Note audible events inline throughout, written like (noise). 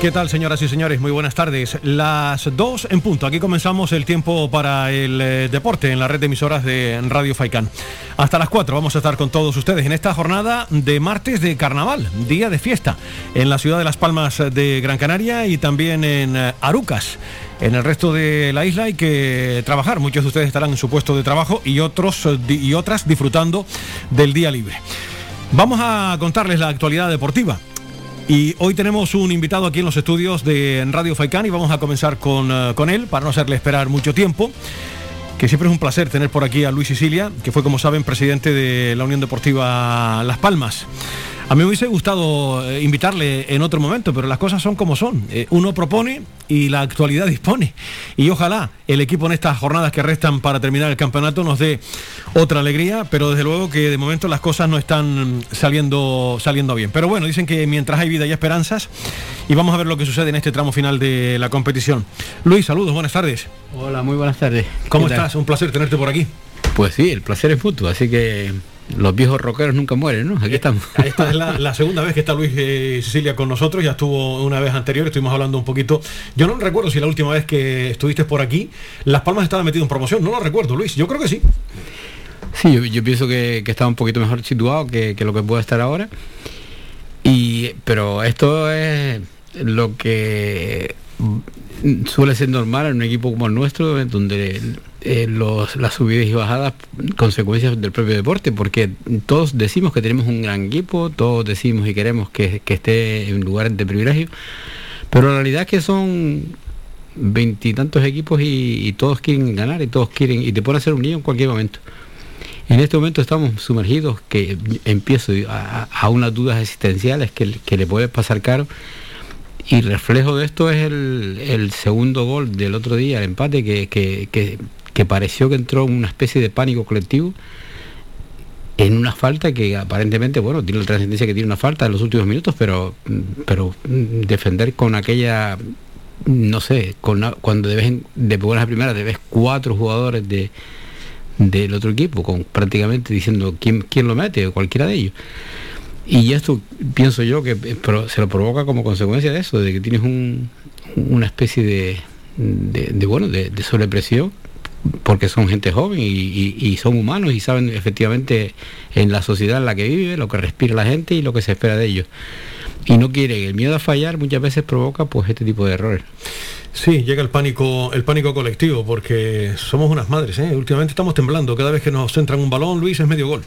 ¿Qué tal, señoras y señores? Muy buenas tardes. Las dos en punto. Aquí comenzamos el tiempo para el eh, deporte en la red de emisoras de Radio Faicán. Hasta las cuatro vamos a estar con todos ustedes en esta jornada de martes de carnaval, día de fiesta, en la ciudad de Las Palmas de Gran Canaria y también en eh, Arucas. En el resto de la isla hay que trabajar. Muchos de ustedes estarán en su puesto de trabajo y otros eh, y otras disfrutando del día libre. Vamos a contarles la actualidad deportiva. Y hoy tenemos un invitado aquí en los estudios de Radio Faicán y vamos a comenzar con, eh, con él para no hacerle esperar mucho tiempo que siempre es un placer tener por aquí a Luis Sicilia, que fue, como saben, presidente de la Unión Deportiva Las Palmas. A mí me hubiese gustado eh, invitarle en otro momento, pero las cosas son como son. Eh, uno propone y la actualidad dispone. Y ojalá el equipo en estas jornadas que restan para terminar el campeonato nos dé otra alegría, pero desde luego que de momento las cosas no están saliendo, saliendo bien. Pero bueno, dicen que mientras hay vida hay esperanzas y vamos a ver lo que sucede en este tramo final de la competición. Luis, saludos, buenas tardes. Hola, muy buenas tardes. ¿Cómo estás? Un placer tenerte por aquí. Pues sí, el placer es mutuo, así que los viejos rockeros nunca mueren, ¿no? Aquí estamos. Esta es la, segunda vez que está Luis eh, Cecilia con nosotros, ya estuvo una vez anterior, estuvimos hablando un poquito. Yo no recuerdo si la última vez que estuviste por aquí, Las Palmas estaba metido en promoción, no lo recuerdo, Luis, yo creo que sí. Sí, yo, pienso que, que, estaba un poquito mejor situado que, que lo que puede estar ahora. Y, pero esto es lo que suele ser normal en un equipo como el nuestro, donde eh, las subidas y bajadas consecuencias del propio deporte, porque todos decimos que tenemos un gran equipo, todos decimos y queremos que, esté en lugares de privilegio, pero la realidad es que son veintitantos equipos y, todos quieren ganar y todos quieren, y te pueden hacer un niño en cualquier momento. En este momento estamos sumergidos, que empiezo a, unas dudas existenciales que, que le puede pasar caro y reflejo de esto es el, segundo gol del otro día, el empate, que, pareció que entró una especie de pánico colectivo en una falta que aparentemente, bueno, tiene la trascendencia que tiene una falta en los últimos minutos, pero, pero defender con aquella, no sé, con cuando debes, de buenas a primeras, debes cuatro jugadores de, del otro equipo, con prácticamente diciendo quién, quién lo mete, o cualquiera de ellos. Y esto pienso yo que eh, se lo provoca como consecuencia de eso, de que tienes una especie de, bueno, de, sobrepresión, porque son gente joven y, son humanos y saben efectivamente en la sociedad en la que vive lo que respira la gente y lo que se espera de ellos. Y no quieren, el miedo a fallar muchas veces provoca pues este tipo de errores. Sí, llega el pánico, el pánico colectivo, porque somos unas madres, ¿eh? últimamente estamos temblando, cada vez que nos centran un balón, Luis, es medio gol.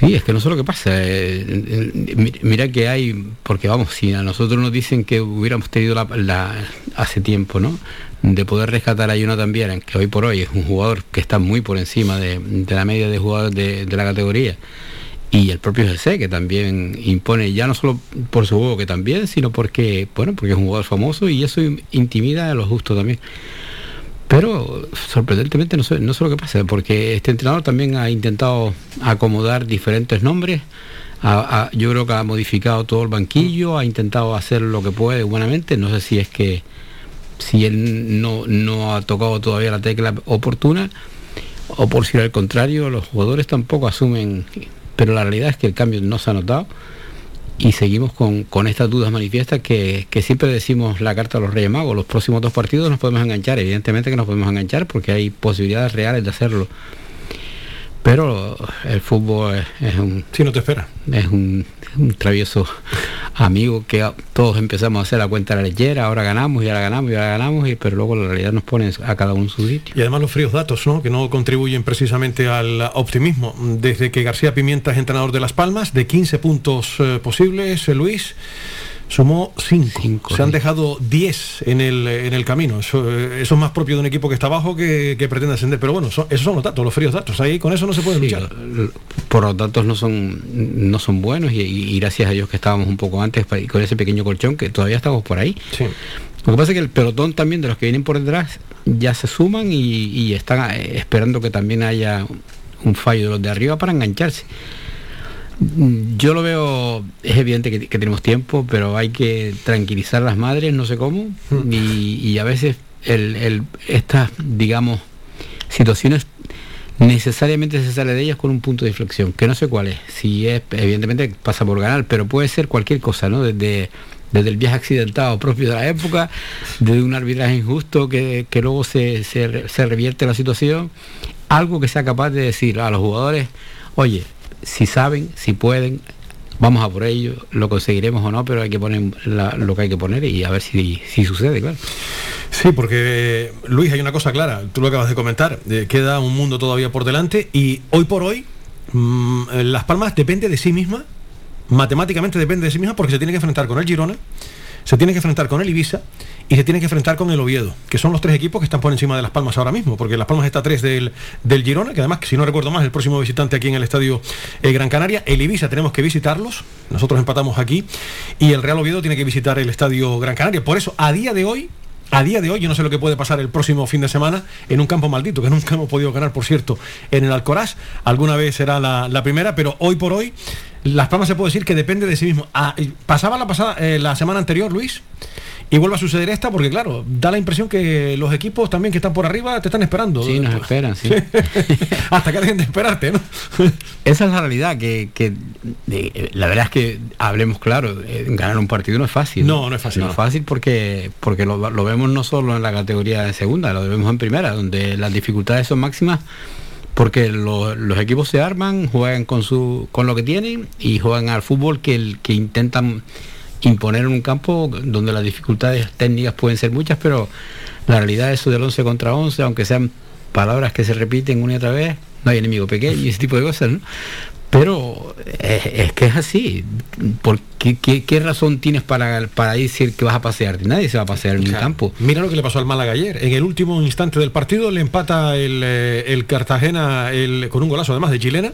Sí, es que no sé lo que pasa. Eh, mira que hay, porque vamos, si a nosotros nos dicen que hubiéramos tenido la, hace tiempo, ¿no? De poder rescatar a uno también, que hoy por hoy es un jugador que está muy por encima de, la media de jugadores de, la categoría. Y el propio GC, que también impone, ya no solo por su juego, que también, sino porque, bueno, porque es un jugador famoso y eso intimida a los justos también. Pero sorprendentemente no sé, no sé lo que pasa, porque este entrenador también ha intentado acomodar diferentes nombres. yo creo que ha modificado todo el banquillo, ha intentado hacer lo que puede humanamente. No sé si es que si él no, no ha tocado todavía la tecla oportuna o por si al contrario, los jugadores tampoco asumen. Pero la realidad es que el cambio no se ha notado y seguimos con, estas dudas manifiestas que, siempre decimos la carta a los Reyes Magos. Los próximos dos partidos nos podemos enganchar, evidentemente que nos podemos enganchar porque hay posibilidades reales de hacerlo. Pero el fútbol es, un... Si no te espera. Es un, travieso amigo que todos empezamos a hacer la cuenta de la leyera, ahora ganamos y ahora ganamos y ahora ganamos, y, pero luego la realidad nos pone a cada uno su sitio. Y además los fríos datos, ¿no? Que no contribuyen precisamente al optimismo. Desde que García Pimienta es entrenador de Las Palmas, de 15 puntos eh, posibles, eh, Luis sumó 5. Se han dejado 10 en el, en el camino. Eh, eso, es más propio de un equipo que está abajo que, pretende ascender. Pero bueno, esos son los datos, los fríos datos. Ahí con eso no se puede luchar. Por los datos no son, no son buenos y, gracias a Dios que estábamos un poco antes con ese pequeño colchón que todavía estamos por ahí. Lo que pasa es que el pelotón también de los que vienen por detrás ya se suman y, y están eh, esperando que también haya un fallo de los de arriba para engancharse. Yo lo veo, es evidente que, tenemos tiempo, pero hay que tranquilizar a las madres, no sé cómo, hmm. y, a veces estas, digamos, situaciones necesariamente se sale de ellas con un punto de inflexión, que no sé cuál es. Si es, evidentemente pasa por ganar, pero puede ser cualquier cosa, ¿no? Desde, desde el viaje accidentado propio de la época, desde un arbitraje injusto que, luego se, se, se revierte la situación, algo que sea capaz de decir a los jugadores, oye, si saben, si pueden, vamos a por ello, lo conseguiremos o no, pero hay que poner lo que hay que poner y a ver si, si sucede, claro. Sí, porque Luis, hay una cosa clara, tú lo acabas de comentar, eh, queda un mundo todavía por delante y hoy por hoy mm, Las Palmas depende de sí misma, matemáticamente depende de sí misma porque se tiene que enfrentar con el Girona, se tiene que enfrentar con el Ibiza y se tiene que enfrentar con el Oviedo, que son los tres equipos que están por encima de Las Palmas ahora mismo, porque Las Palmas está tres del, del Girona, que además, si no recuerdo más, el próximo visitante aquí en el estadio eh, Gran Canaria. El Ibiza tenemos que visitarlos, nosotros empatamos aquí, y el Real Oviedo tiene que visitar el estadio Gran Canaria. Por eso, a día de hoy, a día de hoy, yo no sé lo que puede pasar el próximo fin de semana en un campo maldito, que nunca hemos podido ganar, por cierto, en el Alcoraz. Alguna vez será la, la primera, pero hoy por hoy, Las Palmas se puede decir que depende de sí mismo. Ah, pasaba la, pasada, eh, la semana anterior, Luis, y vuelve a suceder esta porque, claro, da la impresión que los equipos también que están por arriba te están esperando. Sí, nos esperan, sí. (laughs) Hasta que dejen de esperarte, ¿no? (laughs) Esa es la realidad, que, la verdad es que, hablemos claro, eh, ganar un partido no es fácil. No, no, es fácil. No, es fácil porque, porque lo, vemos no solo en la categoría de segunda, lo vemos en primera, donde las dificultades son máximas porque los equipos se arman, juegan con su con lo que tienen y juegan al fútbol que, que intentan imponer en un campo donde las dificultades técnicas pueden ser muchas, pero la realidad es eso del 11 contra 11, aunque sean palabras que se repiten una y otra vez, no hay enemigo pequeño y ese tipo de cosas, ¿no? Pero es, que es así. ¿Por qué, razón tienes para, para decir que vas a pasear? Nadie se va a pasear en un campo. Mira lo que le pasó al Málaga ayer. En el último instante del partido le empata el, eh, Cartagena el, con un golazo además de chilena.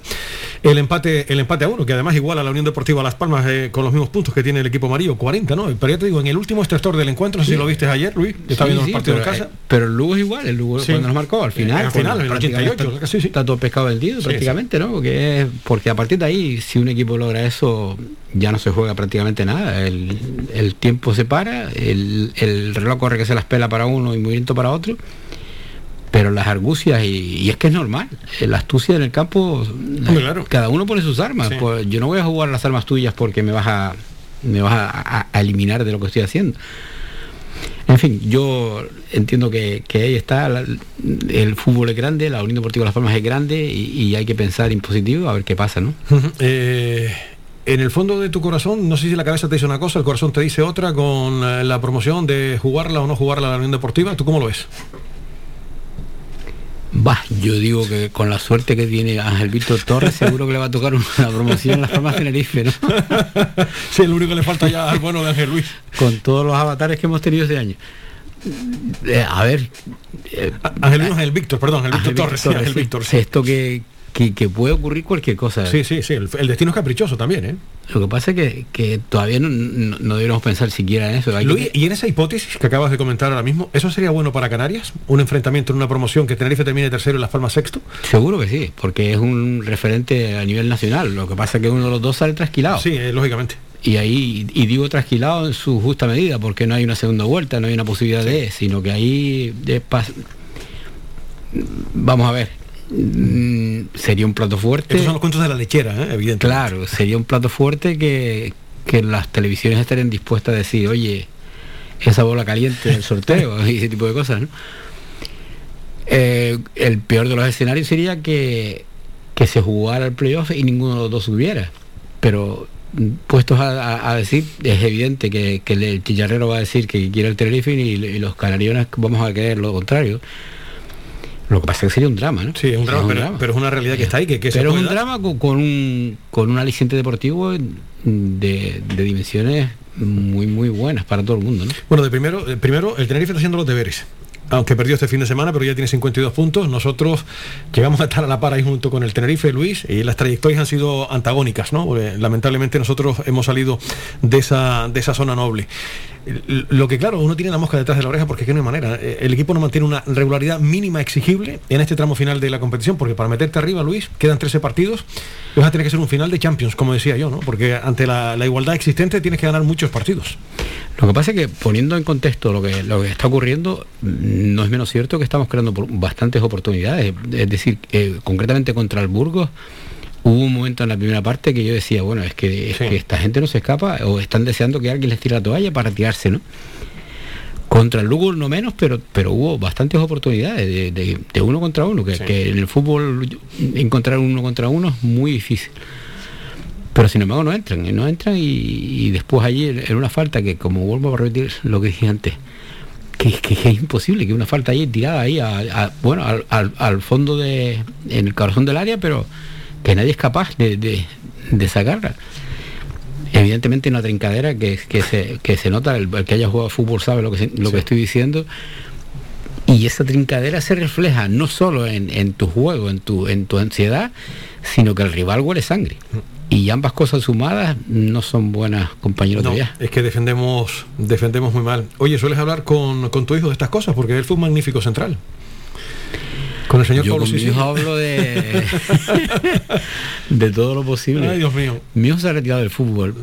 El empate, el empate a uno, que además igual a la Unión Deportiva Las Palmas eh, con los mismos puntos que tiene el equipo amarillo, 40, ¿no? Pero ya te digo, en el último extractor del encuentro, no sé si lo viste ayer, Luis, está viendo los partidos en casa. Eh, pero el Lugo es igual, el Lugo cuando nos marcó, al final. al final, en el 88, está, está, todo pescado vendido prácticamente, ¿no? Porque, porque a partir de ahí, si un equipo logra eso, ya no se juega prácticamente nada. El, tiempo se para, el, reloj corre que se las pela para uno y movimiento para otro. Pero las argucias, y, es que es normal, la astucia en el campo, cada uno pone sus armas. Pues yo no voy a jugar las armas tuyas porque me vas a, me vas a, eliminar de lo que estoy haciendo. En fin, yo entiendo que, ahí está, el fútbol es grande, la Unión Deportiva Las Palmas es grande y, hay que pensar en positivo a ver qué pasa, ¿no? Eh, en el fondo de tu corazón, no sé si la cabeza te dice una cosa, el corazón te dice otra con eh, la promoción de jugarla o no jugarla la Unión Deportiva, ¿tú cómo lo ves? Va, yo digo que con la suerte que tiene Ángel Víctor Torres, seguro que le va a tocar una (laughs) promoción en las Palmas Tenerife, ¿no? (laughs) sí, lo único que le falta ya al bueno de Ángel Luis. Con todos los avatares que hemos tenido este año. Eh, a ver. Eh, Ángel Luis, Ángel Víctor, perdón, Ángel Víctor Torres, Ángel Víctor. Esto que, que, puede ocurrir cualquier cosa. Sí, sí, sí, el, destino es caprichoso también, ¿eh? Lo que pasa es que, todavía no, no, deberíamos pensar siquiera en eso. y en esa hipótesis que acabas de comentar ahora mismo, ¿eso sería bueno para Canarias? ¿Un enfrentamiento en una promoción que Tenerife termine tercero y Las Palmas sexto? Seguro que sí, porque es un referente a nivel nacional. Lo que pasa es que uno de los dos sale trasquilado. Sí, eh, lógicamente. Y ahí, y digo trasquilado en su justa medida, porque no hay una segunda vuelta, no hay una posibilidad de, sino que ahí vamos a ver, sería un plato fuerte. Estos son los cuentos de la lechera, ¿eh? evidentemente. Claro, sería un plato fuerte que, las televisiones estarían dispuestas a decir, oye, esa bola caliente del sorteo (laughs) y ese tipo de cosas, eh, el peor de los escenarios sería que, que se jugara el playoff y ninguno de los dos subiera. Pero mm, puestos a, decir, es evidente que, el chillarrero va a decir que quiere el Tenerife y, y los canariones vamos a querer lo contrario. Lo que pasa es que sería un drama, ¿no? Sí, es un drama, pero, es una realidad que está ahí. Que, que pero es un drama con, un, con un aliciente deportivo de, dimensiones muy, muy buenas para todo el mundo, ¿no? Bueno, de primero, primero el Tenerife está haciendo los deberes aunque perdió este fin de semana, pero ya tiene 52 puntos. Nosotros llegamos a estar a la par ahí junto con el Tenerife, Luis, y las trayectorias han sido antagónicas, ¿no? lamentablemente nosotros hemos salido de esa, de esa zona noble. Lo que claro, uno tiene la mosca detrás de la oreja porque que no hay manera. Eh, el equipo no mantiene una regularidad mínima exigible en este tramo final de la competición, porque para meterte arriba, Luis, quedan 13 partidos, vas a tener que ser un final de Champions, como decía yo, ¿no? Porque ante la, igualdad existente tienes que ganar muchos partidos. Lo que pasa es que poniendo en contexto lo que, lo que está ocurriendo, no es menos cierto que estamos creando bastantes oportunidades. Es decir, eh, concretamente contra el Burgos, hubo un momento en la primera parte que yo decía, bueno, es que, esta gente no se escapa o están deseando que alguien les tire la toalla para tirarse, ¿no? Contra el Lugo no menos, pero, pero hubo bastantes oportunidades de, uno contra uno, que, en el fútbol encontrar uno contra uno es muy difícil. Pero sin embargo no entran, no entran y, después allí en una falta que, como vuelvo a repetir lo que dije antes, que, es imposible que una falta ahí tirada ahí, bueno, al, fondo de, en el corazón del área, pero que nadie es capaz de, sacarla. Evidentemente una trincadera que, que, se, que se nota, el, que haya jugado fútbol sabe lo que, lo que estoy diciendo, y esa trincadera se refleja no solo en, tu juego, en tu, en tu ansiedad, sino que el rival huele sangre. Y ambas cosas sumadas no son buenas compañeros de viaje. Es que defendemos, defendemos muy mal. Oye, ¿sueles hablar con, con tu hijo de estas cosas? Porque él fue un magnífico central. Con el señor Yo Pablo con mi hijo hablo de, (laughs) de todo lo posible. Ay, Dios mío. Mi hijo se ha retirado del fútbol.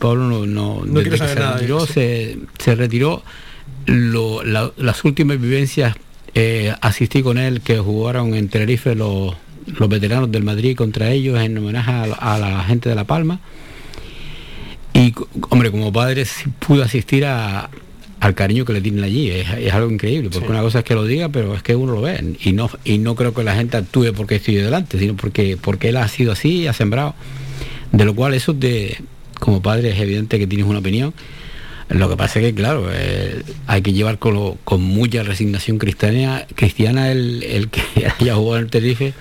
Pablo no, no, no quiere saber se nada retiró, se, se, retiró. Lo, las últimas vivencias eh, asistí con él que jugaron en Tenerife los, los veteranos del Madrid contra ellos en homenaje a, la gente de La Palma. Y hombre, como padre pude asistir a, al cariño que le tienen allí. Es, algo increíble, porque una cosa es que lo diga, pero es que uno lo ve. Y no, y no creo que la gente actúe porque estoy delante, sino porque, porque él ha sido así, ha sembrado. De lo cual eso de, como padre es evidente que tienes una opinión. Lo que pasa es que, claro, eh, hay que llevar con, con, mucha resignación cristiana, cristiana el, que (laughs) haya jugado en el Tenerife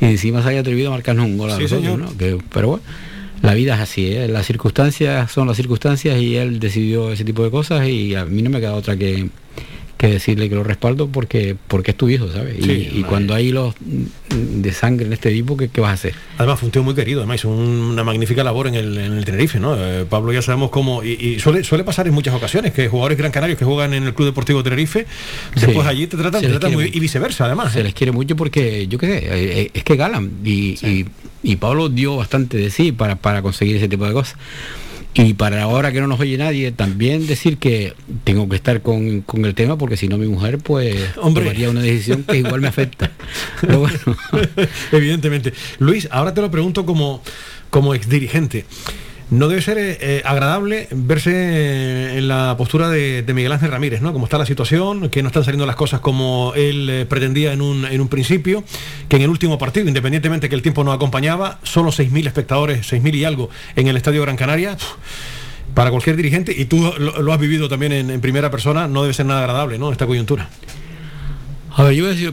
y encima se haya atrevido a marcarnos un gol a pero bueno la vida es así, ¿eh? las circunstancias son las circunstancias y él decidió ese tipo de cosas y a mí no me queda otra que, que decirle que lo respaldo porque porque es tu hijo, ¿sabes? y, cuando hay los de sangre en este tipo, ¿qué, vas a hacer? Además fue un tío muy querido, además hizo una magnífica labor en el, en el Tenerife, ¿no? Eh, Pablo ya sabemos cómo, y, suele, suele pasar en muchas ocasiones, que jugadores gran canarios que juegan en el Club Deportivo Tenerife, después allí te tratan, muy, y viceversa además. Se ¿eh? les quiere mucho porque, yo qué sé, eh, es que galan, y, y, Pablo dio bastante de sí para, para conseguir ese tipo de cosas. Y para ahora que no nos oye nadie, también decir que tengo que estar con, el tema porque si no mi mujer pues Hombre. tomaría una decisión que igual me afecta. (laughs) Pero bueno. Evidentemente. Luis, ahora te lo pregunto como, como ex dirigente no debe ser eh, eh, agradable verse eh, en la postura de, Miguel Ángel Ramírez, ¿no? Como está la situación, que no están saliendo las cosas como él pretendía en un, en un principio, que en el último partido, independientemente que el tiempo no acompañaba, solo 6.000 espectadores, 6.000 y algo en el Estadio Gran Canaria. para cualquier dirigente, y tú lo, has vivido también en, primera persona, no debe ser nada agradable, ¿no? Esta coyuntura. A ver, yo voy a decir,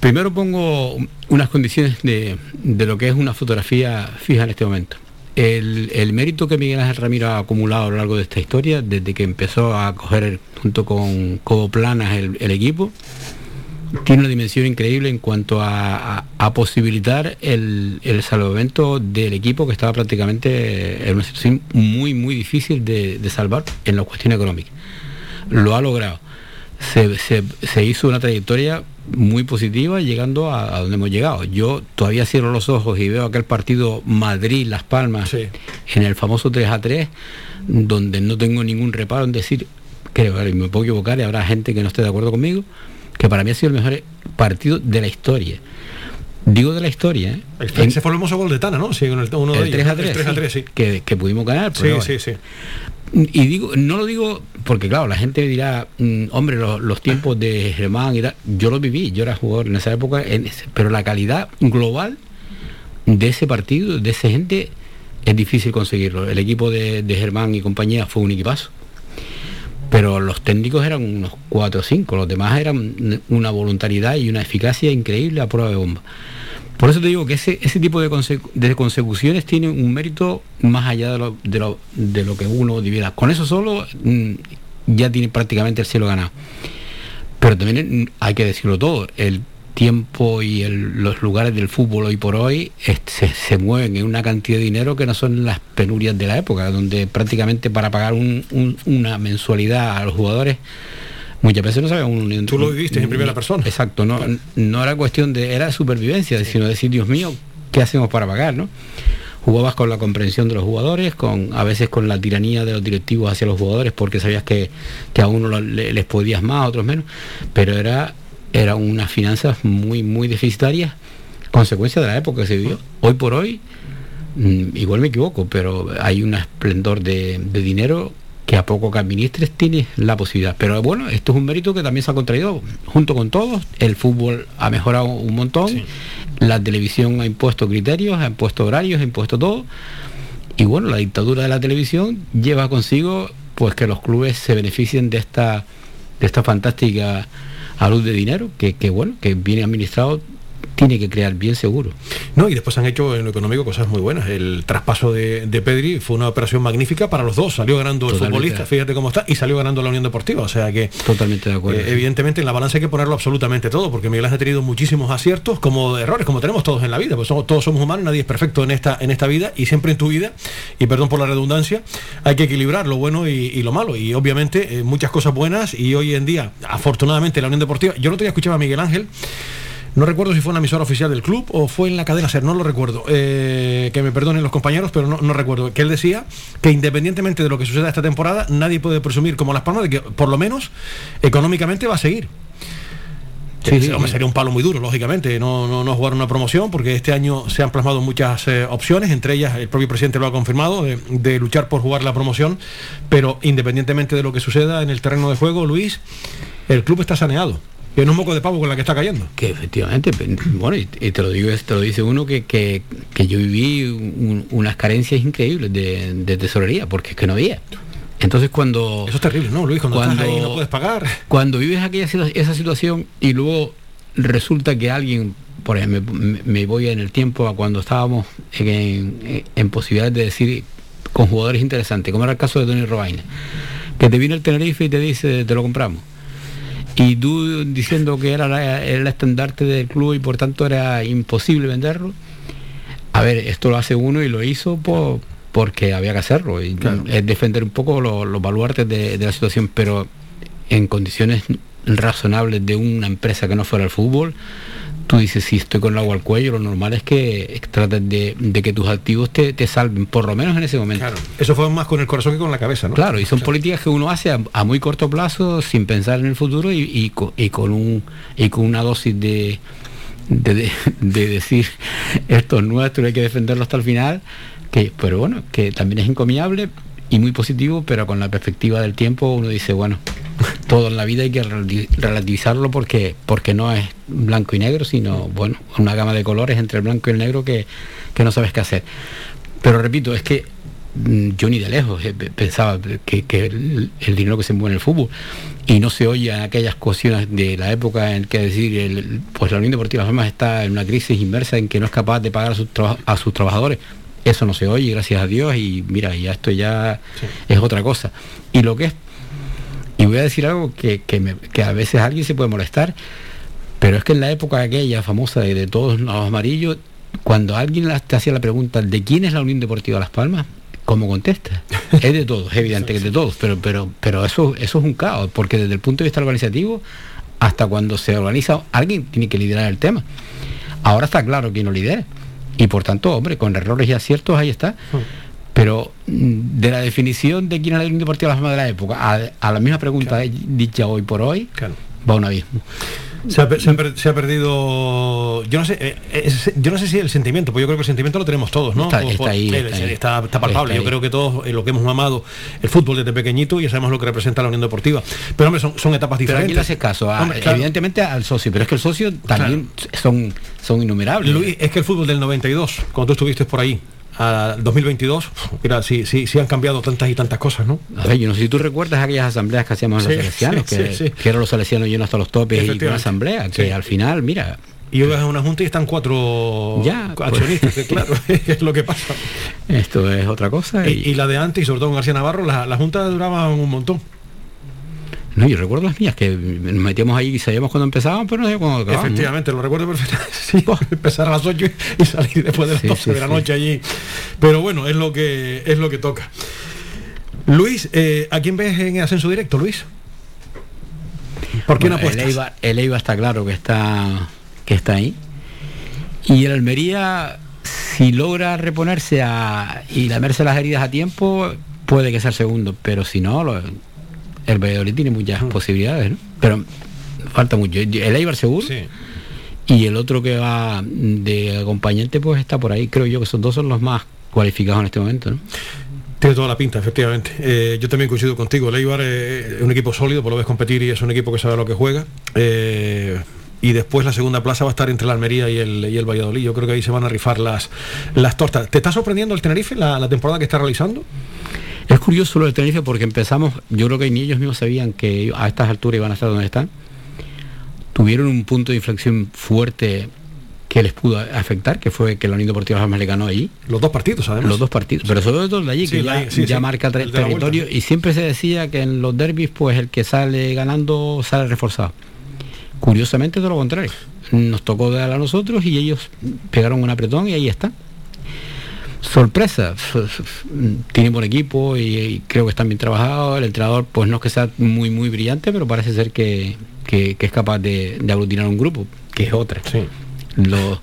primero pongo unas condiciones de, de lo que es una fotografía fija en este momento el, mérito que Miguel Ángel Ramiro ha acumulado a lo largo de esta historia, desde que empezó a coger junto con Cobo Planas el, equipo, tiene una dimensión increíble en cuanto a, posibilitar el, salvamento del equipo que estaba prácticamente en una situación muy, muy difícil de, de salvar en la cuestión económica. Lo ha logrado se, hizo una trayectoria muy positiva llegando a, donde hemos llegado. Yo todavía cierro los ojos y veo aquel partido Madrid-Las Palmas en el famoso 3 a 3, donde no tengo ningún reparo en decir, creo, que me puedo equivocar y habrá gente que no esté de acuerdo conmigo, que para mí ha sido el mejor partido de la historia. Digo de la historia. ¿eh? Ese fue el hermoso gol de Tana, ¿no? Sí, el, 3 a 3, sí. que, que, pudimos ganar. sí, sí, sí. Y digo, no lo digo porque, claro, la gente dirá, mm, hombre, los, tiempos de Germán y tal, yo lo viví, yo era jugador en esa época, pero la calidad global de ese partido, de esa gente, es difícil conseguirlo. El equipo de, Germán y compañía fue un equipazo. Pero los técnicos eran unos 4 o 5, los demás eran una voluntariedad y una eficacia increíble a prueba de bomba. Por eso te digo que ese, ese tipo de, consecuciones tiene un mérito más allá de lo, de lo, de que uno diviera. Con eso solo mm, ya tiene prácticamente el cielo ganado. Pero también mm, hay que decirlo todo, el tiempo y los lugares del fútbol hoy por hoy se, mueven en una cantidad de dinero que no son las penurias de la época, donde prácticamente para pagar una mensualidad a los jugadores muchas veces no sabemos un, Tú lo viviste en primera persona. Exacto, no, no era cuestión de, era supervivencia, sino decir, Dios mío, ¿qué hacemos para pagar? ¿no? jugabas con la comprensión de los jugadores, con a veces con la tiranía de los directivos hacia los jugadores, porque sabías que, a uno les podías más, a otros menos, pero era, era unas finanzas muy, muy deficitarias, consecuencia de la época que se vivió. Hoy por hoy, mm, igual me equivoco, pero hay un esplendor de, dinero que a poco que administres tienes la posibilidad. Pero bueno, esto es un mérito que también se ha contraído junto con todos. El fútbol ha mejorado un montón, la televisión ha impuesto criterios, ha impuesto horarios, ha impuesto todo. Y bueno, la dictadura de la televisión lleva consigo pues que los clubes se beneficien de esta, de esta fantástica a luz de dinero que, que bueno, que viene administrado tiene que crear bien seguro. No, y después han hecho en lo económico cosas muy buenas. El traspaso de, Pedri fue una operación magnífica para los dos. Salió ganando el futbolista, fíjate cómo está, y salió ganando la Unión Deportiva. O sea que. Totalmente de acuerdo. Eh, evidentemente en la balanza hay que ponerlo absolutamente todo, porque Miguel ha tenido muchísimos aciertos como errores, como tenemos todos en la vida. Pues somos, todos somos humanos, nadie es perfecto en esta, en esta vida, y siempre en tu vida, y perdón por la redundancia, hay que equilibrar lo bueno y, lo malo. Y obviamente eh, muchas cosas buenas, y hoy en día, afortunadamente, la Unión Deportiva. Yo no te escuchaba a Miguel Ángel. No recuerdo si fue una emisora oficial del club o fue en la cadena SER, no lo recuerdo. Eh, que me perdonen los compañeros, pero no, recuerdo. Que él decía que independientemente de lo que suceda esta temporada, nadie puede presumir como Las Palmas de que por lo menos económicamente va a seguir. Sí, sí, sería un palo muy duro, lógicamente, no, no, no, jugar una promoción, porque este año se han plasmado muchas eh, opciones, entre ellas el propio presidente lo ha confirmado, de, luchar por jugar la promoción, pero independientemente de lo que suceda en el terreno de juego, Luis, el club está saneado que no es un moco de pavo con la que está cayendo. Que efectivamente, bueno, y, te lo digo, te lo dice uno que, que, yo viví unas carencias increíbles de, tesorería, porque es que no había. Entonces cuando... Eso es terrible, ¿no, Luis? Cuando, estás ahí no puedes pagar. Cuando vives aquella esa situación y luego resulta que alguien, por ejemplo, me, voy en el tiempo a cuando estábamos en, en, posibilidades de decir con jugadores interesantes, como era el caso de Tony Robaina, que te viene el Tenerife y te dice, te lo compramos y tú diciendo que era, el estandarte del club y por tanto era imposible venderlo. A ver, esto lo hace uno y lo hizo por, porque había que hacerlo. Y Es defender un poco los, baluartes de, la situación, pero en condiciones razonables de una empresa que no fuera el fútbol, tú dices, si estoy con el agua al cuello, lo normal es que trates de, que tus activos te, salven, por lo menos en ese momento. Claro, eso fue más con el corazón que con la cabeza, ¿no? Claro, y son políticas que uno hace a, muy corto plazo, sin pensar en el futuro y, con, un, y con una dosis de, de, decir, esto es nuestro, hay que defenderlo hasta el final, que, pero bueno, que también es encomiable y muy positivo, pero con la perspectiva del tiempo uno dice, bueno, todo en la vida hay que relativizarlo porque, porque no es blanco y negro, sino bueno, una gama de colores entre el blanco y el negro que, no sabes qué hacer. Pero repito, es que mm, yo ni de lejos eh, pensaba que, el, dinero que se mueve en el fútbol y no se oye aquellas cuestiones de la época en que decir el, pues la Unión Deportiva Las está en una crisis inversa en que no es capaz de pagar a sus, a sus trabajadores. Eso no se oye gracias a Dios y mira ya esto ya es otra cosa. Y lo que es y voy a decir algo que, que, a veces alguien se puede molestar, pero es que en la época aquella famosa de, todos los amarillos, cuando alguien te hacía la pregunta de quién es la Unión Deportiva Las Palmas, ¿cómo contesta? (laughs) Es de todos, es evidente que es de todos, pero, pero, pero eso, eso es un caos, porque desde el punto de vista organizativo, hasta cuando se organiza, alguien tiene que liderar el tema. Ahora está claro quién lo lidera. Y por tanto, hombre, con errores y aciertos ahí está. Pero mm, de la definición de quién era el Unión Deportiva Las de la época a, la misma pregunta dicha hoy por hoy, va un abismo. Se ha, perdido yo no sé eh, yo no sé si el sentimiento pues yo creo que el sentimiento lo tenemos todos no está, ahí, está, palpable. Yo creo que todos eh, lo que hemos mamado el fútbol desde pequeñito y sabemos lo que representa la Unión Deportiva. Pero hombre son, etapas diferentes pero aquí le hace caso evidentemente al socio pero es que el socio también son son innumerables. Luis es que el fútbol del 92 cuando tú estuviste por ahí a 2022, mira, sí, sí, sí han cambiado tantas y tantas cosas, ¿no? A ver, yo no sé si tú recuerdas aquellas asambleas que hacíamos en los salesianos, que, eran los salesianos llenos hasta los topes y una asamblea, que al final, mira... Y vas a una junta y están cuatro ya, pues. accionistas, claro, (laughs) es lo que pasa. Esto es otra cosa. Y, la de antes, y sobre todo con García Navarro, la, la junta duraba un montón. No, yo recuerdo las mías, que nos metíamos ahí y sabíamos cuando empezaban, pero no sé cuándo acababan. Efectivamente, lo recuerdo perfectamente. (laughs) Sí, empezar a las 8 y salir después de las 12 de la noche allí. Pero bueno, es lo que es lo que toca. Luis, eh, ¿a quién ves en ascenso directo, Luis? ¿Por qué no apuestas? El Eibar, el está claro que está, que está ahí. Y el Almería si logra reponerse a, y lamerse las heridas a tiempo, puede que sea el segundo, pero si no, el Valladolid tiene muchas posibilidades, ¿no? Pero falta mucho. El Eibar seguro. Y el otro que va de acompañante, pues está por ahí. Creo yo que esos dos son los más cualificados en este momento, ¿no? Tiene toda la pinta, efectivamente. Eh, yo también coincido contigo. El Eibar es un equipo sólido, por lo ves competir y es un equipo que sabe lo que juega. Eh, y después la segunda plaza va a estar entre la Almería y el, y el Valladolid. Yo creo que ahí se van a rifar las, las tortas. ¿Te está sorprendiendo el Tenerife, la, temporada que está realizando? Es curioso lo del Tenerife porque empezamos, yo creo que ni ellos mismos sabían que a estas alturas iban a estar donde están. Tuvieron un punto de inflexión fuerte que les pudo afectar, que fue que la Unión Deportiva Almas le ganó allí. Los dos partidos, además. Los dos partidos, pero sobre todo el de allí, que ya, marca territorio. Y siempre se decía que en los derbis, pues el que sale ganando sale reforzado. Curiosamente todo lo contrario. Nos tocó dar a nosotros y ellos pegaron un apretón y ahí está. Sorpresa, tiene buen equipo y, creo que están bien trabajados. El entrenador, pues no es que sea muy muy brillante, pero parece ser que, es capaz de, aglutinar un grupo, que es otra. Los,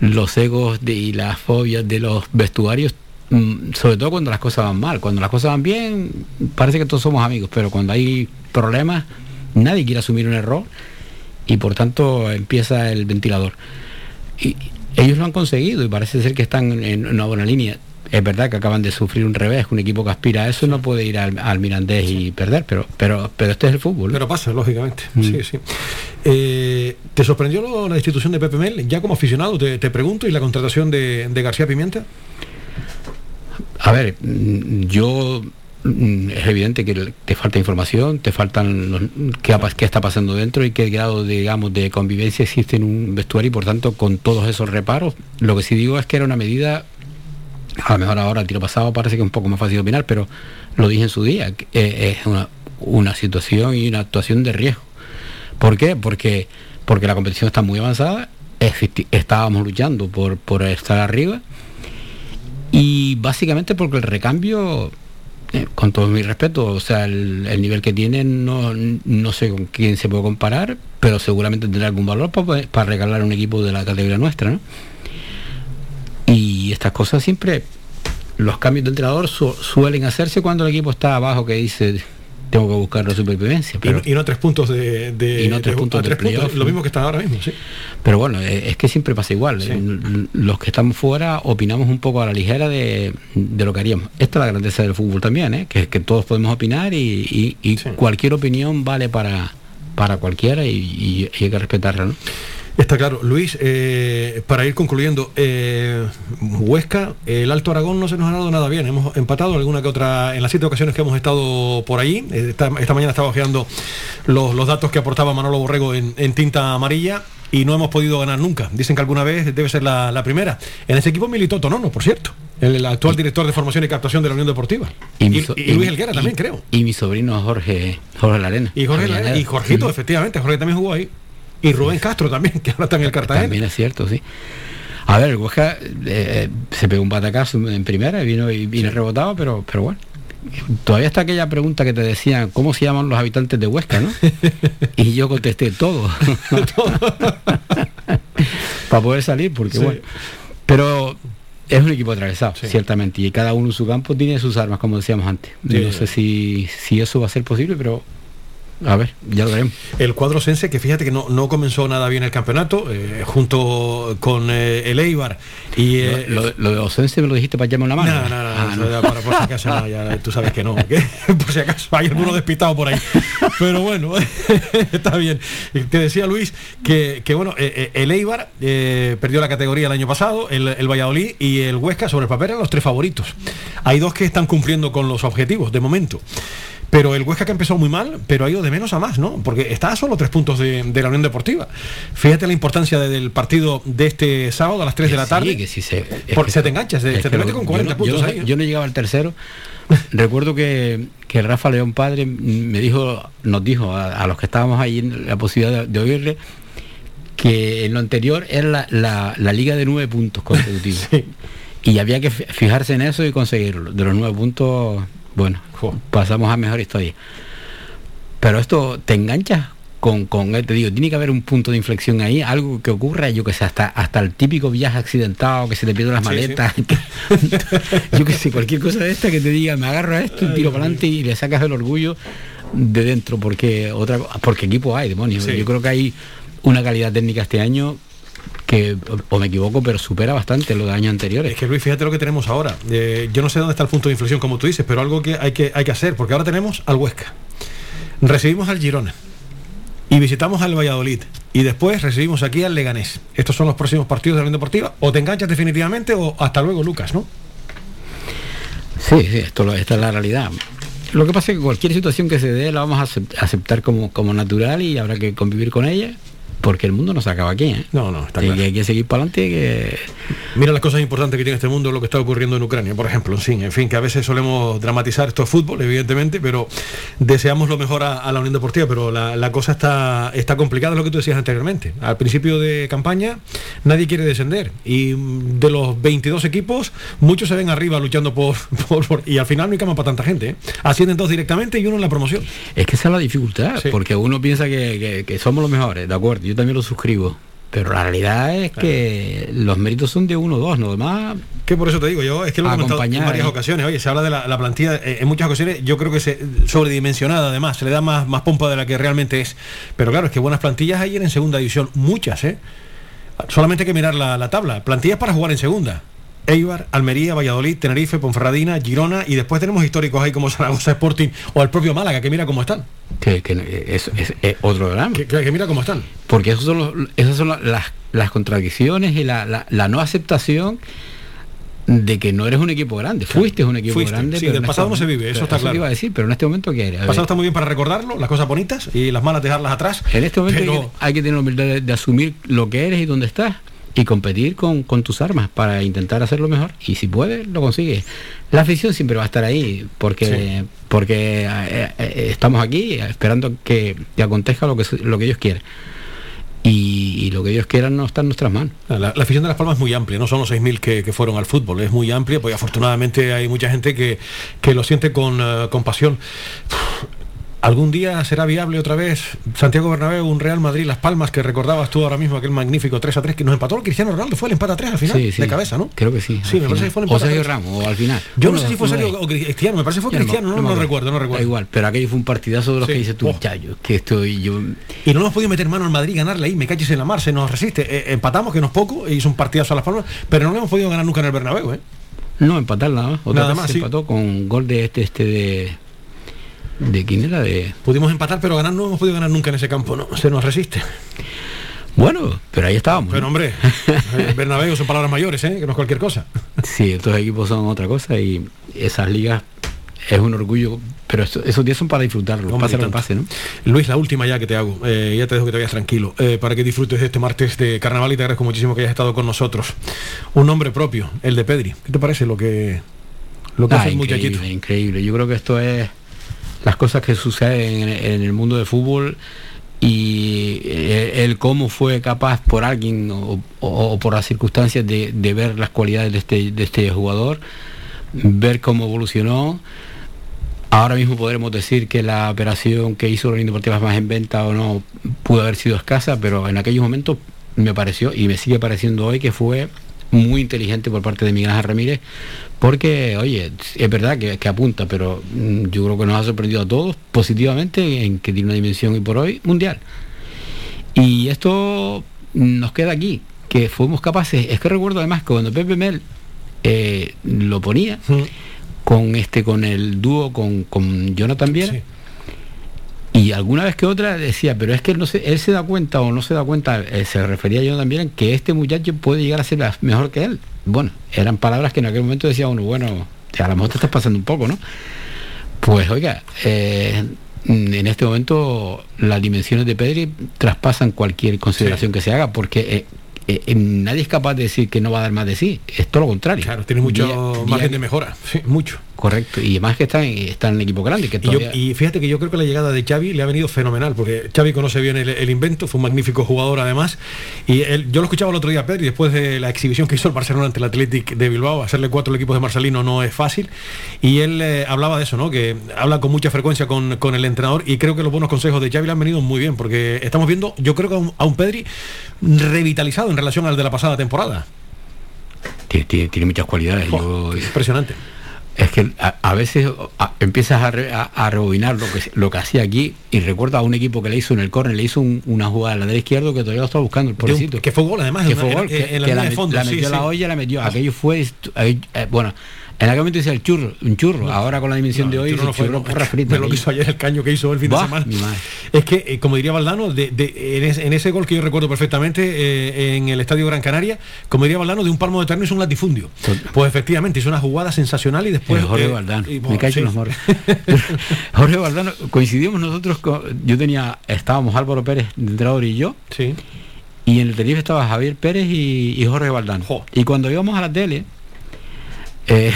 los egos y las fobias de los vestuarios mm, sobre todo cuando las cosas van mal. Cuando las cosas van bien, parece que todos somos amigos, pero cuando hay problemas, nadie quiere asumir un error y por tanto empieza el ventilador. Y ellos lo han conseguido y parece ser que están en una buena línea. Es verdad que acaban de sufrir un revés, un equipo que aspira a eso no puede ir al, Mirandés y perder, pero, pero, pero este es el fútbol. Pero pasa, lógicamente. Mm. Sí, sí. Eh, ¿Te sorprendió la institución de Pepe Mel? Ya como aficionado, te, pregunto, ¿y la contratación de, de García Pimienta? A ver, mm, yo es evidente que te falta información, te faltan los, qué, qué, está pasando dentro y qué grado digamos, de convivencia existe en un vestuario y por tanto con todos esos reparos. Lo que sí digo es que era una medida, a lo mejor ahora el tiro pasado parece que es un poco más fácil de opinar, pero lo dije en su día, que es una, situación y una actuación de riesgo. ¿Por qué? Porque, porque la competición está muy avanzada, estábamos luchando por, por estar arriba y básicamente porque el recambio eh, con todo mi respeto, o sea, el, nivel que tiene no, no, sé con quién se puede comparar, pero seguramente tendrá algún valor para, para regalar un equipo de la categoría nuestra, ¿no? Y estas cosas siempre, los cambios de entrenador suelen hacerse cuando el equipo está abajo, que dice, tengo que buscar la supervivencia. Pero, y, no tres puntos de, y no tres puntos, lo mismo que está ahora mismo, sí. Pero bueno, eh, es que siempre pasa igual. Eh, los que estamos fuera opinamos un poco a la ligera de, lo que haríamos. Esta es la grandeza del fútbol también, ¿eh? que, que todos podemos opinar y, cualquier opinión vale para, para cualquiera y, hay que respetarla. ¿no? Está claro. Luis, eh, para ir concluyendo, eh, Huesca, el Alto Aragón no se nos ha dado nada bien. Hemos empatado alguna que otra, en las siete ocasiones que hemos estado por ahí. Esta, mañana estaba ojeando los, datos que aportaba Manolo Borrego en, tinta amarilla y no hemos podido ganar nunca. Dicen que alguna vez debe ser la, primera. En ese equipo militó Tonono, por cierto, el, actual director de formación y captación de la Unión Deportiva. Y, Luis Elguera también, creo. Y mi sobrino Jorge, Jorge Larena. Y Jorge, y Jorgito, efectivamente, Jorge también jugó ahí. Y Rubén Castro también, que ahora está en el Cartagena. También es cierto, sí. A ver, el Huesca eh, se pegó un batacazo en primera y vino y vino rebotado, pero, pero bueno. Todavía está aquella pregunta que te decían, ¿cómo se llaman los habitantes de Huesca, no? (laughs) y yo contesté todo. (laughs) Para poder salir, porque bueno. Pero es un equipo atravesado, ciertamente, y cada uno en su campo tiene sus armas, como decíamos antes. no sé si, si eso va a ser posible, pero a ver, ya lo veremos. El cuadro sense, que fíjate que no, no comenzó nada bien el campeonato, eh, junto con eh, el Eibar. Y, eh, lo, de Osense me lo dijiste para llamarme una mano. No, no, no, ah, Para, por si acaso, ya, tú sabes que no. (laughs) por si acaso hay alguno despistado por ahí. Pero bueno, (laughs) está bien. Te decía Luis que, que bueno, el Eibar perdió la categoría el año pasado, el, el Valladolid y el Huesca sobre el papel eran los tres favoritos. Hay dos que están cumpliendo con los objetivos de momento. Pero el Huesca que empezó muy mal, pero ha ido de menos a más, ¿no? Porque está a solo tres puntos de, la Unión Deportiva. Fíjate la importancia del partido de este sábado a las 3 de la tarde. que si se, porque se te enganchas, se te mete con 40 puntos yo, ahí. ¿eh? Yo no llegaba al tercero. (laughs) Recuerdo que, que Rafa León Padre me dijo, nos dijo a, los que estábamos ahí en la posibilidad de, oírle que en lo anterior era la, la, liga de nueve puntos consecutivos. (laughs) Y había que fijarse en eso y conseguirlo. De los nueve puntos bueno, pasamos a mejor historia. Pero esto te engancha con, con te digo, tiene que haber un punto de inflexión ahí, algo que ocurra, yo que sé, hasta, hasta el típico viaje accidentado, que se te pierden las maletas, (laughs) yo que sé, cualquier cosa de esta que te diga, me agarro a esto, y tiro para adelante y le sacas el orgullo de dentro, porque otra porque equipo hay, demonios. Yo creo que hay una calidad técnica este año que, o me equivoco, pero supera bastante lo de años anteriores. Es que Luis, fíjate lo que tenemos ahora. Eh, yo no sé dónde está el punto de inflexión, como tú dices, pero algo que hay que, hay que hacer, porque ahora tenemos al Huesca, recibimos al Girona y visitamos al Valladolid. Y después recibimos aquí al Leganés. Estos son los próximos partidos de la Unión Deportiva. O te enganchas definitivamente o hasta luego, Lucas, ¿no? Sí, sí, esto, esta es la realidad. Lo que pasa es que cualquier situación que se dé la vamos a aceptar como, como natural y habrá que convivir con ella porque el mundo no se acaba aquí. ¿eh? No, no, está claro. hay que seguir para adelante. Que... Mira las cosas importantes que tiene este mundo, lo que está ocurriendo en Ucrania, por ejemplo. Sí, en fin, que a veces solemos dramatizar esto es fútbol, evidentemente, pero deseamos lo mejor a, la Unión Deportiva, pero la, cosa está, está complicada, lo que tú decías anteriormente. Al principio de campaña nadie quiere descender y de los 22 equipos, muchos se ven arriba luchando (laughs) por... por, y al final no hay cama para tanta gente. ¿eh? Ascienden dos directamente y uno en la promoción. Es que esa es la dificultad, porque uno piensa que, que somos los mejores, ¿de acuerdo? Yo también lo suscribo. Pero la realidad es que los méritos son de uno o dos, no más. Que por eso te digo, yo es que lo he comentado en varias ocasiones. Oye, se habla de la, plantilla, eh, en muchas ocasiones yo creo que se sobredimensionada además, se le da más, más pompa de la que realmente es. Pero claro, es que buenas plantillas hay en segunda división, muchas, ¿eh? Solamente hay que mirar la, la tabla. Plantillas para jugar en segunda. Eibar, Almería, Valladolid, Tenerife, Ponferradina, Girona y después tenemos históricos ahí como (laughs) Zaragoza Sporting o el propio Málaga, que mira cómo están. Que, es, otro drama. Que, mira cómo están. Porque esos son esas son las, contradicciones y la, no aceptación de que no eres un equipo grande. Fuiste un equipo grande. Sí, del pasado no se vive, eso está claro. iba a decir, pero en este momento ¿qué El pasado está muy bien para recordarlo, las cosas bonitas y las malas dejarlas atrás. En este momento hay, que, tener la humildad de asumir lo que eres y dónde estás y competir con, tus armas para intentar hacerlo mejor y si puedes lo consigues la afición siempre va a estar ahí porque porque eh, eh, estamos aquí esperando que, te acontezca lo que lo que ellos quieren y, lo que ellos quieran no está en nuestras manos. La, afición de Las Palmas es muy amplia, no son los 6.000 que, que fueron al fútbol, es muy amplia, porque afortunadamente hay mucha gente que, que lo siente con, uh, con pasión. ¿Algún día será viable otra vez Santiago Bernabéu, un Real Madrid, Las Palmas, que recordabas tú ahora mismo aquel magnífico 3 a 3 que nos empató el Cristiano Ronaldo? Fue el empate a 3 al final, de cabeza, ¿no? Creo que sí. Sí, me parece que fue el empate. O Sergio Ramos, o al final. Yo no, sé si fue Sergio o Cristiano, me parece que fue Cristiano, no, no, recuerdo, no recuerdo. Da igual, pero aquello fue un partidazo de los que dices tú, oh. que estoy yo. Y no hemos podido meter mano al Madrid, ganarle ahí, me caches en la mar, se nos resiste. Eh, empatamos, que no es poco, e hizo un partidazo a Las Palmas, pero no hemos podido ganar nunca en el Bernabéu, ¿eh? No, empatar nada más. Otra nada más, se empató con gol de este, este de ¿De quién era? De... Pudimos empatar, pero ganar no hemos podido ganar nunca en ese campo, ¿no? Se nos resiste. Bueno, pero ahí estábamos. Pero hombre, (laughs) Bernabéu son palabras mayores, ¿eh? que no es cualquier cosa. Sí, estos equipos son otra cosa y esas ligas es un orgullo, pero esos días son para disfrutarlo, pase lo pase, ¿no? Luis, la última ya que te hago, eh, ya te dejo que te vayas tranquilo, eh, para que disfrutes de este martes de carnaval y te agradezco muchísimo que hayas estado con nosotros. Un nombre propio, el de Pedri. ¿Qué te parece lo que, lo que hace el muchachito? Increíble, yo creo que esto es las cosas que suceden en, el mundo del fútbol y eh, el, cómo fue capaz por alguien o, por las circunstancias de, ver las cualidades de este, de este jugador, ver cómo evolucionó. Ahora mismo podremos decir que la operación que hizo la Unión Deportiva más en venta o no pudo haber sido escasa, pero en aquellos momentos me pareció y me sigue pareciendo hoy que fue muy inteligente por parte de Miguel Ángel Ramírez, porque, oye, es verdad que, apunta, pero mm, yo creo que nos ha sorprendido a todos positivamente en que tiene una dimensión y por hoy mundial. Y esto nos queda aquí, que fuimos capaces, es que recuerdo además que cuando Pepe Mel eh, lo ponía, con este, con el dúo con, con Jonathan Viera, y alguna vez que otra decía, pero es que él, no se, él se da cuenta o no se da cuenta, eh, se refería yo también, que este muchacho puede llegar a ser mejor que él. Bueno, eran palabras que en aquel momento decía uno, bueno, a lo mejor te estás pasando un poco, ¿no? Pues oiga, eh, en este momento las dimensiones de Pedri traspasan cualquier consideración que se haga, porque eh, nadie es capaz de decir que no va a dar más de sí, es todo lo contrario. Claro, tiene mucho margen de mejora, sí, mucho correcto. Y además que está en, está en un equipo grande. Que y, yo, y, fíjate que yo creo que la llegada de Xavi le ha venido fenomenal, porque Xavi conoce bien el, el invento, fue un magnífico jugador además. Y él, yo lo escuchaba el otro día Pedro y después de la exhibición que hizo el Barcelona ante el Athletic de Bilbao, hacerle cuatro equipos de Marcelino no es fácil. Y él eh, hablaba de eso, ¿no? Que habla con mucha frecuencia con, con, el entrenador y creo que los buenos consejos de Xavi le han venido muy bien, porque estamos viendo, yo creo que a un, a un Pedri revitalizado en relación al de la pasada temporada. Tiene, tiene, tiene muchas cualidades. Oh, yo, impresionante. Es que a, a veces a, empiezas a, re, a, rebobinar lo que, lo que hacía aquí y recuerda a un equipo que le hizo en el córner, le hizo un, una jugada al lateral izquierdo que todavía lo estaba buscando el pobrecito. Que fue gol además, que fue gol, que, la, metió la olla, la metió. Aquello fue, eh, bueno, en aquel momento decía el churro, un churro. No, Ahora con la dimensión no, de hoy, el churro, no fue, churro porra frita. lo que hizo ayer el caño que hizo el fin bah, de semana. Es que, eh, como diría Valdano, de, de, en, ese, en, ese, gol que yo recuerdo perfectamente eh, en el Estadio Gran Canaria, como diría Valdano, de un palmo de terreno hizo un latifundio. Pues efectivamente, hizo una jugada sensacional y después. El Jorge eh, Valdano. Y, bueno, Me cae sí. los morros. (laughs) (laughs) Jorge Valdano, coincidimos nosotros con. Yo tenía. Estábamos Álvaro Pérez, entrenador y yo. Sí. Y en el Tenerife estaba Javier Pérez y, y Jorge Valdano. Jo. Y cuando íbamos a la tele eh,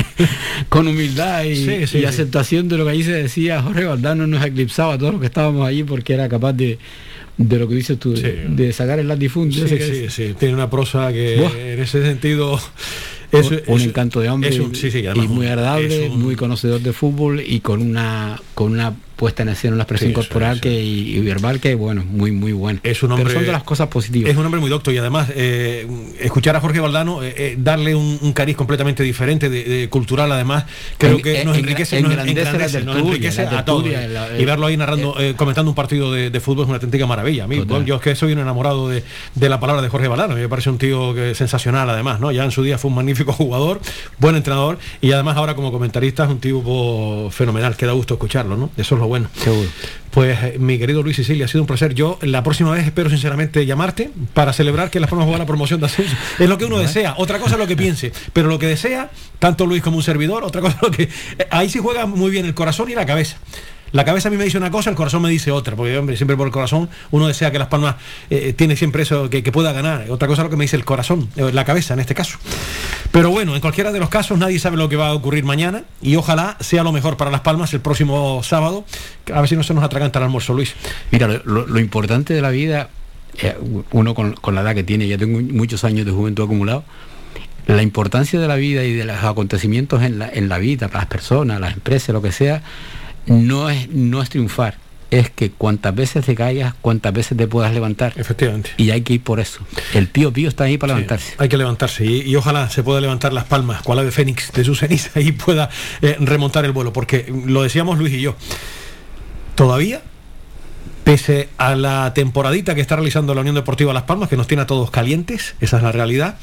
(laughs) con humildad y, sí, sí, y aceptación sí. de lo que ahí se decía, Jorge Valdano nos eclipsaba a todos los que estábamos allí porque era capaz de, de lo que dices tú, de, de, sacar el latifundio. Sí, sí, sí, tiene una prosa que Buah. en ese sentido... Es, un es, encanto de hombre un, y muy agradable, un... muy conocedor de fútbol y con una con una puesta en escena, una expresión sí, corporal sí, que, y, y, verbal que, bueno, muy, muy buena. Es un hombre, Pero son de las cosas positivas. Es un hombre muy docto y además eh, escuchar a Jorge Valdano, eh, eh, darle un, un, cariz completamente diferente, de, de cultural además, creo en, que nos enriquece, nos engrandece, nos enriquece a todos. y verlo ahí narrando, eh, comentando un partido de, de, fútbol es una auténtica maravilla. A mí, bueno, yo es que soy un enamorado de, de, la palabra de Jorge Valdano, me parece un tío que, sensacional además, ¿no? Ya en su día fue un magnífico jugador, buen entrenador y además ahora como comentarista es un tipo fenomenal, que da gusto escucharlo, ¿no? Eso es lo bueno. Seguro. Pues eh, mi querido Luis Sicilia, ha sido un placer. Yo la próxima vez espero sinceramente llamarte para celebrar que Las Palmas juega la promoción de ascenso. Es lo que uno desea. Otra cosa es lo que piense. Pero lo que desea, tanto Luis como un servidor, otra cosa es lo que. Eh, ahí sí juega muy bien el corazón y la cabeza. La cabeza a mí me dice una cosa, el corazón me dice otra, porque hombre, siempre por el corazón uno desea que Las Palmas eh, tiene siempre eso, que, pueda ganar. Otra cosa es lo que me dice el corazón, eh, la cabeza en este caso. Pero bueno, en cualquiera de los casos nadie sabe lo que va a ocurrir mañana y ojalá sea lo mejor para Las Palmas el próximo sábado. A ver si no se nos atraganta el almuerzo, Luis. Mira, lo, importante de la vida, eh, uno con, con la edad que tiene, ya tengo muchos años de juventud acumulado, la importancia de la vida y de los acontecimientos en la, en la vida, para las personas, las empresas, lo que sea, no es, no es triunfar, es que cuantas veces te caigas, cuantas veces te puedas levantar. Efectivamente. Y hay que ir por eso. El pío pío está ahí para sí, levantarse. Hay que levantarse y, y, ojalá se pueda levantar las palmas, cual ave fénix de su ceniza y pueda eh, remontar el vuelo, porque lo decíamos Luis y yo, todavía pese a la temporadita que está realizando la Unión Deportiva Las Palmas, que nos tiene a todos calientes, esa es la realidad,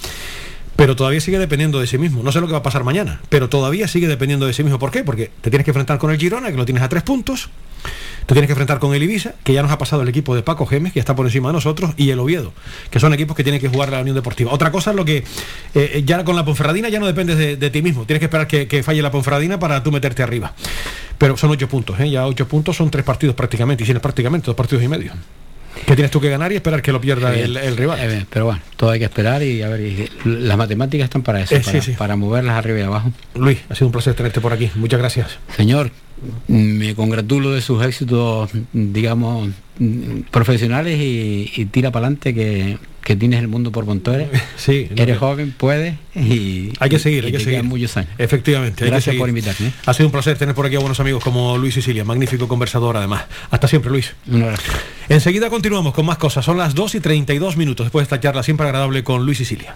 pero todavía sigue dependiendo de sí mismo. No sé lo que va a pasar mañana, pero todavía sigue dependiendo de sí mismo. ¿Por qué? Porque te tienes que enfrentar con el Girona, que lo tienes a tres puntos, te tienes que enfrentar con el Ibiza, que ya nos ha pasado el equipo de Paco Gemes, que está por encima de nosotros, y el Oviedo, que son equipos que tienen que jugar la Unión Deportiva. Otra cosa es lo que eh, ya con la Ponferradina ya no dependes de, ti mismo, tienes que esperar que, que, falle la Ponferradina para tú meterte arriba. Pero son ocho puntos, ¿eh? ya ocho puntos son tres partidos prácticamente, y tienes prácticamente dos partidos y medio. ¿Qué tienes tú que ganar y esperar que lo pierda el, el, rival? Eh, pero bueno, todo hay que esperar y a ver, y las matemáticas están para eso, eh, para, sí, sí. para moverlas arriba y abajo. Luis, ha sido un placer tenerte por aquí. Muchas gracias. Señor, me congratulo de sus éxitos, digamos, profesionales y, y tira para adelante que, que, tienes el mundo por montones. (laughs) Sí, eres joven, puedes y hay que seguir, y, hay que seguir muchos años. Efectivamente. Gracias por invitarme. Ha sido un placer tener por aquí a buenos amigos como Luis Sicilia, magnífico conversador además. Hasta siempre, Luis. Un abrazo. Enseguida continuamos con más cosas. Son las 2 y 32 minutos después de esta charla siempre agradable con Luis Sicilia.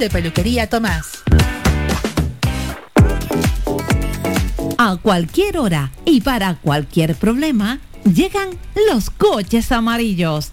de Peluquería Tomás. A cualquier hora y para cualquier problema, llegan los coches amarillos.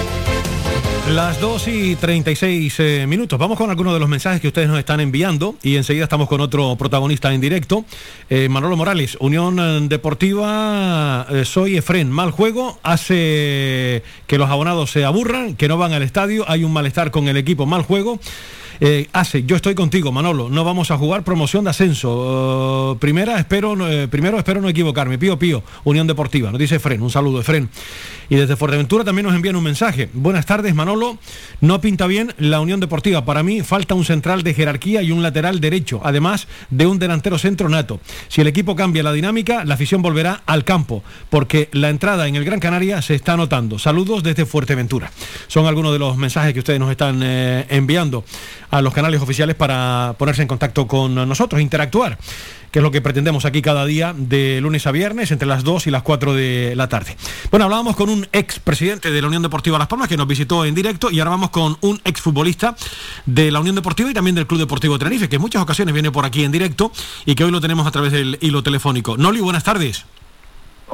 Las 2 y 36 eh, minutos. Vamos con algunos de los mensajes que ustedes nos están enviando y enseguida estamos con otro protagonista en directo. Eh, Manolo Morales, Unión eh, Deportiva, eh, soy Efren. Mal juego hace que los abonados se aburran, que no van al estadio, hay un malestar con el equipo. Mal juego. Eh, hace, yo estoy contigo, Manolo. No vamos a jugar promoción de ascenso. Uh, primera, espero, eh, primero espero no equivocarme. Pío Pío, Unión Deportiva. Nos dice Fren. Un saludo, Fren. Y desde Fuerteventura también nos envían un mensaje. Buenas tardes, Manolo. No pinta bien la Unión Deportiva. Para mí falta un central de jerarquía y un lateral derecho, además de un delantero centro nato. Si el equipo cambia la dinámica, la afición volverá al campo, porque la entrada en el Gran Canaria se está notando. Saludos desde Fuerteventura. Son algunos de los mensajes que ustedes nos están eh, enviando a los canales oficiales para ponerse en contacto con nosotros, interactuar, que es lo que pretendemos aquí cada día de lunes a viernes entre las 2 y las 4 de la tarde. Bueno, hablábamos con un ex presidente de la Unión Deportiva Las Palmas que nos visitó en directo y ahora vamos con un ex futbolista de la Unión Deportiva y también del Club Deportivo Tenerife, que en muchas ocasiones viene por aquí en directo y que hoy lo tenemos a través del hilo telefónico. Noli, buenas tardes.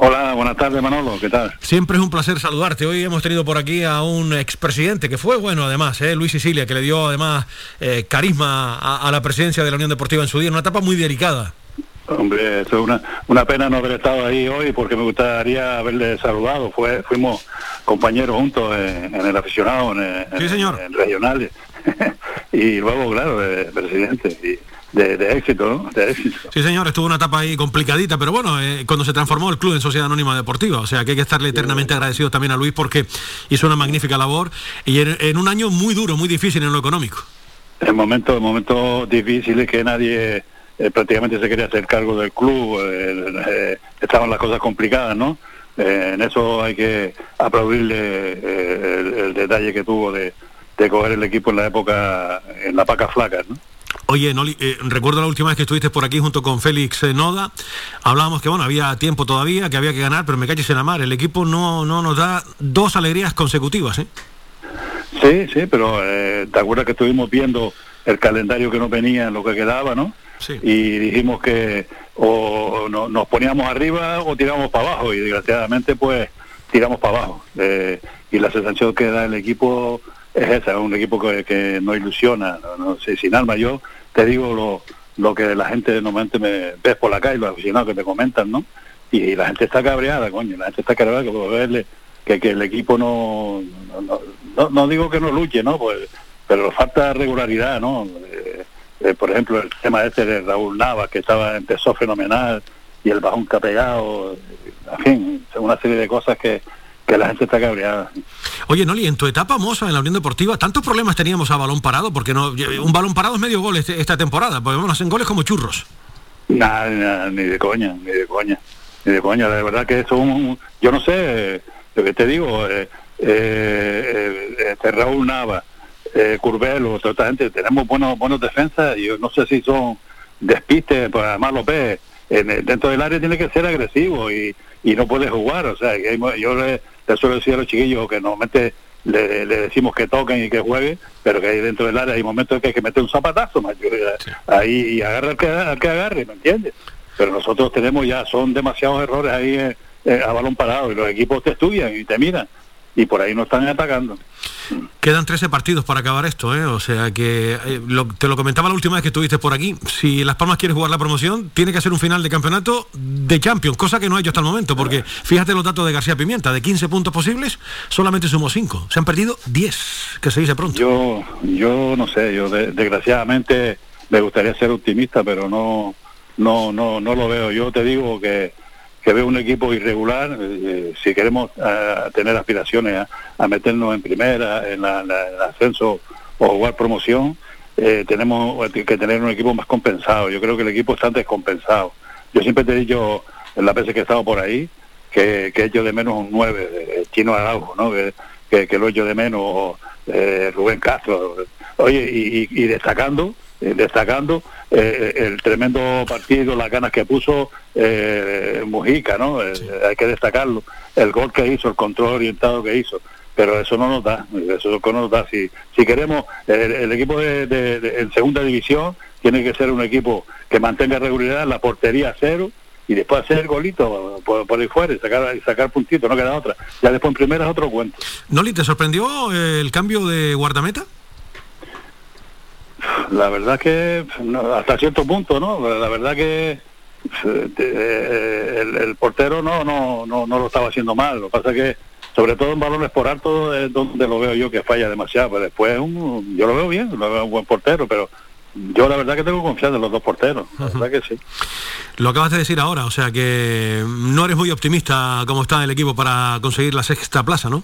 Hola, buenas tardes Manolo, ¿qué tal? Siempre es un placer saludarte. Hoy hemos tenido por aquí a un expresidente que fue bueno además, ¿eh? Luis Sicilia, que le dio además eh, carisma a, a la presidencia de la Unión Deportiva en su día, en una etapa muy delicada. Hombre, es una, una pena no haber estado ahí hoy porque me gustaría haberle saludado. Fue, fuimos compañeros juntos en, en el aficionado, en, en- Sí, señor. en regionales. (laughs) y luego, claro, de presidente. Y de, de éxito, ¿no? De éxito. Sí, señor, estuvo una etapa ahí complicadita, pero bueno, eh, cuando se transformó el club en Sociedad Anónima Deportiva, o sea que hay que estarle eternamente agradecido también a Luis porque hizo una magnífica labor y en, en un año muy duro, muy difícil en lo económico. en momentos, en momentos difíciles que nadie eh, prácticamente se quería hacer cargo del club, eh, eh, estaban las cosas complicadas, ¿no? Eh, en eso hay que aplaudirle eh, el, el detalle que tuvo de, de coger el equipo en la época, en la paca flaca, ¿no? Oye, Noli, eh, recuerdo la última vez que estuviste por aquí junto con Félix eh, Noda, hablábamos que bueno, había tiempo todavía, que había que ganar, pero me calles en la mar, el equipo no, no nos da dos alegrías consecutivas, ¿eh? Sí, sí, pero eh, te acuerdas que estuvimos viendo el calendario que nos venía, lo que quedaba, ¿no? Sí. Y dijimos que o no- nos poníamos arriba o tiramos para abajo y desgraciadamente pues tiramos para abajo. Eh, y la sensación que da el equipo es esa, es un equipo que, que no ilusiona, no, no sé, sin alma. Yo te digo lo, lo que la gente normalmente me ves por la calle, los aficionados que te comentan, ¿no? Y, la gente está cabreada, coño, la gente está cabreada que que, el equipo no no, no, no- digo que no luche, ¿no? Pues, pero falta regularidad, ¿no? Eh, eh, por ejemplo, el tema este de Raúl Navas, que estaba empezó fenomenal, y el bajón que pegado, en fin, una serie de cosas que, que la gente está cabreada. Oye, Noli, en tu etapa moza en la Unión Deportiva, ¿tantos problemas teníamos a balón parado? Porque no, un balón parado es medio gol este- esta temporada, porque bueno, hacen goles como churros. Nada, ni de coña, ni de coña, ni de coña. De verdad que eso un, yo no sé, eh, lo que te digo, eh, eh, eh, este Raúl Nava, eh, Curvelo, toda esta gente, tenemos buenos, buenos defensas y yo no sé si son despistes, pues además lo ves, en el- dentro del área tiene que ser agresivo y, y no puede jugar, o sea, yo le, le suelo decir a los chiquillos que normalmente le, le decimos que toquen y que jueguen, pero que ahí dentro del área hay momentos en que hay que meter un zapatazo, macho, y- ahí y agarra el que, al que agarre, ¿me entiendes? Pero nosotros tenemos ya, son demasiados errores ahí eh, eh, a balón parado y los equipos te estudian y te miran y por ahí no están atacando. Quedan 13 partidos para acabar esto, ¿eh? O sea que eh, lo- te lo comentaba la última vez que estuviste por aquí. Si Las Palmas quiere jugar la promoción, tiene que ser un final de campeonato de Champions, cosa que no ha hecho hasta el momento, porque fíjate los datos de García Pimienta, de 15 puntos posibles, solamente sumó 5. Se han perdido 10, que se dice pronto. Yo, yo no sé, yo de- desgraciadamente me gustaría ser optimista, pero no, no, no, no lo veo. Yo te digo que, que veo un equipo irregular. eh, si queremos eh, tener aspiraciones a, meternos en primera, en, la- el ascenso o jugar promoción, eh, tenemos que tener un equipo más compensado. Yo creo que el equipo está descompensado. Yo siempre te he dicho, en las veces que he estado por ahí, que, que echo de menos un 9, eh, Chino Araujo, ¿no? Que, que, que lo echo de menos, eh, Rubén Castro. Oye, y, y- destacando, eh, destacando eh, el tremendo partido, las ganas que puso eh, Mujica, ¿no? Eh, hay que destacarlo. El gol que hizo, el control orientado que hizo. Pero eso no nos da, eso no nos da. Si, si queremos, el, el equipo de, de- de- en segunda división tiene que ser un equipo que mantenga regularidad, la portería a cero, y después hacer el golito por, por ahí fuera y sacar, y sacar puntitos, no queda otra. Ya después en primera es otro cuento. Noli, ¿te sorprendió eh, el cambio de guardameta? La verdad que no, hasta cierto punto, ¿no? La verdad que eh, eh, el, el portero no, no, no, no lo estaba haciendo mal. Lo que pasa que, sobre todo en balones por alto, es donde lo veo yo que falla demasiado. Pero después un- yo lo veo bien, lo veo un buen portero, pero yo la verdad que tengo confianza en los dos porteros. La verdad que sí. Lo acabas de decir ahora, o sea que no eres muy optimista como está el equipo para conseguir la sexta plaza, ¿no?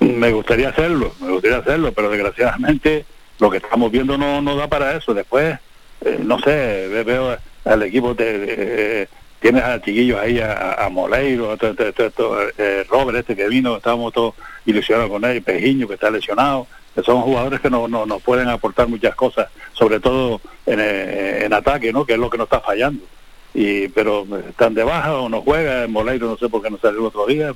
Me gustaría hacerlo, me gustaría hacerlo, pero desgraciadamente lo que estamos viendo no, no da para eso. Después, eh, no sé, ve- veo al equipo, te, eh, tienes a chiquillos ahí, a, a Moleiro, a to- to- eh, Robert este que vino, estábamos todos ilusionados con él, Pejiño que está lesionado, que son jugadores que no, no, nos pueden aportar muchas cosas, sobre todo en, en ataque, ¿no? que es lo que nos está fallando. y Pero están de baja o no juega, Moleiro no sé por qué no salió el otro día,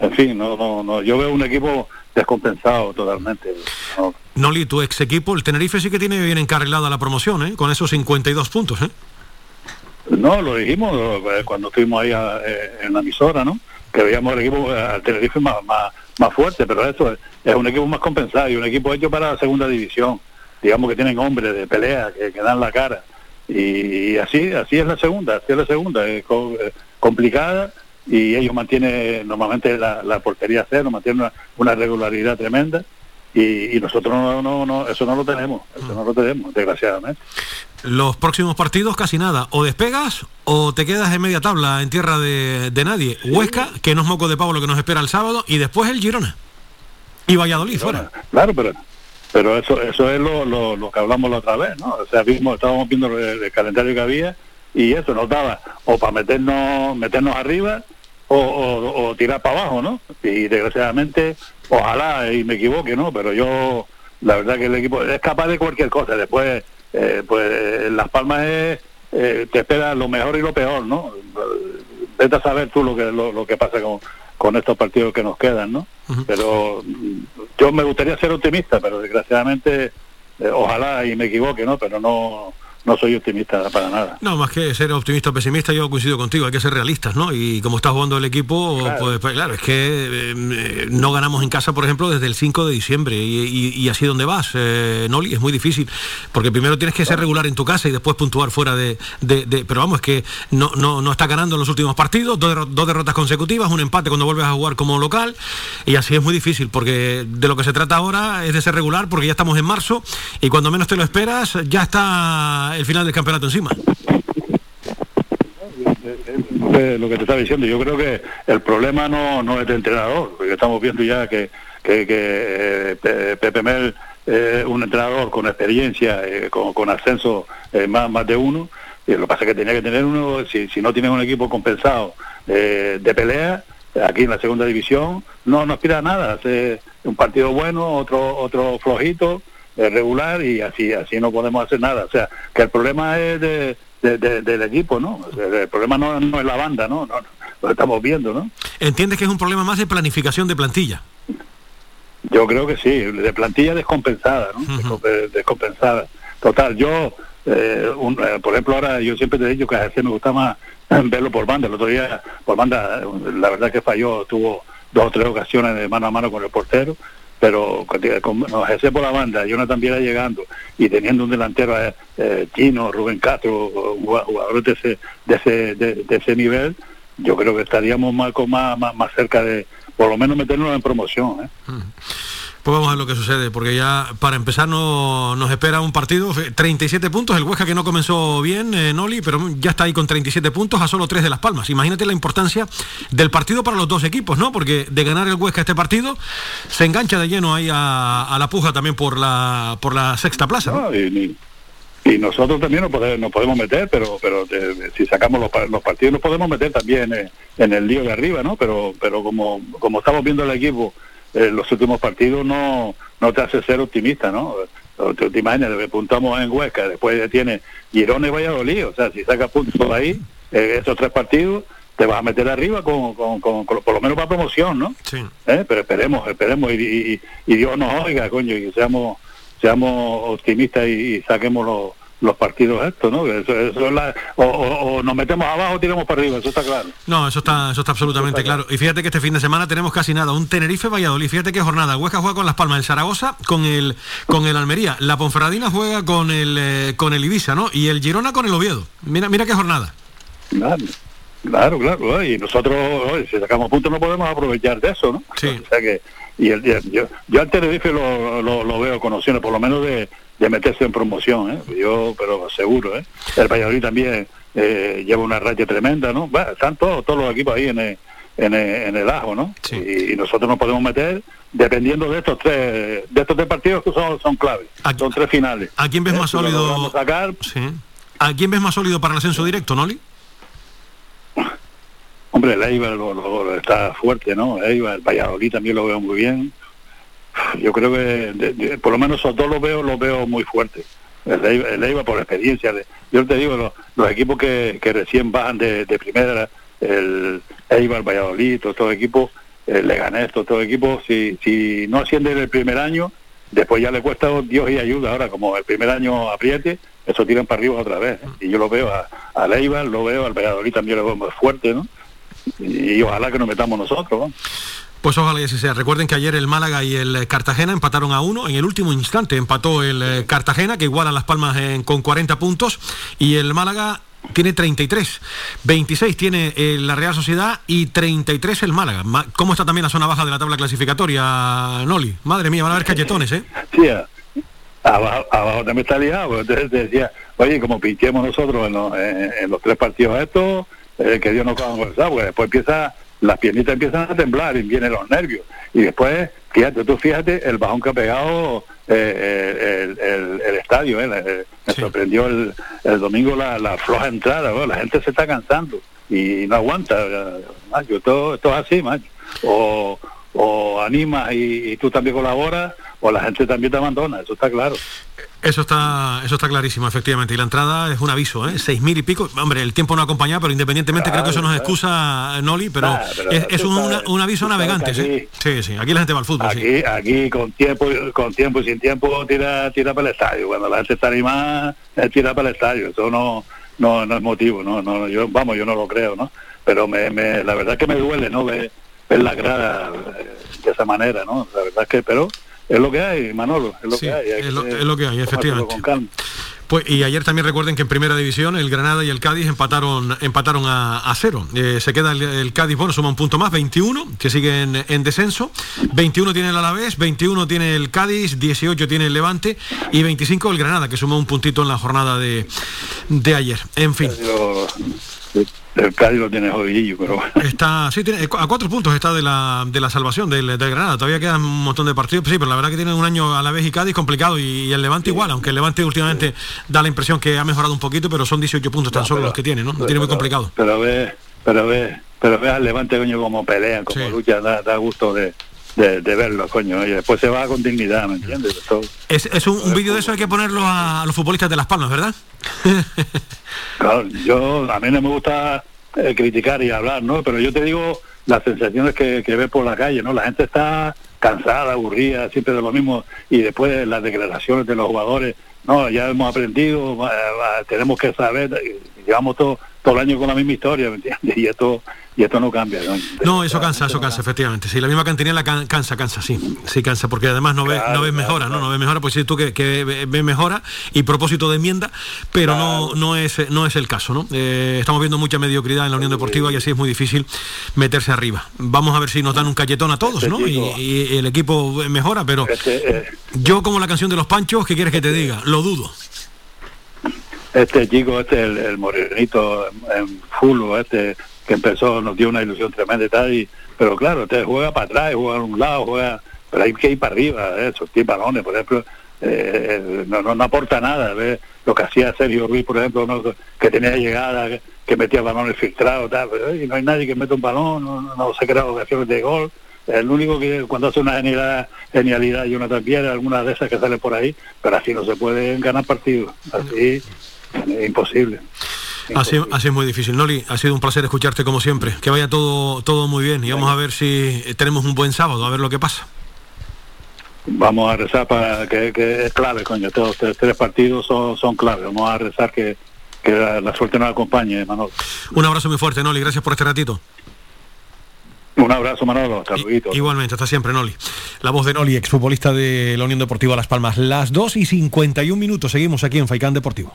en fin, no, no, no, yo veo un equipo descompensado totalmente. ¿no? Noli, tu ex equipo, el Tenerife sí que tiene bien encarrilada la promoción, ¿eh? Con esos 52 puntos, ¿eh? No, lo dijimos eh, cuando estuvimos ahí a- eh, en la emisora, ¿no? Que veíamos el equipo eh, al Tenerife más, más, más fuerte, pero eso es, es un equipo más compensado y un equipo hecho para la segunda división. Digamos que tienen hombres de pelea que, que dan la cara. Y, y así así es la segunda, así es la segunda, es co- complicada y ellos mantienen normalmente la, la portería cero, mantienen una, una regularidad tremenda y, y nosotros no, no, no, eso no lo tenemos, eso no lo tenemos, desgraciadamente. Los próximos partidos casi nada. O despegas o te quedas en media tabla en tierra de, de nadie. Huesca, que no es moco de pavo lo que nos espera el sábado, y después el Girona. Y Valladolid fuera. Claro, pero pero eso eso es lo, lo, lo que hablamos la otra vez, ¿no? O sea, mismo estábamos viendo el, el calendario que había y eso nos daba o para meternos meternos arriba o, o- o tirar para abajo, ¿no? Y desgraciadamente, ojalá y me equivoque, ¿no? Pero yo, la verdad que el equipo es capaz de cualquier cosa. Después, eh, pues Las Palmas es, eh, te espera lo mejor y lo peor, ¿no? Vete a saber tú lo que lo, lo que pasa con, con estos partidos que nos quedan, ¿no? Pero yo me gustaría ser optimista, pero desgraciadamente, eh, ojalá y me equivoque, ¿no? Pero no no soy optimista para nada. No, más que ser optimista o pesimista, yo coincido contigo, hay que ser realistas, ¿no? Y como está jugando el equipo, Claro. pues, pues, claro, es que eh, eh, no ganamos en casa, por ejemplo, desde el 5 de diciembre. Y, y- y así donde vas, eh, Noli, es muy difícil. Porque primero tienes que ser regular en tu casa y después puntuar fuera de. de- de- pero vamos, es que no, no, no está ganando en los últimos partidos, dos, derro- dos derrotas consecutivas, un empate cuando vuelves a jugar como local. Y así es muy difícil, porque de lo que se trata ahora es de ser regular, porque ya estamos en marzo y cuando menos te lo esperas, ya está el final del campeonato encima. Eh, lo que te estaba diciendo, yo creo que el problema no, no es de entrenador, porque estamos viendo ya que, que, eh, Pe- Pepe Mel es un entrenador con experiencia, eh, con, ascenso eh, más, más de uno, lo que pasa es que tenía que tener uno, si, si no tienes un equipo compensado eh, de pelea, aquí en la segunda división, no, no aspira nada, hace un partido bueno, otro, otro flojito, eh, regular y así así no podemos hacer nada. O sea, que el problema es de, de- de- del equipo, ¿no? O sea, el problema no, no es la banda, ¿no? No, no, Lo estamos viendo, ¿no? ¿Entiendes que es un problema más de planificación de plantilla? Yo creo que sí, de plantilla descompensada, ¿no? Descompe- Descompensada. Total, yo, eh, un- eh, por ejemplo, ahora yo siempre te he dicho que a veces me gusta más (laughs) verlo por banda. El otro día, por banda, eh, la verdad que falló, tuvo dos o tres ocasiones de mano a mano con el portero, pero con, con- no, ese por la banda, Jonathan Viera llegando y teniendo un delantero eh, eh, chino, Rubén Castro, jugadores de ese, de ese, de, de ese nivel, yo creo que estaríamos más, más, más cerca de, por lo menos meternos en promoción, ¿eh? Pues vamos a ver lo que sucede, porque ya para empezar no, nos espera un partido, eh, 37 puntos, el Huesca que no comenzó bien, eh, Noli, pero ya está ahí con 37 puntos a solo 3 de Las Palmas. Imagínate la importancia del partido para los dos equipos, ¿no? Porque de ganar el Huesca este partido, se engancha de lleno ahí a, la puja también por la, por la sexta plaza. Y, nosotros también nos podemos, nos podemos meter, pero pero eh, si sacamos los, los partidos nos podemos meter también eh, en el lío de arriba, ¿no? Pero pero como como estamos viendo el equipo eh, los últimos partidos no no te hace ser optimista, ¿no? Te, te imaginas, puntamos en Huesca, después tiene Girona y Valladolid, o sea, si sacas puntos por ahí, eh, esos tres partidos, te vas a meter arriba con, con, con- con- por lo menos para promoción, ¿no? Sí. ¿eh? pero esperemos, esperemos y, y- y Dios nos oiga, coño, y que seamos, seamos optimistas y, y saquemos los, los partidos estos, ¿no? Eso, eso es la- o, o- o nos metemos abajo o tiramos para arriba, eso está claro. No, eso está, eso está absolutamente claro. Y fíjate que este fin de semana tenemos casi nada, un Tenerife Valladolid. Fíjate qué jornada. Huesca juega con Las Palmas, el Zaragoza con el con el Almería. La Ponferradina juega con el eh, con el Ibiza, ¿no? Y el Girona con el Oviedo. Mira, mira qué jornada. Claro, claro, claro. Y nosotros, si sacamos puntos, no podemos aprovechar de eso, ¿no? Sí. O sea que, y el, y el- yo, yo al Tenerife lo, lo, lo veo con opciones, por lo menos de, de meterse en promoción, ¿eh? Yo, pero seguro, ¿eh? El Valladolid también eh, lleva una racha tremenda, ¿no? Bueno, están todos, todos los equipos ahí en el, en el, en el ajo, ¿no? Sí. Y, y nosotros nos podemos meter dependiendo de estos tres, de estos tres partidos que son, son claves. Aquí- son tres finales. ¿A quién ves ¿Eh? más sólido? logramos sacar, Sí. ¿A quién ves más sólido para el ascenso directo, Noli? Hombre, el Eibar lo, lo- lo está fuerte, ¿no? El Eibar, el Valladolid también lo veo muy bien. Yo creo que, por lo menos esos dos los veo, los veo muy fuertes. El Eibar, el Eibar por experiencia. de- yo te digo, los, equipos que, recién bajan de, primera, el Eibar, Valladolid, todos estos equipos, el Leganés, todos estos equipos, si, si no ascienden el primer año, después ya le cuesta Dios y ayuda. Ahora, como el primer año apriete, eso tiran para arriba otra vez. Y yo lo veo a, al Eibar, lo veo al Valladolid también lo veo muy fuerte, ¿no? y ojalá que nos metamos nosotros. ¿no? Pues ojalá y así sea. Recuerden que ayer el Málaga y el eh, Cartagena empataron a uno. En el último instante empató el eh, Cartagena, que iguala Las Palmas con 40 puntos. Y el Málaga tiene 33. 26 tiene eh, la Real Sociedad y 33 el Málaga. ¿Cómo está también la zona baja de la tabla clasificatoria, Noli? Madre mía, van a haber calletones, ¿eh? Sí, abajo, abajo también está pues, Entonces decía, oye, como pinchemos nosotros en los, en, los tres partidos estos, que Dios nos coja con porque después empieza, las piernitas empiezan a temblar y vienen los nervios. Y después, fíjate, tú fíjate el bajón que ha pegado eh, el, el- el estadio. eh, eh, me sorprendió el, el domingo la, la floja entrada. bueno, la gente se está cansando y no aguanta. eh, macho, esto, esto es así, macho. O, o animas y, y tú también colaboras, o la gente también te abandona, eso está claro. Eso está, eso está clarísimo, efectivamente. Y la entrada es un aviso, ¿eh? Seis mil y pico. Hombre, el tiempo no acompaña, pero independientemente creo que eso nos excusa, Noli, pero, es, un, sabes- un aviso a navegantes, ¿eh? Sí, sí, aquí la gente va al fútbol, sí. Aquí, aquí con tiempo, con tiempo y sin tiempo tira, tira para el estadio. Cuando la gente está animada, eh, tira para el estadio. Eso no, no, no es motivo, no, no, yo, vamos, yo no lo creo, ¿no? Pero me, me, la verdad es que me duele, ¿no? Ver, ver la grada eh, de esa manera, ¿no? La verdad es que, pero es lo que hay, Manolo, es lo Sí, que hay. hay es lo- que es lo que hay, efectivamente. Pues, y ayer también recuerden que en primera división el Granada y el Cádiz empataron empataron a, a cero. Eh, se queda el, el Cádiz, bueno, suma un punto más, 21, que sigue en, en descenso. 21 tiene el Alavés, 21 tiene el Cádiz, 18 tiene el Levante y 25 el Granada, que sumó un puntito en la jornada de, de ayer. En fin. El Cádiz lo tiene jodidillo, pero bueno. Está, sí, tiene, a cuatro puntos está de la, de la salvación del, del Granada. Todavía quedan un montón de partidos. Sí, pero la verdad que tienen un año a la vez y Cádiz complicado y, y el Levante igual, aunque el Levante últimamente da la impresión que ha mejorado un poquito, pero son 18 puntos tan solo los que tiene, ¿no? Lo tiene muy complicado. Pero ve, pero ve, pero ve al Levante, coño, como pelean, como lucha, da, da gusto de, de, de verlo, coño. Y después se va con dignidad, ¿me entiendes? Es, es un, un vídeo de eso hay que ponerlo a, los futbolistas de Las Palmas, ¿verdad? (laughs) claro, yo, a mí no me gusta eh, criticar y hablar, ¿no? Pero yo te digo las sensaciones que, que ves por la calle, ¿no? La gente está cansada, aburrida, siempre de lo mismo. Y después las declaraciones de los jugadores, no, ya hemos aprendido, tenemos que saber, llevamos todo, todo el año con la misma historia, ¿me entiendes? Y esto, y esto no cambia, ¿no? No, eso cansa, eso cansa, efectivamente. Sí, la misma cantinela can- cansa, cansa, sí. Sí, cansa, porque además no ves, no ves mejora, ¿no? No ves mejora, pues sí, tú que, que ve- ves mejora y propósito de enmienda, pero no, no, es, no es el caso, ¿no? Eh, estamos viendo mucha mediocridad en la Unión Deportiva y así es muy difícil meterse arriba. Vamos a ver si nos dan un cayetón a todos, ¿no? Y, y el equipo mejora, pero Este, eh, yo como la canción de los panchos, ¿qué quieres que te diga? Lo dudo. Este chico, este, el, el morenito en, fútbol, este que empezó, nos dio una ilusión tremenda y tal, y, pero claro, este juega para atrás, juega a un lado, juega, pero hay que ir para arriba, eh, sortir balones, por ejemplo, eh, no, no, no aporta nada, ¿ves? lo que hacía Sergio Ruiz, por ejemplo, que tenía llegada, que, metía balones filtrados, tal, pero, y no hay nadie que meta un balón, no, no, se crean ocasiones de gol, el único que cuando hace una genialidad, genialidad Jonathan Pierre, alguna de esas que salen por ahí, pero así no se pueden ganar partidos, así es imposible. Así, así es muy difícil. Noli, ha sido un placer escucharte como siempre. Que vaya todo, todo muy bien y vamos a ver si tenemos un buen sábado, a ver lo que pasa. Vamos a rezar para que, que es clave, coño, todos tres, tres partidos son, son clave, vamos a rezar que, que la, la suerte nos acompañe, Manolo. Un abrazo muy fuerte, Noli. Gracias por este ratito. Un abrazo, Manolo, hasta luego. Igualmente, hasta siempre, Noli. La voz de Noli, exfutbolista de la Unión Deportiva Las Palmas. Las 2 y 51 minutos. Seguimos aquí en Faicán Deportivo.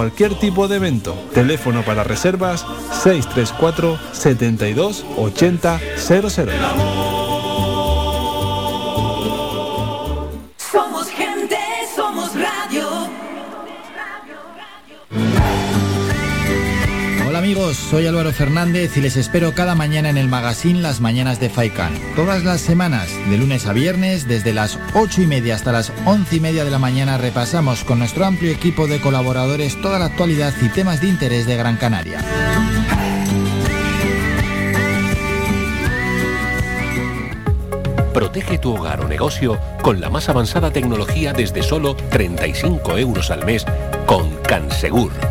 cualquier tipo de evento. Teléfono para reservas 634 72 80 00. Soy Álvaro Fernández y les espero cada mañana en el magazine Las Mañanas de Faikan. Todas las semanas, de lunes a viernes, desde las 8 y media hasta las 11 y media de la mañana, repasamos con nuestro amplio equipo de colaboradores toda la actualidad y temas de interés de Gran Canaria. Protege tu hogar o negocio con la más avanzada tecnología desde solo 35 euros al mes con Cansegur.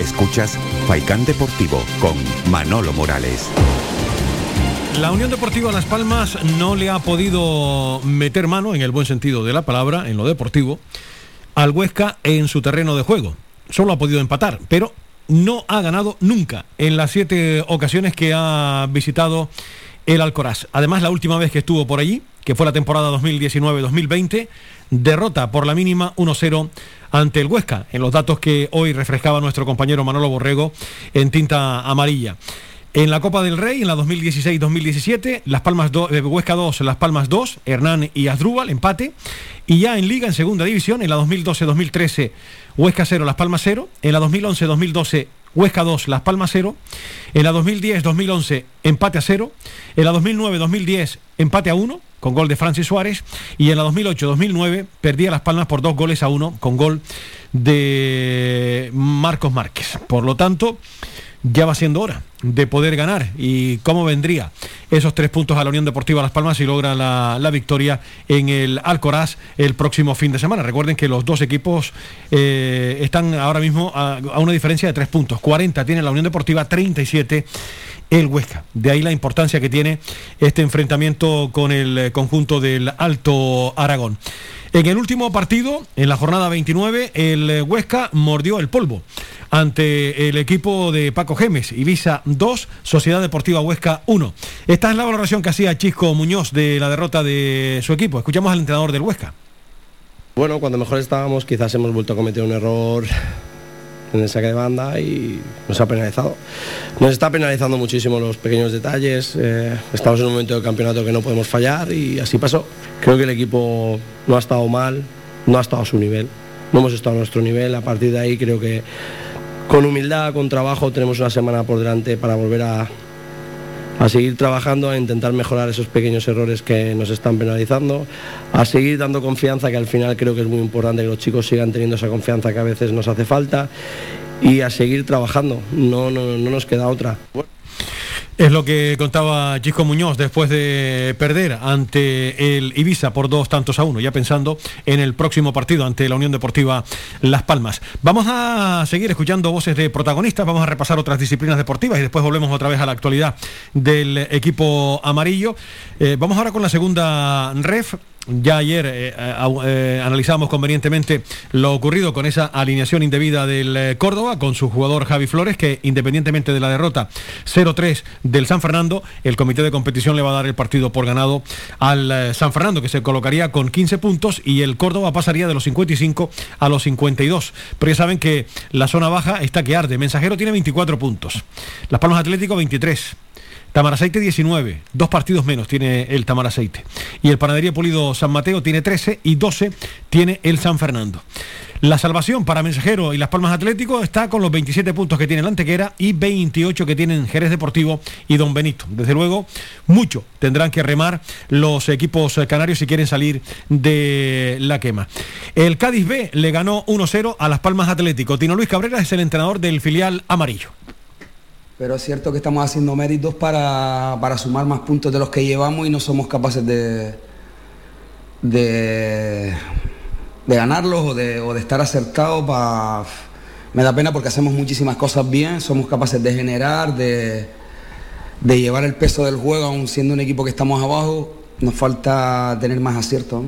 Escuchas Faikán Deportivo con Manolo Morales. La Unión Deportiva Las Palmas no le ha podido meter mano, en el buen sentido de la palabra, en lo deportivo, al Huesca en su terreno de juego. Solo ha podido empatar, pero no ha ganado nunca en las siete ocasiones que ha visitado el Alcoraz. Además, la última vez que estuvo por allí, que fue la temporada 2019-2020, derrota por la mínima 1-0 ante el Huesca, en los datos que hoy refrescaba nuestro compañero Manolo Borrego en tinta amarilla. En la Copa del Rey, en la 2016-2017, Las Palmas 2, eh, Huesca 2, Las Palmas 2, Hernán y Asdrúbal, empate. Y ya en Liga, en Segunda División, en la 2012-2013, Huesca 0, Las Palmas 0. En la 2011-2012, Huesca 2, Las Palmas 0. En la 2010-2011, empate a 0. En la 2009-2010, empate a 1, con gol de Francis Suárez. Y en la 2008-2009, perdía Las Palmas por dos goles a 1, con gol de Marcos Márquez. Por lo tanto, ya va siendo hora de poder ganar y cómo vendría esos tres puntos a la Unión Deportiva Las Palmas si logra la, la victoria en el Alcoraz el próximo fin de semana. Recuerden que los dos equipos eh, están ahora mismo a, a una diferencia de tres puntos. 40 tiene la Unión Deportiva, 37 el Huesca. De ahí la importancia que tiene este enfrentamiento con el conjunto del Alto Aragón. En el último partido, en la jornada 29, el eh, Huesca mordió el polvo ante el equipo de Paco Gemes, Ibiza 2, Sociedad Deportiva Huesca 1. Esta es la valoración que hacía Chisco Muñoz de la derrota de su equipo. Escuchamos al entrenador del Huesca. Bueno, cuando mejor estábamos quizás hemos vuelto a cometer un error en el saque de banda y nos ha penalizado. Nos está penalizando muchísimo los pequeños detalles, eh, estamos en un momento del campeonato que no podemos fallar y así pasó. Creo que el equipo no ha estado mal, no ha estado a su nivel, no hemos estado a nuestro nivel, a partir de ahí creo que con humildad, con trabajo tenemos una semana por delante para volver a, a seguir trabajando, a intentar mejorar esos pequeños errores que nos están penalizando, a seguir dando confianza, que al final creo que es muy importante que los chicos sigan teniendo esa confianza que a veces nos hace falta, y a seguir trabajando, no, no, no nos queda otra. Es lo que contaba Chisco Muñoz después de perder ante el Ibiza por dos tantos a uno, ya pensando en el próximo partido ante la Unión Deportiva Las Palmas. Vamos a seguir escuchando voces de protagonistas, vamos a repasar otras disciplinas deportivas y después volvemos otra vez a la actualidad del equipo amarillo. Eh, vamos ahora con la segunda ref. Ya ayer eh, eh, analizábamos convenientemente lo ocurrido con esa alineación indebida del eh, Córdoba con su jugador Javi Flores, que independientemente de la derrota 0-3 del San Fernando, el comité de competición le va a dar el partido por ganado al eh, San Fernando, que se colocaría con 15 puntos y el Córdoba pasaría de los 55 a los 52. Pero ya saben que la zona baja está que arde. Mensajero tiene 24 puntos. Las Palmas Atlético 23. Tamaraceite 19, dos partidos menos tiene el Tamaraceite. Y el Panadería Pulido San Mateo tiene 13 y 12 tiene el San Fernando. La salvación para Mensajero y Las Palmas Atlético está con los 27 puntos que tiene el Antequera y 28 que tienen Jerez Deportivo y Don Benito. Desde luego, mucho tendrán que remar los equipos canarios si quieren salir de la quema. El Cádiz B le ganó 1-0 a Las Palmas Atlético. Tino Luis Cabrera es el entrenador del filial amarillo. Pero es cierto que estamos haciendo méritos para, para sumar más puntos de los que llevamos y no somos capaces de, de, ganarlos o de, o de estar acertados. Me da pena porque hacemos muchísimas cosas bien, somos capaces de generar, de, de llevar el peso del juego, aun siendo un equipo que estamos abajo. Nos falta tener más acierto.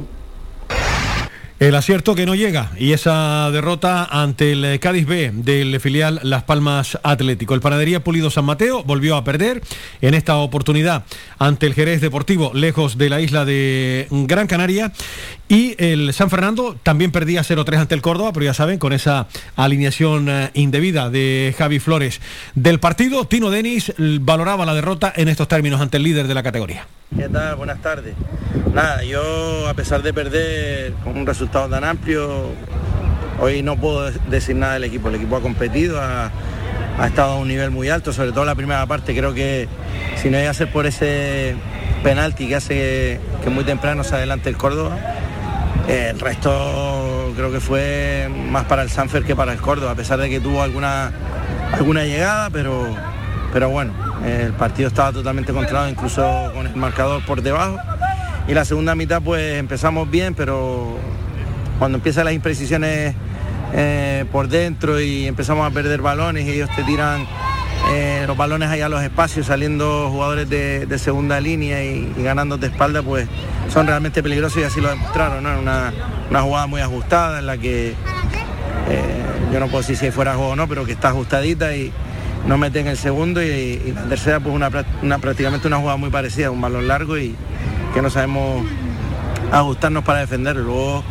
El acierto que no llega y esa derrota ante el eh, Cádiz B del filial Las Palmas Atlético. El Panadería Pulido San Mateo volvió a perder en esta oportunidad ante el Jerez Deportivo lejos de la isla de Gran Canaria y el San Fernando también perdía 0-3 ante el Córdoba, pero ya saben, con esa alineación eh, indebida de Javi Flores del partido, Tino Denis valoraba la derrota en estos términos ante el líder de la categoría. ¿Qué tal? Buenas tardes. Nada, yo a pesar de perder con un resultado tan amplio, hoy no puedo decir nada del equipo. El equipo ha competido, ha, estado a un nivel muy alto, sobre todo la primera parte. Creo que si no iba a ser por ese penalti que hace que muy temprano se adelante el Córdoba, eh, el resto creo que fue más para el Sanfer que para el Córdoba, a pesar de que tuvo alguna, alguna llegada, pero, pero bueno, el partido estaba totalmente controlado, incluso con el marcador por debajo. Y la segunda mitad pues empezamos bien, pero cuando empiezan las imprecisiones eh, por dentro y empezamos a perder balones y ellos te tiran eh, los balones allá a los espacios, saliendo jugadores de, segunda línea y, y ganando de espalda, pues son realmente peligrosos y así lo demostraron. ¿no? Una, una jugada muy ajustada en la que eh, yo no puedo decir si fuera juego o no, pero que está ajustadita y no meten el segundo y, la tercera pues una, una- prácticamente una jugada muy parecida, un balón largo y que no sabemos ajustarnos para defenderlo. Luego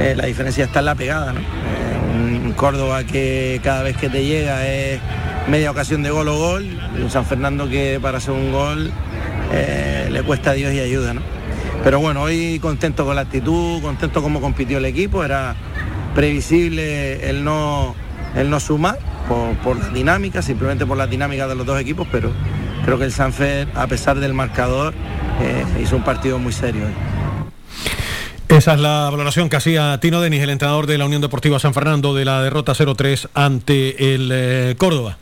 eh, la diferencia está en la pegada, ¿no? Eh, un Córdoba que cada vez que te llega es media ocasión de gol o gol, y un San Fernando que para hacer un gol eh, le cuesta a Dios y ayuda, ¿no? Pero bueno, hoy contento con la actitud, contento cómo compitió el equipo, era previsible el no, el no sumar por, por la dinámica, simplemente por la dinámica de los dos equipos, pero creo que el Sanfer, a pesar del marcador, hizo un partido muy serio. Esa es la valoración que hacía Tino Denis, el entrenador de la Unión Deportiva San Fernando, de la derrota 0-3 ante el eh, Córdoba.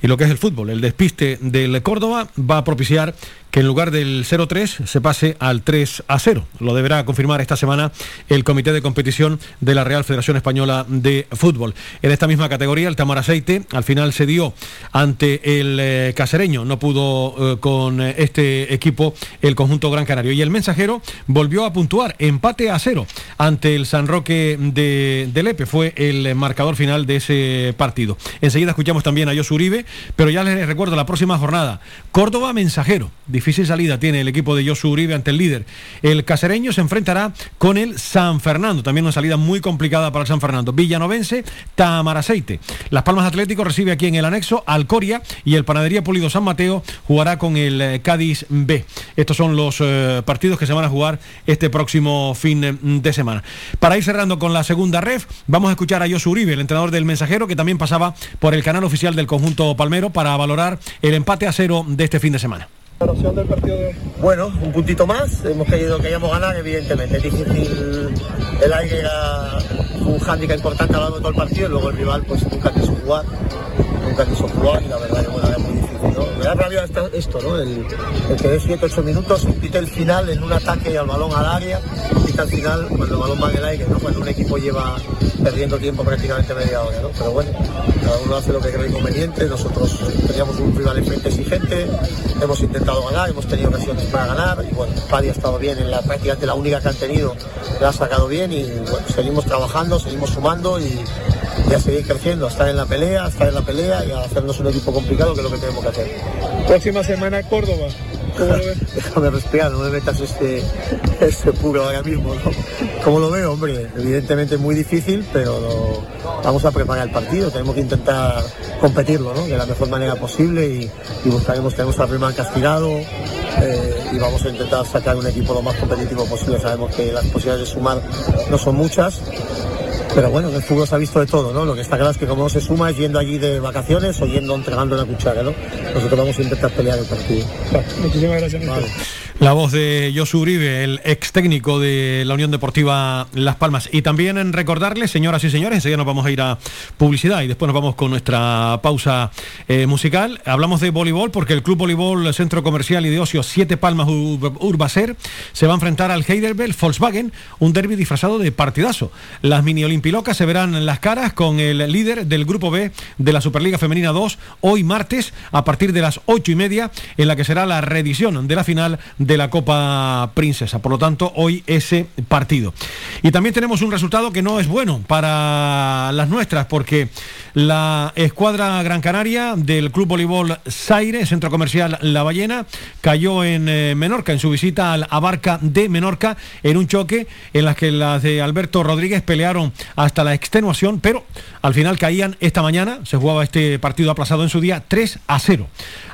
Y lo que es el fútbol, el despiste del Córdoba va a propiciar que en lugar del 0-3 se pase al 3 a 0. Lo deberá confirmar esta semana el Comité de Competición de la Real Federación Española de Fútbol. En esta misma categoría, el Tamaraceite al final se dio ante el eh, casereño. No pudo eh, con eh, este equipo el conjunto Gran Canario. Y el mensajero volvió a puntuar empate a cero ante el San Roque de, de Lepe. Fue el marcador final de ese partido. Enseguida escuchamos también a Josu Uribe, pero ya les recuerdo la próxima jornada. Córdoba Mensajero. Difícil salida tiene el equipo de Josu Uribe ante el líder. El casereño se enfrentará con el San Fernando. También una salida muy complicada para el San Fernando. Villanovense, Tamaraceite. Las Palmas Atlético recibe aquí en el anexo Alcoria y el Panadería Pulido San Mateo jugará con el eh, Cádiz B. Estos son los eh, partidos que se van a jugar este próximo fin eh, de semana. Para ir cerrando con la segunda ref, vamos a escuchar a Josu Uribe, el entrenador del mensajero, que también pasaba por el canal oficial del conjunto Palmero para valorar el empate a cero de este fin de semana. Bueno, un puntito más, hemos querido que hayamos ganado, evidentemente. Es difícil, el aire era un hándicap importante a lo largo de todo el partido y luego el rival pues nunca quiso jugar, nunca quiso jugar y la verdad que bueno, era. Da rabia esto, ¿no? El, que dé 7-8 minutos y pite el final en un ataque al balón al área, pita el final cuando el balón va en el aire, ¿no? Cuando un equipo lleva perdiendo tiempo prácticamente media hora, ¿no? Pero bueno, cada uno hace lo que cree conveniente, nosotros teníamos un rival enfrente exigente, hemos intentado ganar, hemos tenido ocasiones para ganar y bueno, Paddy ha estado bien en la prácticamente la única que han tenido, la ha sacado bien y seguimos trabajando, seguimos sumando y, y a seguir creciendo, a estar en la pelea, a estar en la pelea y a hacernos un equipo complicado que es lo que tenemos que hacer. Próxima semana Córdoba. (laughs) Déjame respirar, no me metas este, este puro ahora mismo, ¿no? ¿Cómo lo veo, hombre? Evidentemente muy difícil, pero vamos a preparar el partido, tenemos que intentar competirlo, ¿no? De la mejor manera posible y, buscaremos, tenemos al rival castigado eh, y vamos a intentar sacar un equipo lo más competitivo posible. Sabemos que las posibilidades de sumar no son muchas, pero bueno, en el fútbol se ha visto de todo, ¿no? Lo que está claro es que como no se suma es yendo allí de vacaciones o yendo entregando la cuchara, ¿no? Nosotros vamos a intentar pelear el partido. Muchísimas gracias, Vale. La voz de Josu Uribe, el ex técnico de la Unión Deportiva Las Palmas. Y también en recordarles, señoras y señores, enseguida nos vamos a ir a publicidad y después nos vamos con nuestra pausa eh, musical. Hablamos de voleibol porque el Club Voleibol Centro Comercial y de Ocio Siete Palmas Ur- Urbacer se va a enfrentar al Heidelberg Volkswagen, un derby disfrazado de partidazo. Las mini olimpilocas se verán las caras con el líder del Grupo B de la Superliga Femenina 2 hoy martes a partir de las ocho y media en la que será la reedición de la final de la Copa Princesa. Por lo tanto, hoy ese partido. Y también tenemos un resultado que no es bueno para las nuestras porque la escuadra Gran Canaria del Club Voleibol Zaire, Centro Comercial La Ballena, cayó en eh, Menorca en su visita al Abarca de Menorca en un choque en las que las de Alberto Rodríguez pelearon hasta la extenuación, pero al final caían esta mañana, se jugaba este partido aplazado en su día 3 a 0.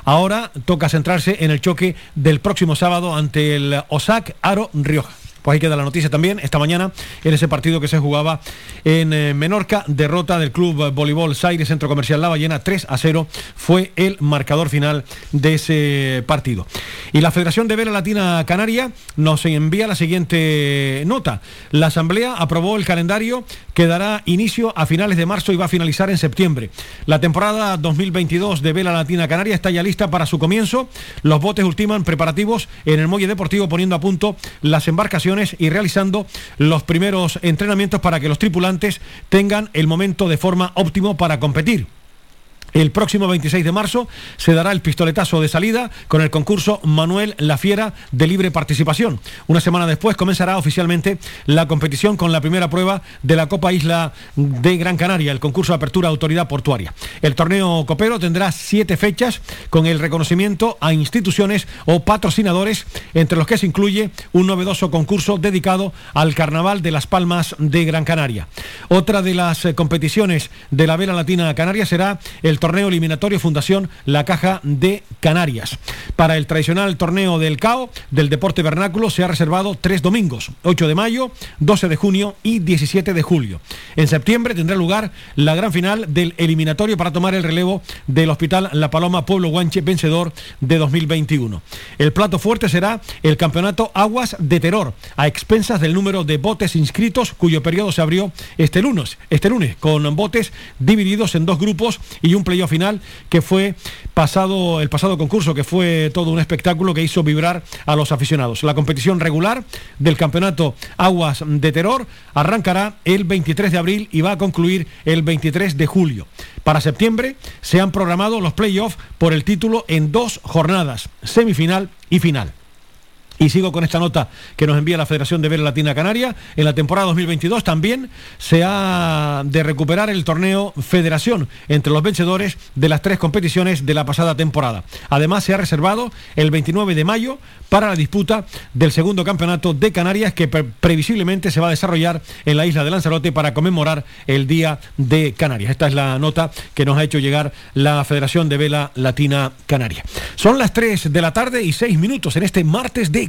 Ahora toca centrarse en el choque del próximo sábado ante el Osac Aro Rioja. Pues ahí queda la noticia también esta mañana en ese partido que se jugaba en eh, Menorca, derrota del Club Voleibol Zaire Centro Comercial La Ballena 3 a 0 fue el marcador final de ese partido. Y la Federación de Vela Latina Canaria nos envía la siguiente nota. La Asamblea aprobó el calendario que dará inicio a finales de marzo y va a finalizar en septiembre. La temporada 2022 de Vela Latina Canaria está ya lista para su comienzo. Los botes ultiman preparativos en el muelle deportivo poniendo a punto las embarcaciones y realizando los primeros entrenamientos para que los tripulantes tengan el momento de forma óptimo para competir. El próximo 26 de marzo se dará el pistoletazo de salida con el concurso Manuel La Fiera de libre participación. Una semana después comenzará oficialmente la competición con la primera prueba de la Copa Isla de Gran Canaria, el concurso de apertura autoridad portuaria. El torneo copero tendrá siete fechas con el reconocimiento a instituciones o patrocinadores, entre los que se incluye un novedoso concurso dedicado al Carnaval de las Palmas de Gran Canaria. Otra de las eh, competiciones de la Vela Latina Canaria será el torneo eliminatorio Fundación La Caja de Canarias. Para el tradicional torneo del CAO del deporte vernáculo se ha reservado tres domingos, 8 de mayo, 12 de junio y 17 de julio. En septiembre tendrá lugar la gran final del eliminatorio para tomar el relevo del Hospital La Paloma Pueblo Guanche vencedor de 2021. El plato fuerte será el campeonato Aguas de Terror, a expensas del número de botes inscritos, cuyo periodo se abrió este lunes, este lunes con botes divididos en dos grupos y un playoff final que fue pasado el pasado concurso que fue todo un espectáculo que hizo vibrar a los aficionados. La competición regular del campeonato Aguas de Terror arrancará el 23 de abril y va a concluir el 23 de julio. Para septiembre se han programado los playoffs por el título en dos jornadas, semifinal y final. Y sigo con esta nota que nos envía la Federación de Vela Latina Canaria. En la temporada 2022 también se ha de recuperar el torneo Federación entre los vencedores de las tres competiciones de la pasada temporada. Además se ha reservado el 29 de mayo para la disputa del segundo campeonato de Canarias que pre- previsiblemente se va a desarrollar en la isla de Lanzarote para conmemorar el Día de Canarias. Esta es la nota que nos ha hecho llegar la Federación de Vela Latina Canaria. Son las 3 de la tarde y 6 minutos en este martes de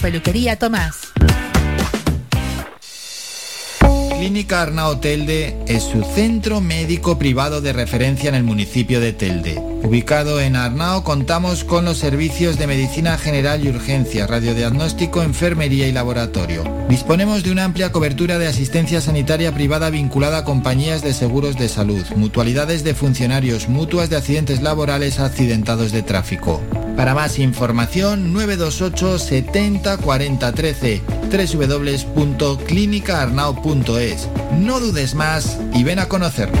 Peluquería Tomás. Clínica Arnao Telde es su centro médico privado de referencia en el municipio de Telde. Ubicado en Arnao contamos con los servicios de medicina general y urgencia, radiodiagnóstico, enfermería y laboratorio. Disponemos de una amplia cobertura de asistencia sanitaria privada vinculada a compañías de seguros de salud, mutualidades de funcionarios, mutuas de accidentes laborales accidentados de tráfico. Para más información 928 70 40 13 www.clinicaarnao.es. No dudes más y ven a conocernos.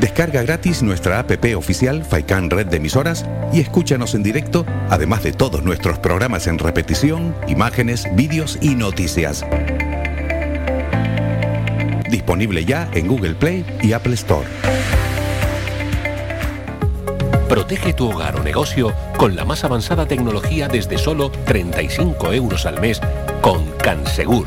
Descarga gratis nuestra app oficial Faikan Red de Emisoras y escúchanos en directo, además de todos nuestros programas en repetición, imágenes, vídeos y noticias. Disponible ya en Google Play y Apple Store. Protege tu hogar o negocio con la más avanzada tecnología desde solo 35 euros al mes con Cansegur.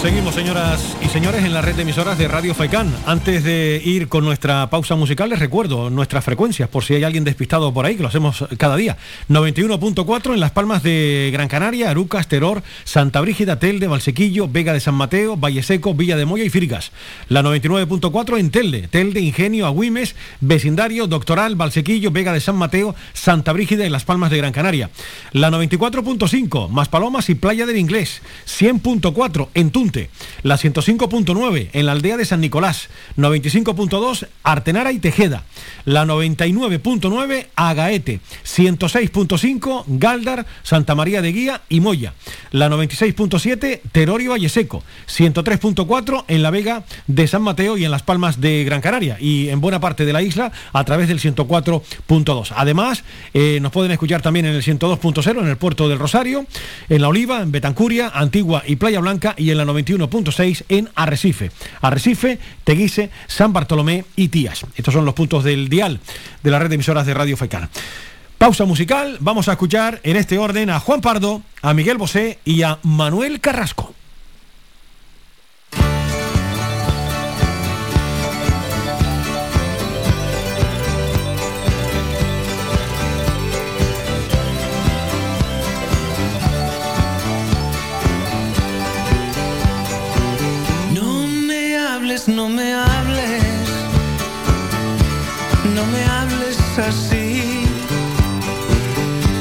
Seguimos, señoras y señores, en la red de emisoras de Radio Faicán. Antes de ir con nuestra pausa musical, les recuerdo nuestras frecuencias, por si hay alguien despistado por ahí, que lo hacemos cada día. 91.4 en Las Palmas de Gran Canaria, Arucas, Teror, Santa Brígida, Telde, Valsequillo, Vega de San Mateo, Valle Seco, Villa de Moya y Firgas. La 99.4 en Telde, Telde, Ingenio, Agüimes, Vecindario, Doctoral, Valsequillo, Vega de San Mateo, Santa Brígida y Las Palmas de Gran Canaria. La 94.5, Maspalomas y Playa del Inglés. 100.4 en La 105.9 en la aldea de San Nicolás. 95.2 Artenara y Tejeda. La 99.9 Agaete. 106.5 Galdar, Santa María de Guía y Moya. La 96.7 Terorio Valleseco. 103.4 en la Vega de San Mateo y en Las Palmas de Gran Canaria. Y en buena parte de la isla a través del 104.2. Además, eh, nos pueden escuchar también en el 102.0 en el puerto del Rosario, en La Oliva, en Betancuria, Antigua y Playa Blanca y en la 91.6 en Arrecife. Arrecife, Teguise, San Bartolomé y Tías. Estos son los puntos del dial de la red de emisoras de Radio Faicana. Pausa musical, vamos a escuchar en este orden a Juan Pardo, a Miguel Bosé y a Manuel Carrasco. No me hables, no me hables así.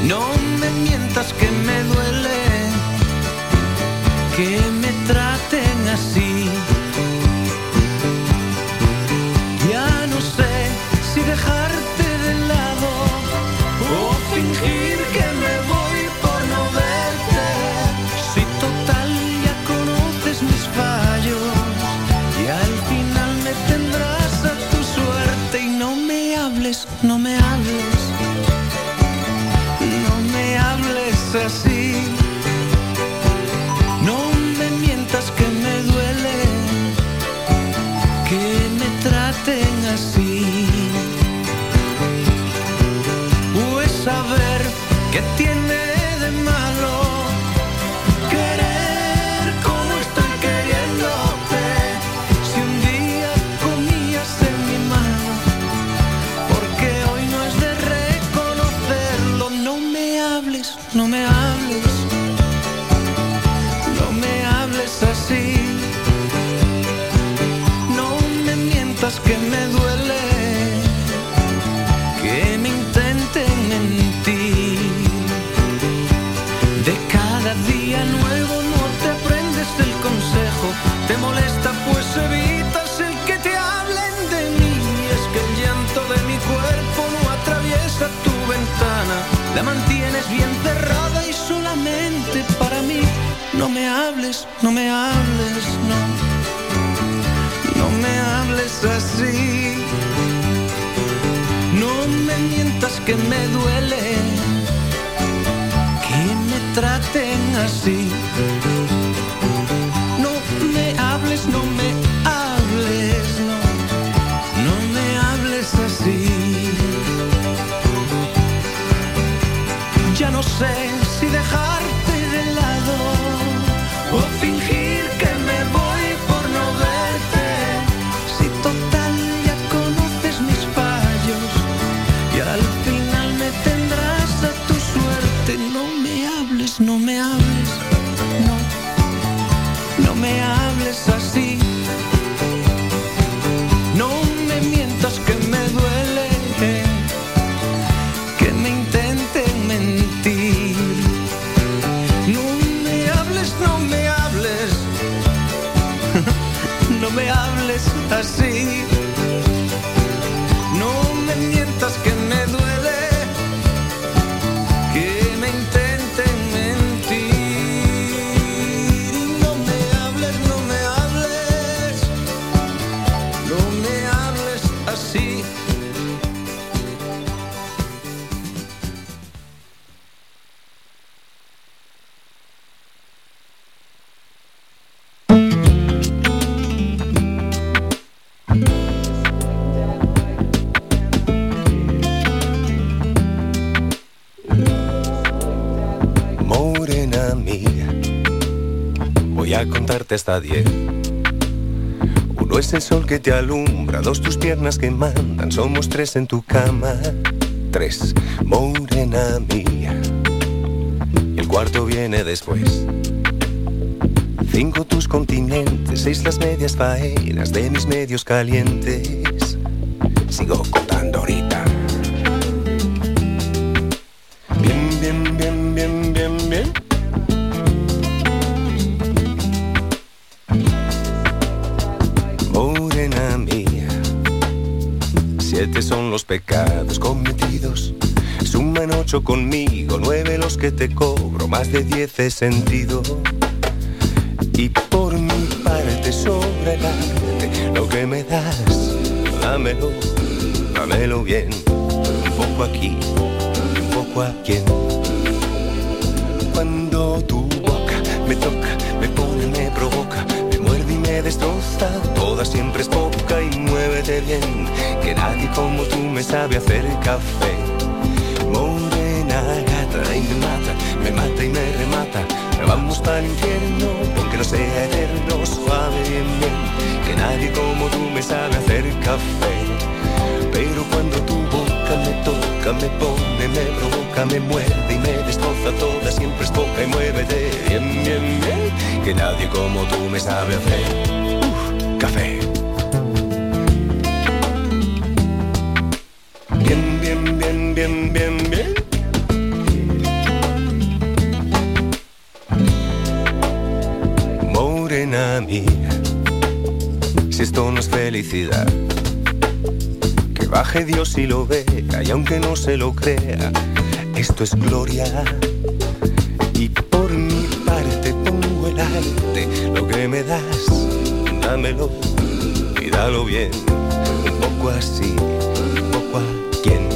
No me mientas que me duele, que me traten así. Hables, no me hables, no me hables así. La mantienes bien cerrada y solamente para mí. No me hables, no me hables, no. No me hables así. No me mientas que me duele que me traten así. No me hables, no me hasta diez. Uno es el sol que te alumbra, dos tus piernas que mandan, somos tres en tu cama. Tres, morena mía. El cuarto viene después. Cinco tus continentes, seis las medias faenas de mis medios calientes. Sigo conmigo, nueve los que te cobro, más de diez he sentido. Y por mi parte sobra el arte, lo que me das, dámelo, dámelo bien. Un poco aquí, un poco aquí. Cuando tu boca me toca, me pone, me provoca, me muerde y me destroza, toda siempre es poca y muévete bien, que nadie como tú me sabe hacer café. Me mata, me mata y me remata, vamos para el infierno, aunque no sea eterno, suave bien bien, que nadie como tú me sabe hacer café. Pero cuando tu boca me toca, me pone, me provoca, me muerde y me destroza toda, siempre es poca y muévete bien, bien, bien, que nadie como tú me sabe hacer Uf, café. Que baje Dios y lo vea, y aunque no se lo crea, esto es gloria. Y por mi parte pongo el arte, lo que me das, dámelo y dalo bien, un poco así, un poco a quien.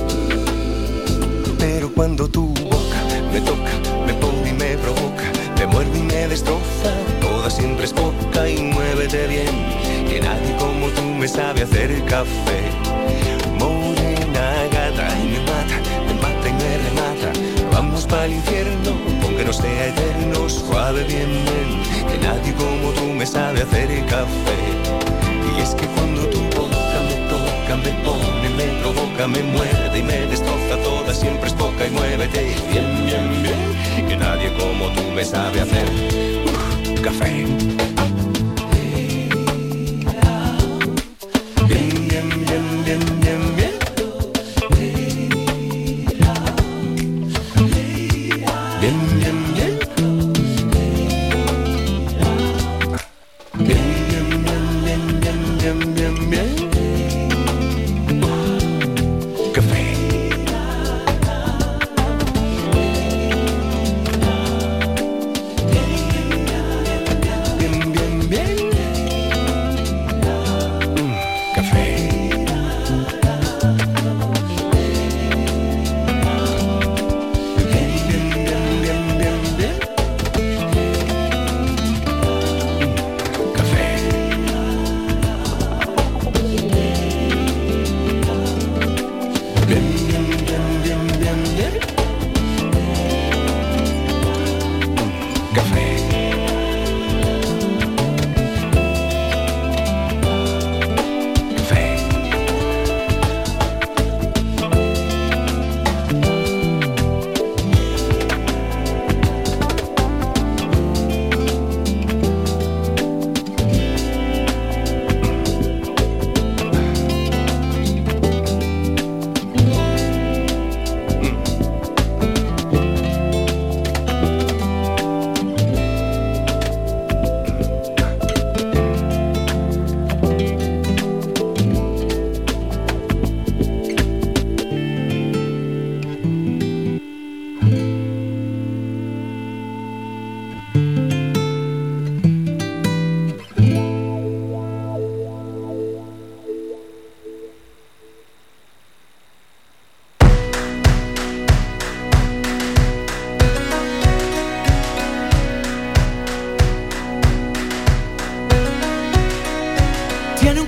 Pero cuando tu boca me toca, me sabe hacer café. Morena gata y me mata, me mata y me remata, vamos para el infierno, aunque no sea eterno, suave bien que nadie como tú me sabe hacer café. Y es que cuando tu boca me toca, me pone, me provoca, me muerde y me destroza toda, siempre es poca y muévete bien, bien, bien, que nadie como tú me sabe hacer café.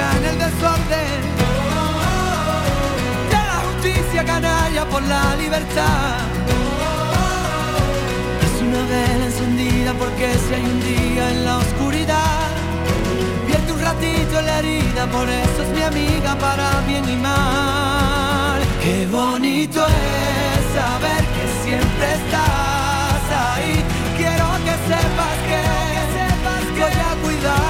En el desorden. De la justicia canalla por la libertad. Es una vela encendida porque si hay un día en la oscuridad, vierte un ratito en la herida, por eso es mi amiga para bien y mal. Qué bonito es saber que siempre estás ahí. Quiero que sepas que, voy a cuidar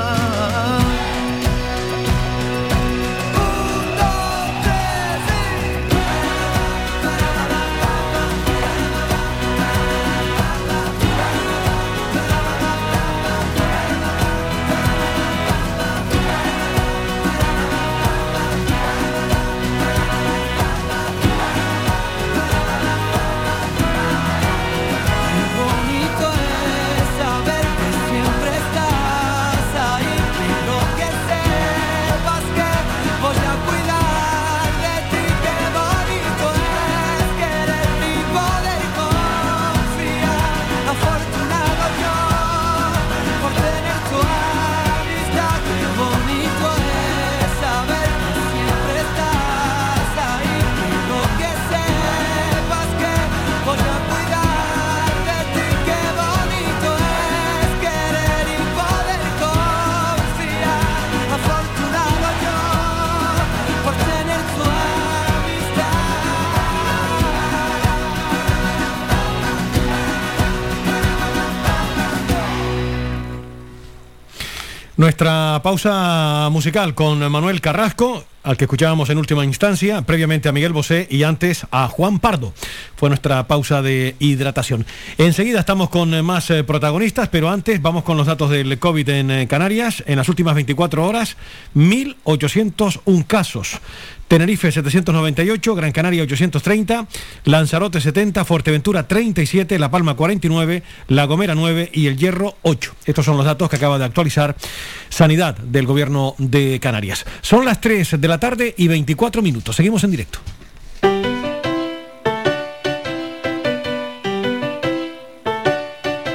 Nuestra pausa musical con Manuel Carrasco, al que escuchábamos en última instancia, previamente a Miguel Bosé y antes a Juan Pardo. Fue nuestra pausa de hidratación. Enseguida estamos con eh, más eh, protagonistas, pero antes vamos con los datos del COVID en eh, Canarias. En las últimas 24 horas, 1.801 casos. Tenerife 798, Gran Canaria 830, Lanzarote 70, Fuerteventura 37, La Palma 49, La Gomera 9 y El Hierro 8. Estos son los datos que acaba de actualizar Sanidad del Gobierno de Canarias. Son las 3 de la tarde y 24 minutos. Seguimos en directo.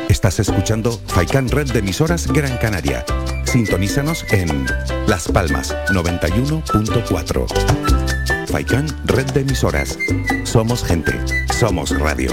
Estás escuchando Faikan Red de emisoras Gran Canaria. Sintonízanos en Las Palmas 91.4. Faikan Red de emisoras. Somos gente. Somos radio.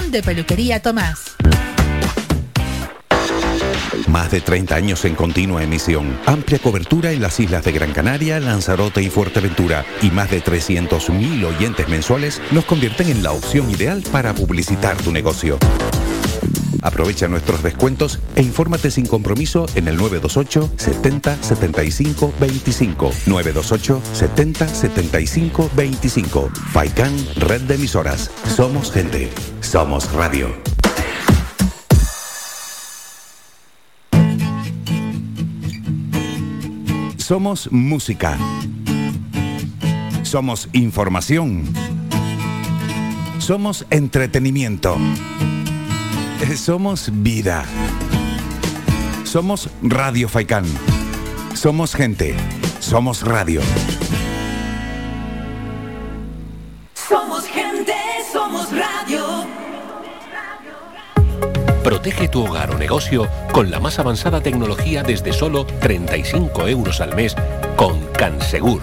de peluquería Tomás. Más de 30 años en continua emisión. Amplia cobertura en las islas de Gran Canaria, Lanzarote y Fuerteventura. Y más de 300.000 oyentes mensuales nos convierten en la opción ideal para publicitar tu negocio. Aprovecha nuestros descuentos e infórmate sin compromiso en el 928 70 75 25. 928 70 75 25. Faikan Red de Emisoras. Somos gente. Somos radio. Somos música. Somos información. Somos entretenimiento. Eh, Somos vida. Somos Radio Faikán. Somos gente. Somos radio. Somos gente, somos radio. Protege tu hogar o negocio con la más avanzada tecnología desde solo 35 euros al mes con Cansegur.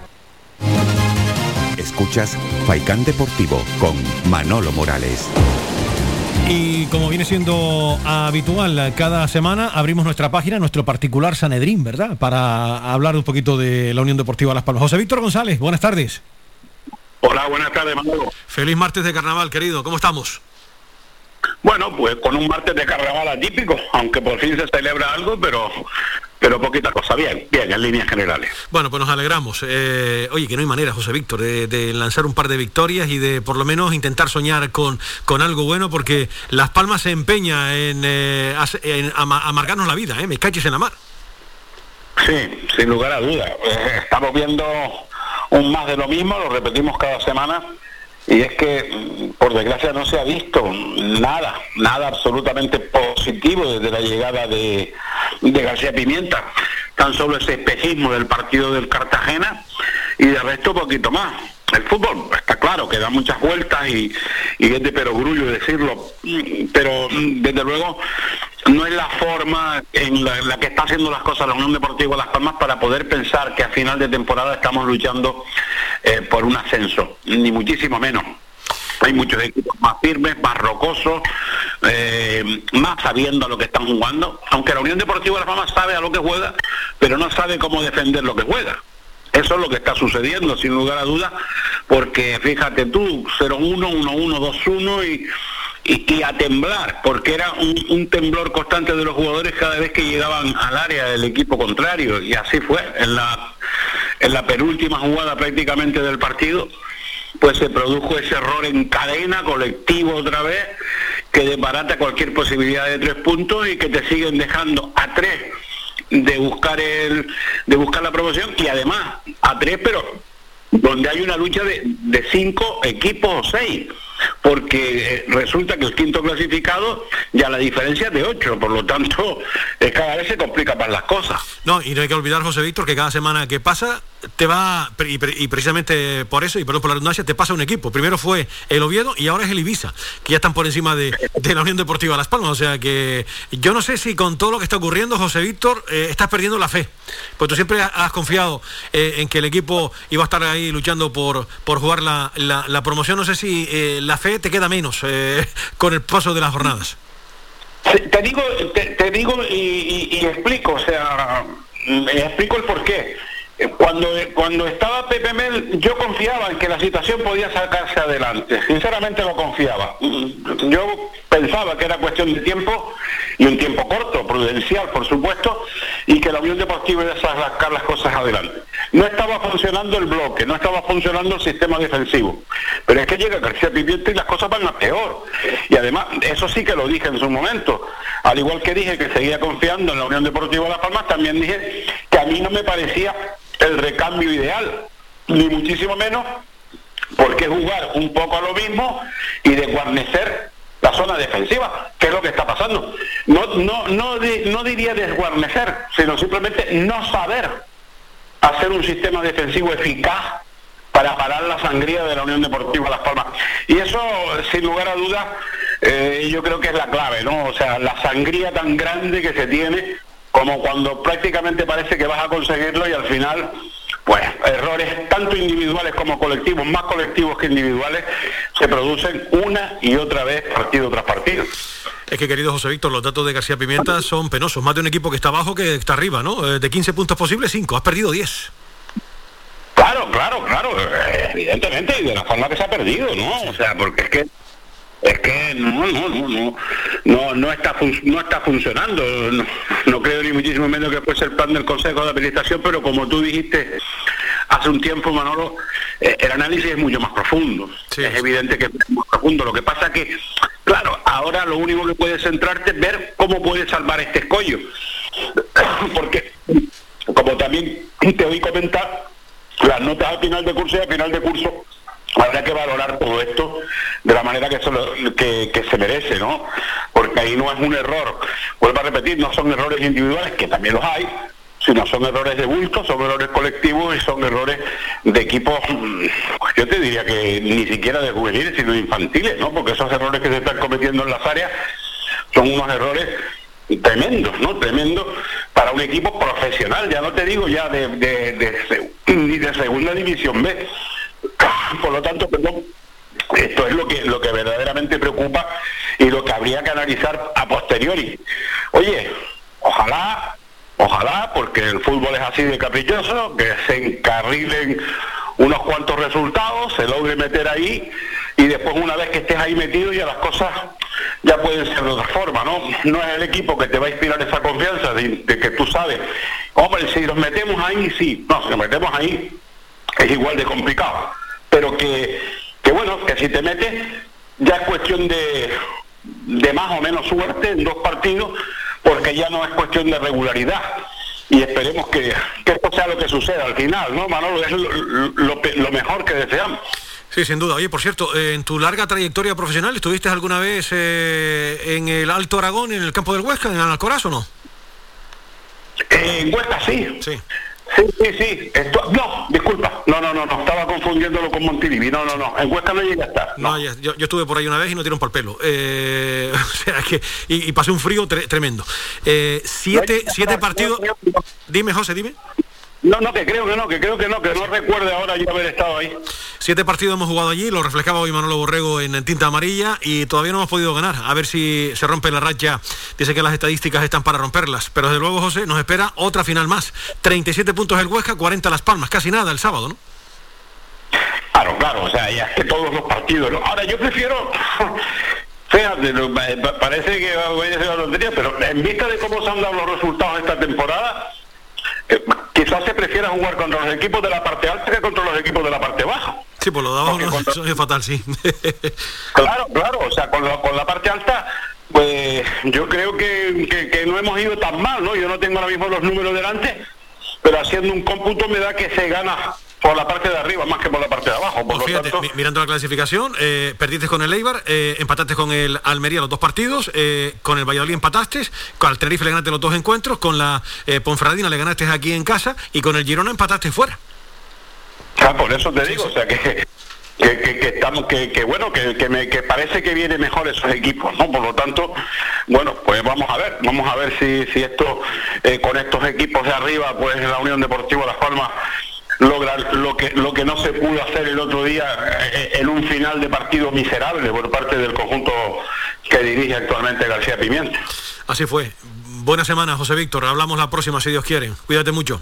Escuchas Faikán Deportivo con Manolo Morales. Y como viene siendo habitual, cada semana abrimos nuestra página, nuestro particular Sanedrín, ¿verdad? Para hablar un poquito de la Unión Deportiva Las Palmas. José Víctor González, buenas tardes. Hola, buenas tardes, Manolo. Feliz martes de carnaval, querido. ¿Cómo estamos? Bueno, pues con un martes de carnaval atípico, aunque por fin se celebra algo, pero pero poquita cosa. Bien, bien, en líneas generales. Bueno, pues nos alegramos. Eh, oye, que no hay manera, José Víctor, de, de lanzar un par de victorias y de por lo menos intentar soñar con, con algo bueno, porque Las Palmas se empeña en, eh, en amargarnos la vida, ¿eh? Me caches en la mar. Sí, sin lugar a duda. Eh, estamos viendo un más de lo mismo, lo repetimos cada semana, y es que, por desgracia, no se ha visto nada, nada absolutamente positivo desde la llegada de, de García Pimienta. Tan solo ese espejismo del partido del Cartagena y de resto poquito más. El fútbol está claro que da muchas vueltas y, es de perogrullo decirlo, pero mm, desde luego no es la forma en la, en la que está haciendo las cosas la Unión Deportiva Las Palmas para poder pensar que a final de temporada estamos luchando eh, por un ascenso, ni muchísimo menos. Hay muchos equipos más firmes, más rocosos, eh, más sabiendo a lo que están jugando, aunque la Unión Deportiva Las Palmas sabe a lo que juega, pero no sabe cómo defender lo que juega. Eso es lo que está sucediendo, sin lugar a dudas, porque fíjate tú, 0-1, 1-1, 2-1 y, y, y a temblar, porque era un, un temblor constante de los jugadores cada vez que llegaban al área del equipo contrario, y así fue en la, en la penúltima jugada prácticamente del partido, pues se produjo ese error en cadena, colectivo otra vez, que desbarata cualquier posibilidad de tres puntos y que te siguen dejando a tres de buscar el de buscar la promoción y además a tres pero donde hay una lucha de, de cinco equipos o seis porque eh, resulta que el quinto clasificado ya la diferencia es de ocho por lo tanto eh, cada vez se complican más las cosas. No, y no hay que olvidar, José Víctor, que cada semana que pasa te va, y, y precisamente por eso, y perdón por la redundancia, te pasa un equipo. Primero fue el Oviedo y ahora es el Ibiza, que ya están por encima de, de la Unión Deportiva Las Palmas. O sea que yo no sé si con todo lo que está ocurriendo, José Víctor, eh, estás perdiendo la fe. Pues tú siempre has- confiado eh, en que el equipo iba a estar ahí luchando por, por jugar la, la- promoción. No sé si eh, la fe te queda menos con el paso de las jornadas. Te digo te, digo y, y- explico o sea mm, explico el porqué cuando cuando estaba Pepe Mel yo confiaba en que la situación podía sacarse adelante. Sinceramente lo confiaba. Yo pensaba que era cuestión de tiempo y un tiempo corto prudencial por supuesto y que la Unión Deportiva iba a sacar las cosas adelante. No estaba funcionando el bloque no estaba funcionando el sistema defensivo. Pero es que llega García Pimienta y las cosas van a peor. Y además eso sí que lo dije en su momento. Al igual que dije que seguía confiando en la Unión Deportiva Las Palmas también dije que a mí no me parecía el recambio ideal ni muchísimo menos porque jugar un poco a lo mismo y desguarnecer la zona defensiva, que es lo que está pasando. No, no, no, no diría desguarnecer, sino simplemente no saber hacer un sistema defensivo eficaz para parar la sangría de la Unión Deportiva Las Palmas. Y eso, sin lugar a dudas, eh, yo creo que es la clave, ¿no? O sea, la sangría tan grande que se tiene como cuando prácticamente parece que vas a conseguirlo y al final, pues, errores tanto individuales como colectivos, más colectivos que individuales, se producen una y otra vez, partido tras partido. Es que, querido José Víctor, los datos de García Pimienta son penosos. Más de un equipo que está abajo que está arriba, ¿no? Eh, De 15 puntos posibles, 5. Has perdido 10. Claro, claro, claro, eh, evidentemente, y de la forma que se ha perdido, ¿no? O sea, porque es que es que no, no, no, no, no, no está no está funcionando. No, no creo ni muchísimo menos que fuese el plan del Consejo de Administración, pero como tú dijiste hace un tiempo, Manolo, eh, el análisis es mucho más profundo. Es evidente que es más profundo. Lo que pasa que, claro, ahora lo único que puedes centrarte es ver cómo puedes salvar este escollo. (coughs) Porque, como también te oí comentar, las notas al final de curso y al final de curso habrá que valorar todo esto de la manera que se, lo- que, se merece, ¿no? Porque ahí no es un error, vuelvo a repetir, no son errores individuales, que también los hay, sino son errores de bulto, son errores colectivos y son errores de equipos, mm, yo te diría que ni siquiera de juveniles, sino infantiles, ¿no? Porque esos errores que se están cometiendo en las áreas son unos errores tremendos, ¿no? Tremendos para un equipo profesional, ya no te digo ya de, de, de ni de segunda división B. Por lo tanto, perdón, esto es lo que lo que verdaderamente preocupa y lo que habría que analizar a posteriori. Oye, ojalá, ojalá, porque el fútbol es así de caprichoso, que se encarrilen unos cuantos resultados, se logre meter ahí y después una vez que estés ahí metido ya las cosas ya pueden ser de otra forma, ¿no? No es el equipo que te va a inspirar esa confianza de, de que tú sabes, hombre, si los metemos ahí, sí, no, si los metemos ahí es igual de complicado, pero que, que bueno, que si te metes ya es cuestión de, de más o menos suerte en dos partidos, porque ya no es cuestión de regularidad. Y esperemos que, que esto sea lo que suceda al final, ¿no, Manolo? Es lo, lo- lo mejor que deseamos. Sí, sin duda. Oye, por cierto, eh, en tu larga trayectoria profesional, ¿estuviste alguna vez eh, en el Alto Aragón, en el campo del Huesca, en Alcoraz o no? En Huesca sí. Sí. Sí, sí, sí. Esto- no, disculpa. No, no, no, no. Estaba confundiéndolo con Montilivi. No, no, no. En Huesca no llegué a estar. No, ya- yo, yo estuve por ahí una vez y no tiraron por el pelo. Eh, (laughs) o sea que. Y, y pasé un frío tre- tremendo. Eh, siete, siete partidos. Dime, José, dime. No, no, que creo que no, que creo que no, que no recuerde ahora yo haber estado ahí. Siete partidos hemos jugado allí, lo reflejaba hoy Manolo Borrego en, en tinta amarilla y todavía no hemos podido ganar. A ver si se rompe la racha. Dice que las estadísticas están para romperlas. Pero desde luego, José, nos espera otra final más. 37 puntos el Huesca, 40 Las Palmas. Casi nada el sábado, ¿no? Claro, claro, o sea, ya es que todos los partidos. ¿no? Ahora, yo prefiero. (laughs) Fíjate, parece que voy a decir una tontería, pero en vista de cómo se han dado los resultados esta temporada, eh, quizás se prefiera jugar contra los equipos de la parte alta que contra los equipos de la parte baja. Sí, por lo de abajo no, eso es fatal, sí. (laughs) Claro, claro, o sea, con la, con la parte alta, pues yo creo que, que- que no hemos ido tan mal, ¿no? Yo no tengo ahora mismo los números delante, pero haciendo un cómputo me da que se gana por la parte de arriba más que por la parte de abajo. Por Pues lo fíjate, tanto, mirando la clasificación, eh, perdiste con el Eibar, eh, empataste con el Almería los dos partidos, eh, con el Valladolid empataste, con el Tenerife le ganaste los dos encuentros, con la eh, Ponferradina le ganaste aquí en casa y con el Girona empataste fuera. Ah, por eso te digo, o sea que, que, que- que estamos, que, que bueno, que, que me que parece que viene mejor esos equipos, ¿no? Por lo tanto, bueno, pues vamos a ver, vamos a ver si, si esto eh, con estos equipos de arriba, pues la Unión Deportiva Las Palmas logra lo que lo que no se pudo hacer el otro día eh, en un final de partido miserable por parte del conjunto que dirige actualmente García Pimienta. Así fue. Buena semana, José Víctor. Hablamos la próxima, si Dios quiere. Cuídate mucho.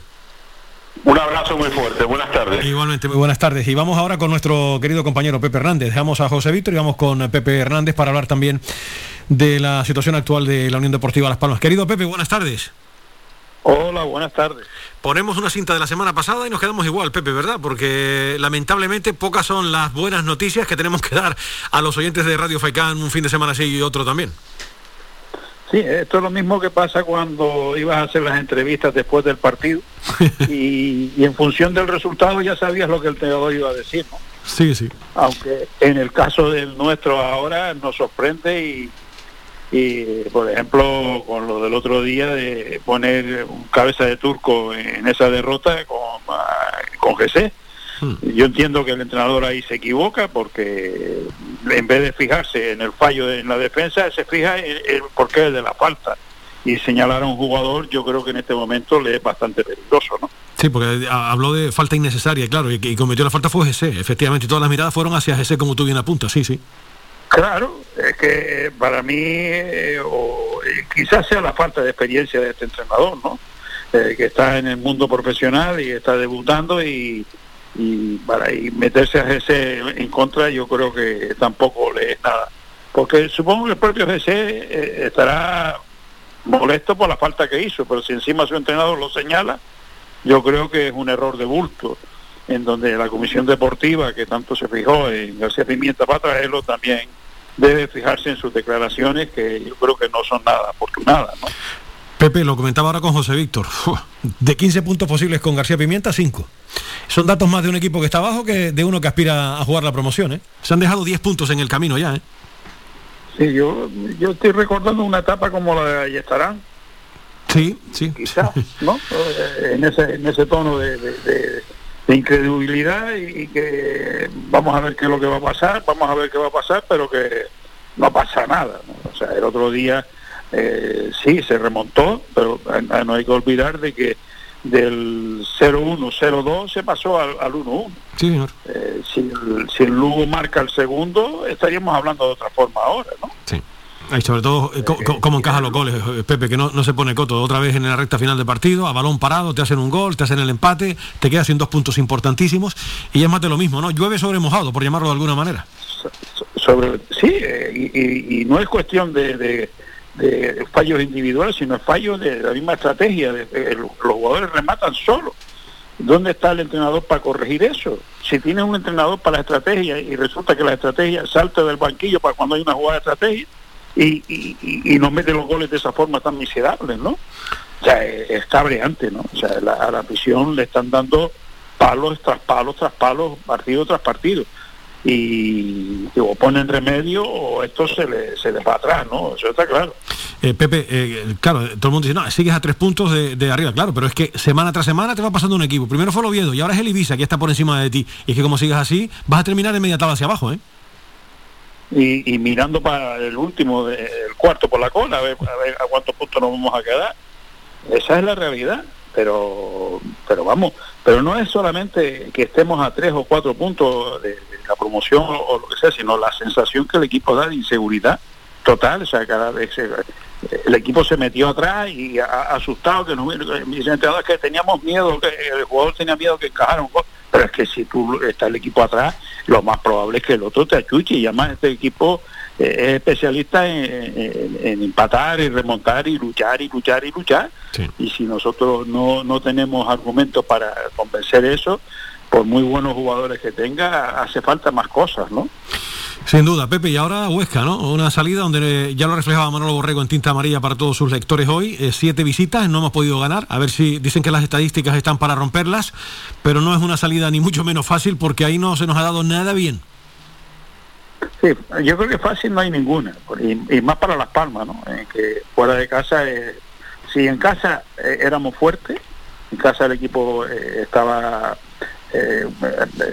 Un abrazo muy fuerte, buenas tardes. Igualmente, muy buenas tardes. Y vamos ahora con nuestro querido compañero Pepe Hernández. Dejamos a José Víctor y vamos con Pepe Hernández para hablar también de la situación actual de la Unión Deportiva Las Palmas. Querido Pepe, buenas tardes. Hola, buenas tardes. Ponemos una cinta de la semana pasada y nos quedamos igual, Pepe, ¿verdad? Porque lamentablemente pocas son las buenas noticias que tenemos que dar a los oyentes de Radio Faicán un fin de semana así y otro también. Sí, esto es lo mismo que pasa cuando ibas a hacer las entrevistas después del partido (laughs) y, y en función del resultado ya sabías lo que el entrenador iba a decir, ¿no? Sí, sí. Aunque en el caso del nuestro ahora nos sorprende y, y, por ejemplo, con lo del otro día de poner un cabeza de turco en esa derrota con, ah, con GC. Yo entiendo que el entrenador ahí se equivoca porque en vez de fijarse en el fallo de- en la defensa, se fija en el porqué de la falta. Y señalar a un jugador, yo creo que en este momento le es bastante peligroso, ¿no? Sí, porque ha- habló de falta innecesaria, claro, y, cometió la falta fue Jesse, efectivamente, y todas las miradas fueron hacia Jesse, como tú bien apuntas, sí, sí. Claro, es que para mí eh, eh, quizás sea la falta de experiencia de este entrenador, ¿no? Eh, que está en el mundo profesional y está debutando y, para y meterse a ese en contra yo creo que tampoco le es nada. Porque supongo que el propio GC eh, estará molesto por la falta que hizo, pero si encima su entrenador lo señala, yo creo que es un error de bulto, en donde la comisión deportiva, que tanto se fijó en García Pimienta para traerlo, también debe fijarse en sus declaraciones, que yo creo que no son nada afortunadas. ¿no? Pepe, lo comentaba ahora con José Víctor, de 15 puntos posibles con García Pimienta, 5. Son datos más de un equipo que está abajo que de uno que aspira a jugar la promoción, ¿eh? Se han dejado 10 puntos en el camino ya, ¿eh? Sí, yo, yo estoy recordando una etapa como la de Ayestarán, Sí, sí. Quizás, ¿no? (laughs) Eh, en, ese, en ese tono de, de- de- de incredulidad y, y que vamos a ver qué es lo que va a pasar, vamos a ver qué va a pasar, pero que no pasa nada. ¿no? O sea, el otro día eh, sí se remontó, pero eh, no hay que olvidar de que del 0-1, 0-2 se pasó al, al 1-1. Sí, señor. Eh, si, el, si el Lugo marca el segundo, estaríamos hablando de otra forma ahora, ¿no? Sí. Y sobre todo, eh, co- cómo encajan los goles, eh, Pepe, que no, no se pone coto. Otra vez en la recta final de partido, a balón parado, te hacen un gol, te hacen el empate, te quedas sin dos puntos importantísimos y es más de lo mismo, ¿no? Llueve sobre mojado, por llamarlo de alguna manera. sobre sí eh, y, y- y no es cuestión de, de- de fallos individuales sino fallos de la misma estrategia de- de- los jugadores rematan solos ¿dónde está el entrenador para corregir eso? si tienes un entrenador para la estrategia y resulta que la estrategia salta del banquillo para cuando hay una jugada de estrategia y, y, y- nos mete los goles de esa forma tan miserable ¿no? o sea eh, es cabreante ¿no? o sea la- a la prisión le están dando palos tras palos tras palos partido tras partido y o ponen remedio o esto se le, se les va atrás, ¿no? Eso está claro. Eh, Pepe, eh, claro, todo el mundo dice, no, sigues a tres puntos de, de arriba, claro, pero es que semana tras semana te va pasando un equipo. Primero fue el Oviedo y ahora es el Ibiza, que está por encima de ti. Y es que como sigas así, vas a terminar en media tabla hacia abajo, ¿eh? Y, y mirando para el último, de- el cuarto por la cola, a ver, a ver a cuántos puntos nos vamos a quedar. Esa es la realidad, pero pero vamos, pero no es solamente que estemos a tres o cuatro puntos de, la promoción o, lo que sea, sino la sensación que el equipo da de inseguridad total, o sea, cada vez el equipo se metió atrás y a- asustado que nos dicen entrenador que teníamos miedo, que el jugador tenía miedo que encajara pero es que si tú está el equipo atrás, lo más probable es que el otro te achuche. Y además este equipo eh, es especialista en, en- en empatar y remontar y luchar y luchar y luchar. Y si nosotros no, no tenemos argumentos para convencer eso, por muy buenos jugadores que tenga, hace falta más cosas, ¿no? Sin duda, Pepe, y ahora Huesca, ¿no? Una salida donde eh, ya lo reflejaba Manolo Borrego en tinta amarilla para todos sus lectores hoy. eh, siete visitas, no hemos podido ganar. A ver si dicen que las estadísticas están para romperlas, pero no es una salida ni mucho menos fácil porque ahí no se nos ha dado nada bien. Sí, yo creo que fácil no hay ninguna, y, y más para Las Palmas, ¿no? Que fuera de casa, eh, si en casa eh, éramos fuertes, en casa el equipo eh, estaba eh,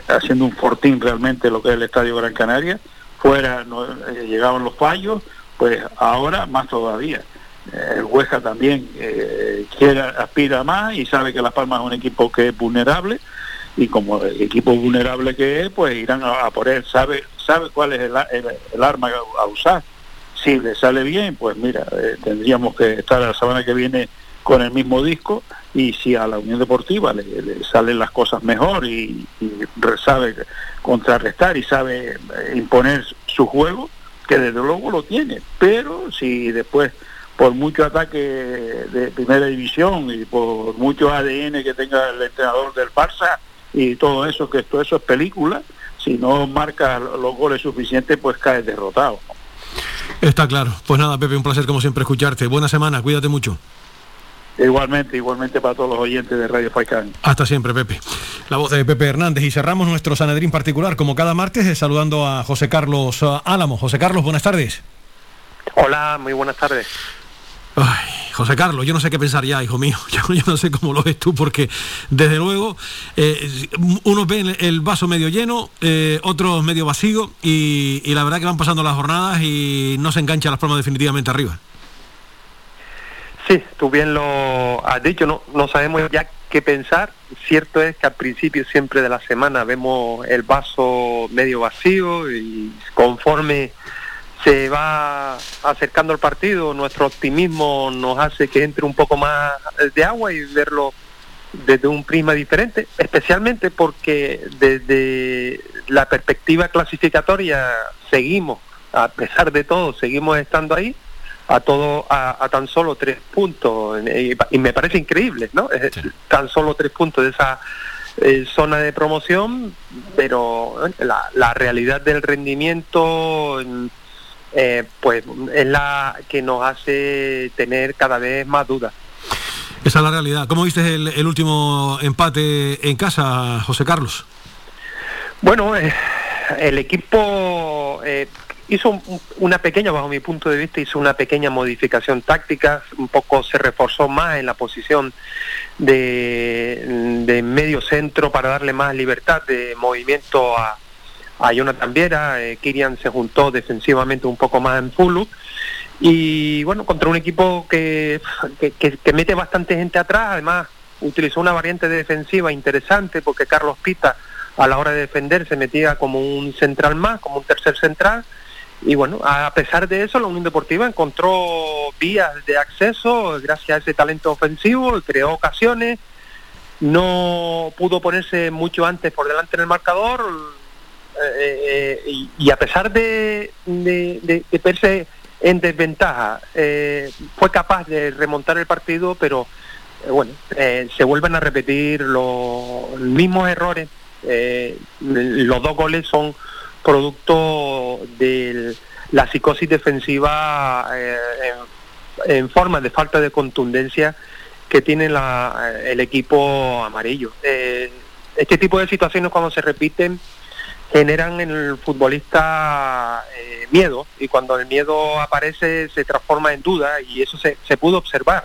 haciendo un fortín realmente lo que es el Estadio Gran Canaria, fuera eh, llegaban los fallos, pues ahora más todavía. Eh, el Huesca también aspira más y sabe que Las Palmas es un equipo que es vulnerable y como el equipo vulnerable que es, pues irán a, a por él, sabe, sabe cuál es el, arma a, usar. Si le sale bien, pues mira, tendríamos que estar la semana que viene con el mismo disco y si a la Unión Deportiva le, le salen las cosas mejor y, sabe contrarrestar y sabe eh, imponer su juego, que desde luego lo tiene, pero si después por mucho ataque de primera división y por mucho ADN que tenga el entrenador del Barça y todo eso, que todo eso es película, si no marca los goles suficientes, pues caes derrotado. Está claro. Pues nada, Pepe, un placer como siempre escucharte. Buena semana, cuídate mucho. Igualmente, igualmente para todos los oyentes de Radio Faicán. Hasta siempre, Pepe. La voz de Pepe Hernández y cerramos nuestro Sanedrín particular, como cada martes, eh, saludando a José Carlos ah, Álamo. José Carlos, buenas tardes. Hola, muy buenas tardes. Ay, José Carlos, yo no sé qué pensar ya, hijo mío. (laughs) Yo, yo no sé cómo lo ves tú, porque desde luego eh, unos ven el vaso medio lleno, eh, otros medio vacío, y, y la verdad que van pasando las jornadas y no se engancha las palmas definitivamente arriba. Sí, tú bien lo has dicho, no, no sabemos ya qué pensar. Cierto es que al principio siempre de la semana vemos el vaso medio vacío y conforme se va acercando el partido, nuestro optimismo nos hace que entre un poco más de agua y verlo desde un prisma diferente, especialmente porque desde la perspectiva clasificatoria seguimos, a pesar de todo, seguimos estando ahí a todo a, a tan solo tres puntos y me parece increíble, ¿no? Tan solo tres puntos de esa eh, zona de promoción, pero eh, la, la realidad del rendimiento eh, pues es la que nos hace tener cada vez más dudas. Esa es la realidad. ¿Cómo viste el, el último empate en casa, José Carlos? Bueno, eh, el equipo eh, hizo un- una pequeña, bajo mi punto de vista, hizo una pequeña modificación táctica, un poco se reforzó más en la posición de, medio centro para darle más libertad de movimiento a, a Jonathan Viera, eh, Kirian se juntó defensivamente un poco más en Fuluk y bueno, contra un equipo que- que mete bastante gente atrás, además utilizó una variante defensiva interesante porque Carlos Pita a la hora de defender se metía como un central más, como un tercer central y bueno, a pesar de eso la Unión Deportiva encontró vías de acceso gracias a ese talento ofensivo, creó ocasiones, no pudo ponerse mucho antes por delante en el marcador eh, eh, y, a pesar de, de, verse en desventaja, eh, fue capaz de remontar el partido, pero bueno, se vuelven a repetir los mismos errores. Los dos goles son producto de la psicosis defensiva eh, en, forma de falta de contundencia que tiene la- el equipo amarillo. Eh, este tipo de situaciones cuando se repiten generan en el futbolista eh, miedo y cuando el miedo aparece se transforma en duda y eso se, se pudo observar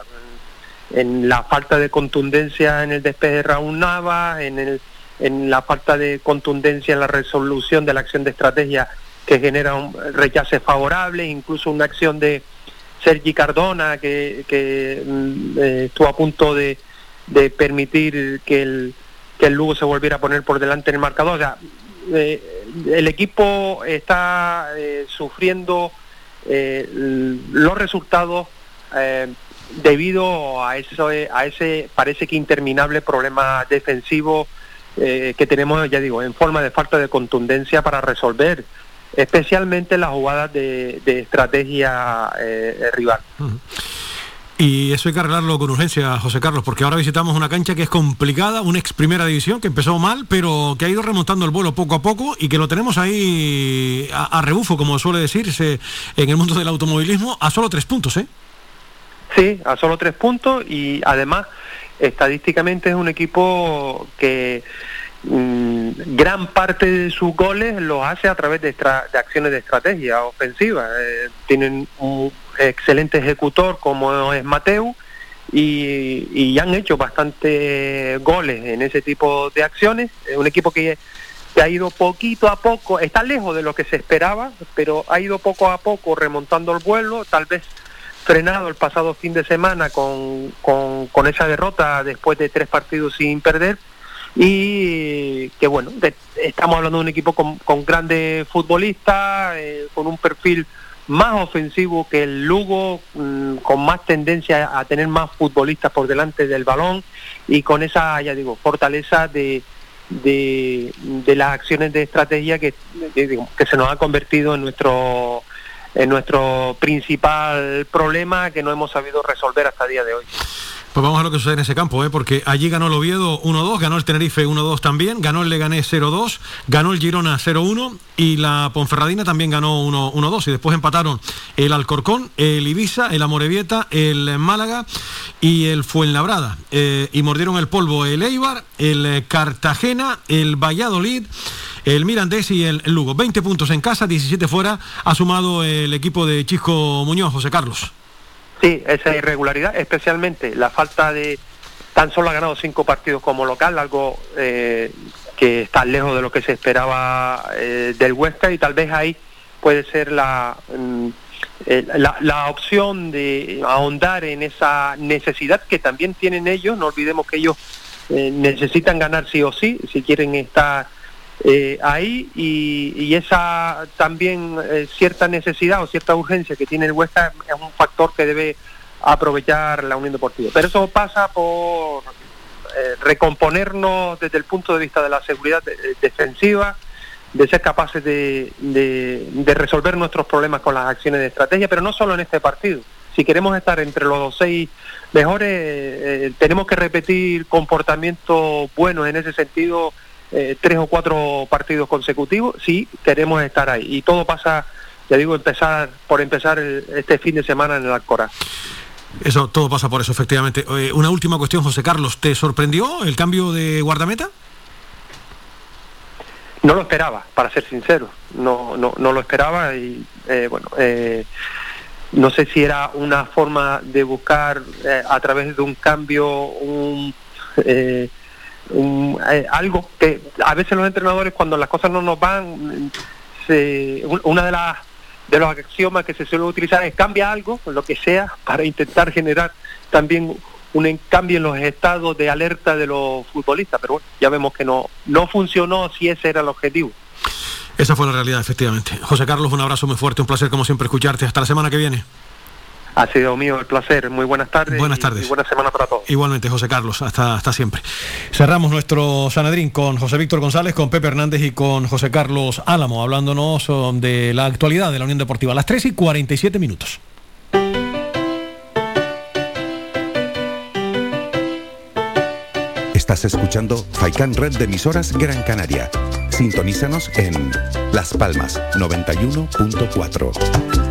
en, en la falta de contundencia en el despeje de Raúl Nava, en, el, en la falta de contundencia en la resolución de la acción de estrategia que genera un rechace favorable, incluso una acción de Sergi Cardona que, que mm, eh, estuvo a punto de, de permitir que el, que el Lugo se volviera a poner por delante en el marcador. O sea, eh, el equipo está eh, sufriendo los resultados debido a eso, a ese parece que interminable problema defensivo eh, que tenemos, ya digo, en forma de falta de contundencia para resolver, especialmente las jugadas de, de estrategia eh, rival. Y eso hay que arreglarlo con urgencia, José Carlos, porque ahora visitamos una cancha que es complicada, una ex primera división que empezó mal, pero que ha ido remontando el vuelo poco a poco y que lo tenemos ahí a, a rebufo, como suele decirse en el mundo del automovilismo, a solo tres puntos, ¿eh? Sí, a solo tres puntos y además estadísticamente es un equipo que mm, gran parte de sus goles los hace a través de, acciones de estrategia ofensiva. Eh, tienen un excelente ejecutor como es Mateu y, han hecho bastantes goles en ese tipo de acciones. Es un equipo que ha ido poquito a poco, está lejos de lo que se esperaba, pero ha ido poco a poco remontando el vuelo, tal vez frenado el pasado fin de semana con, con, esa derrota después de tres partidos sin perder. Y que bueno, de- estamos hablando de un equipo con, con grandes futbolistas, eh, con un perfil más ofensivo que el Lugo, mm, con más tendencia a tener más futbolistas por delante del balón y con esa, ya digo, fortaleza de, de, de las acciones de estrategia que, digo, que se nos ha convertido en nuestro en nuestro principal problema que no hemos sabido resolver hasta el día de hoy. Pues vamos a lo que sucede en ese campo, ¿eh? porque allí ganó el Oviedo 1-2, ganó el Tenerife 1-2 también, ganó el Leganés 0-2, ganó el Girona 0-1 y la Ponferradina también ganó 1 1-2 y después empataron el Alcorcón, el Ibiza, el Amorebieta, el Málaga y el Fuenlabrada. Eh, y mordieron el polvo el Eibar, el Cartagena, el Valladolid. El Mirandés y el Lugo. 20 puntos en casa, 17 fuera. Ha sumado el equipo de Chisco Muñoz, José Carlos. Sí, esa irregularidad, especialmente la falta de tan solo ha ganado cinco partidos como local, algo eh, que está lejos de lo que se esperaba eh, del Huesca y tal vez ahí puede ser la, mm, eh, la, la opción de ahondar en esa necesidad que también tienen ellos. No olvidemos que ellos eh, necesitan ganar sí o sí si quieren estar eh, ahí y, y esa también eh, cierta necesidad o cierta urgencia que tiene el Huesca es un factor que debe aprovechar la Unión Deportiva. Pero eso pasa por eh, recomponernos desde el punto de vista de la seguridad de- de- defensiva, de ser capaces de, de- resolver nuestros problemas con las acciones de estrategia, pero no solo en este partido. Si queremos estar entre los seis mejores, tenemos que repetir comportamientos buenos en ese sentido eh, tres o cuatro partidos consecutivos si queremos estar ahí. Y todo pasa, ya digo, empezar por empezar el- este fin de semana en el Alcoraz. Eso, todo pasa por eso, efectivamente. Eh, una última cuestión, José Carlos. ¿Te sorprendió el cambio de guardameta? no lo esperaba, para ser sincero, no, no, no lo esperaba y eh, bueno, eh, no sé si era una forma de buscar a través de un cambio un, eh, eh, algo que a veces los entrenadores cuando las cosas no nos van, se- un- una de las de los axiomas que se suele utilizar es cambia algo, lo que sea, para intentar generar también un cambio en los estados de alerta de los futbolistas, pero bueno, ya vemos que no, no funcionó si ese era el objetivo. Esa fue la realidad, efectivamente. José Carlos, un abrazo muy fuerte, un placer como siempre escucharte. Hasta la semana que viene. Ha sido mío el placer, muy buenas tardes. Buenas y- tardes. Y buena semana para todos. Igualmente, José Carlos, hasta, hasta siempre. Cerramos nuestro Sanedrín con José Víctor González, con Pepe Hernández y con José Carlos Álamo, hablándonos oh, de la actualidad de la Unión Deportiva. A las 3 y 47 minutos. Estás escuchando Faikan Red de emisoras Gran Canaria. Sintonízanos en Las Palmas 91.4.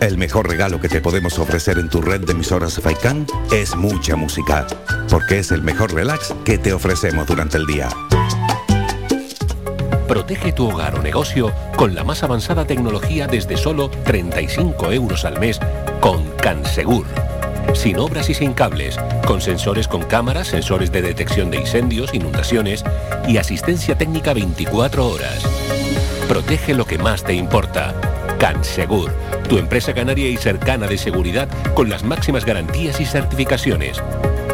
El mejor regalo que te podemos ofrecer en tu red de emisoras Faikan es mucha música, porque es el mejor relax que te ofrecemos durante el día. Protege tu hogar o negocio con la más avanzada tecnología desde solo 35 euros al mes con Cansegur. Sin obras y sin cables, con sensores con cámaras, sensores de detección de incendios, inundaciones y asistencia técnica 24 horas. Protege lo que más te importa. Cansegur, tu empresa canaria y cercana de seguridad con las máximas garantías y certificaciones.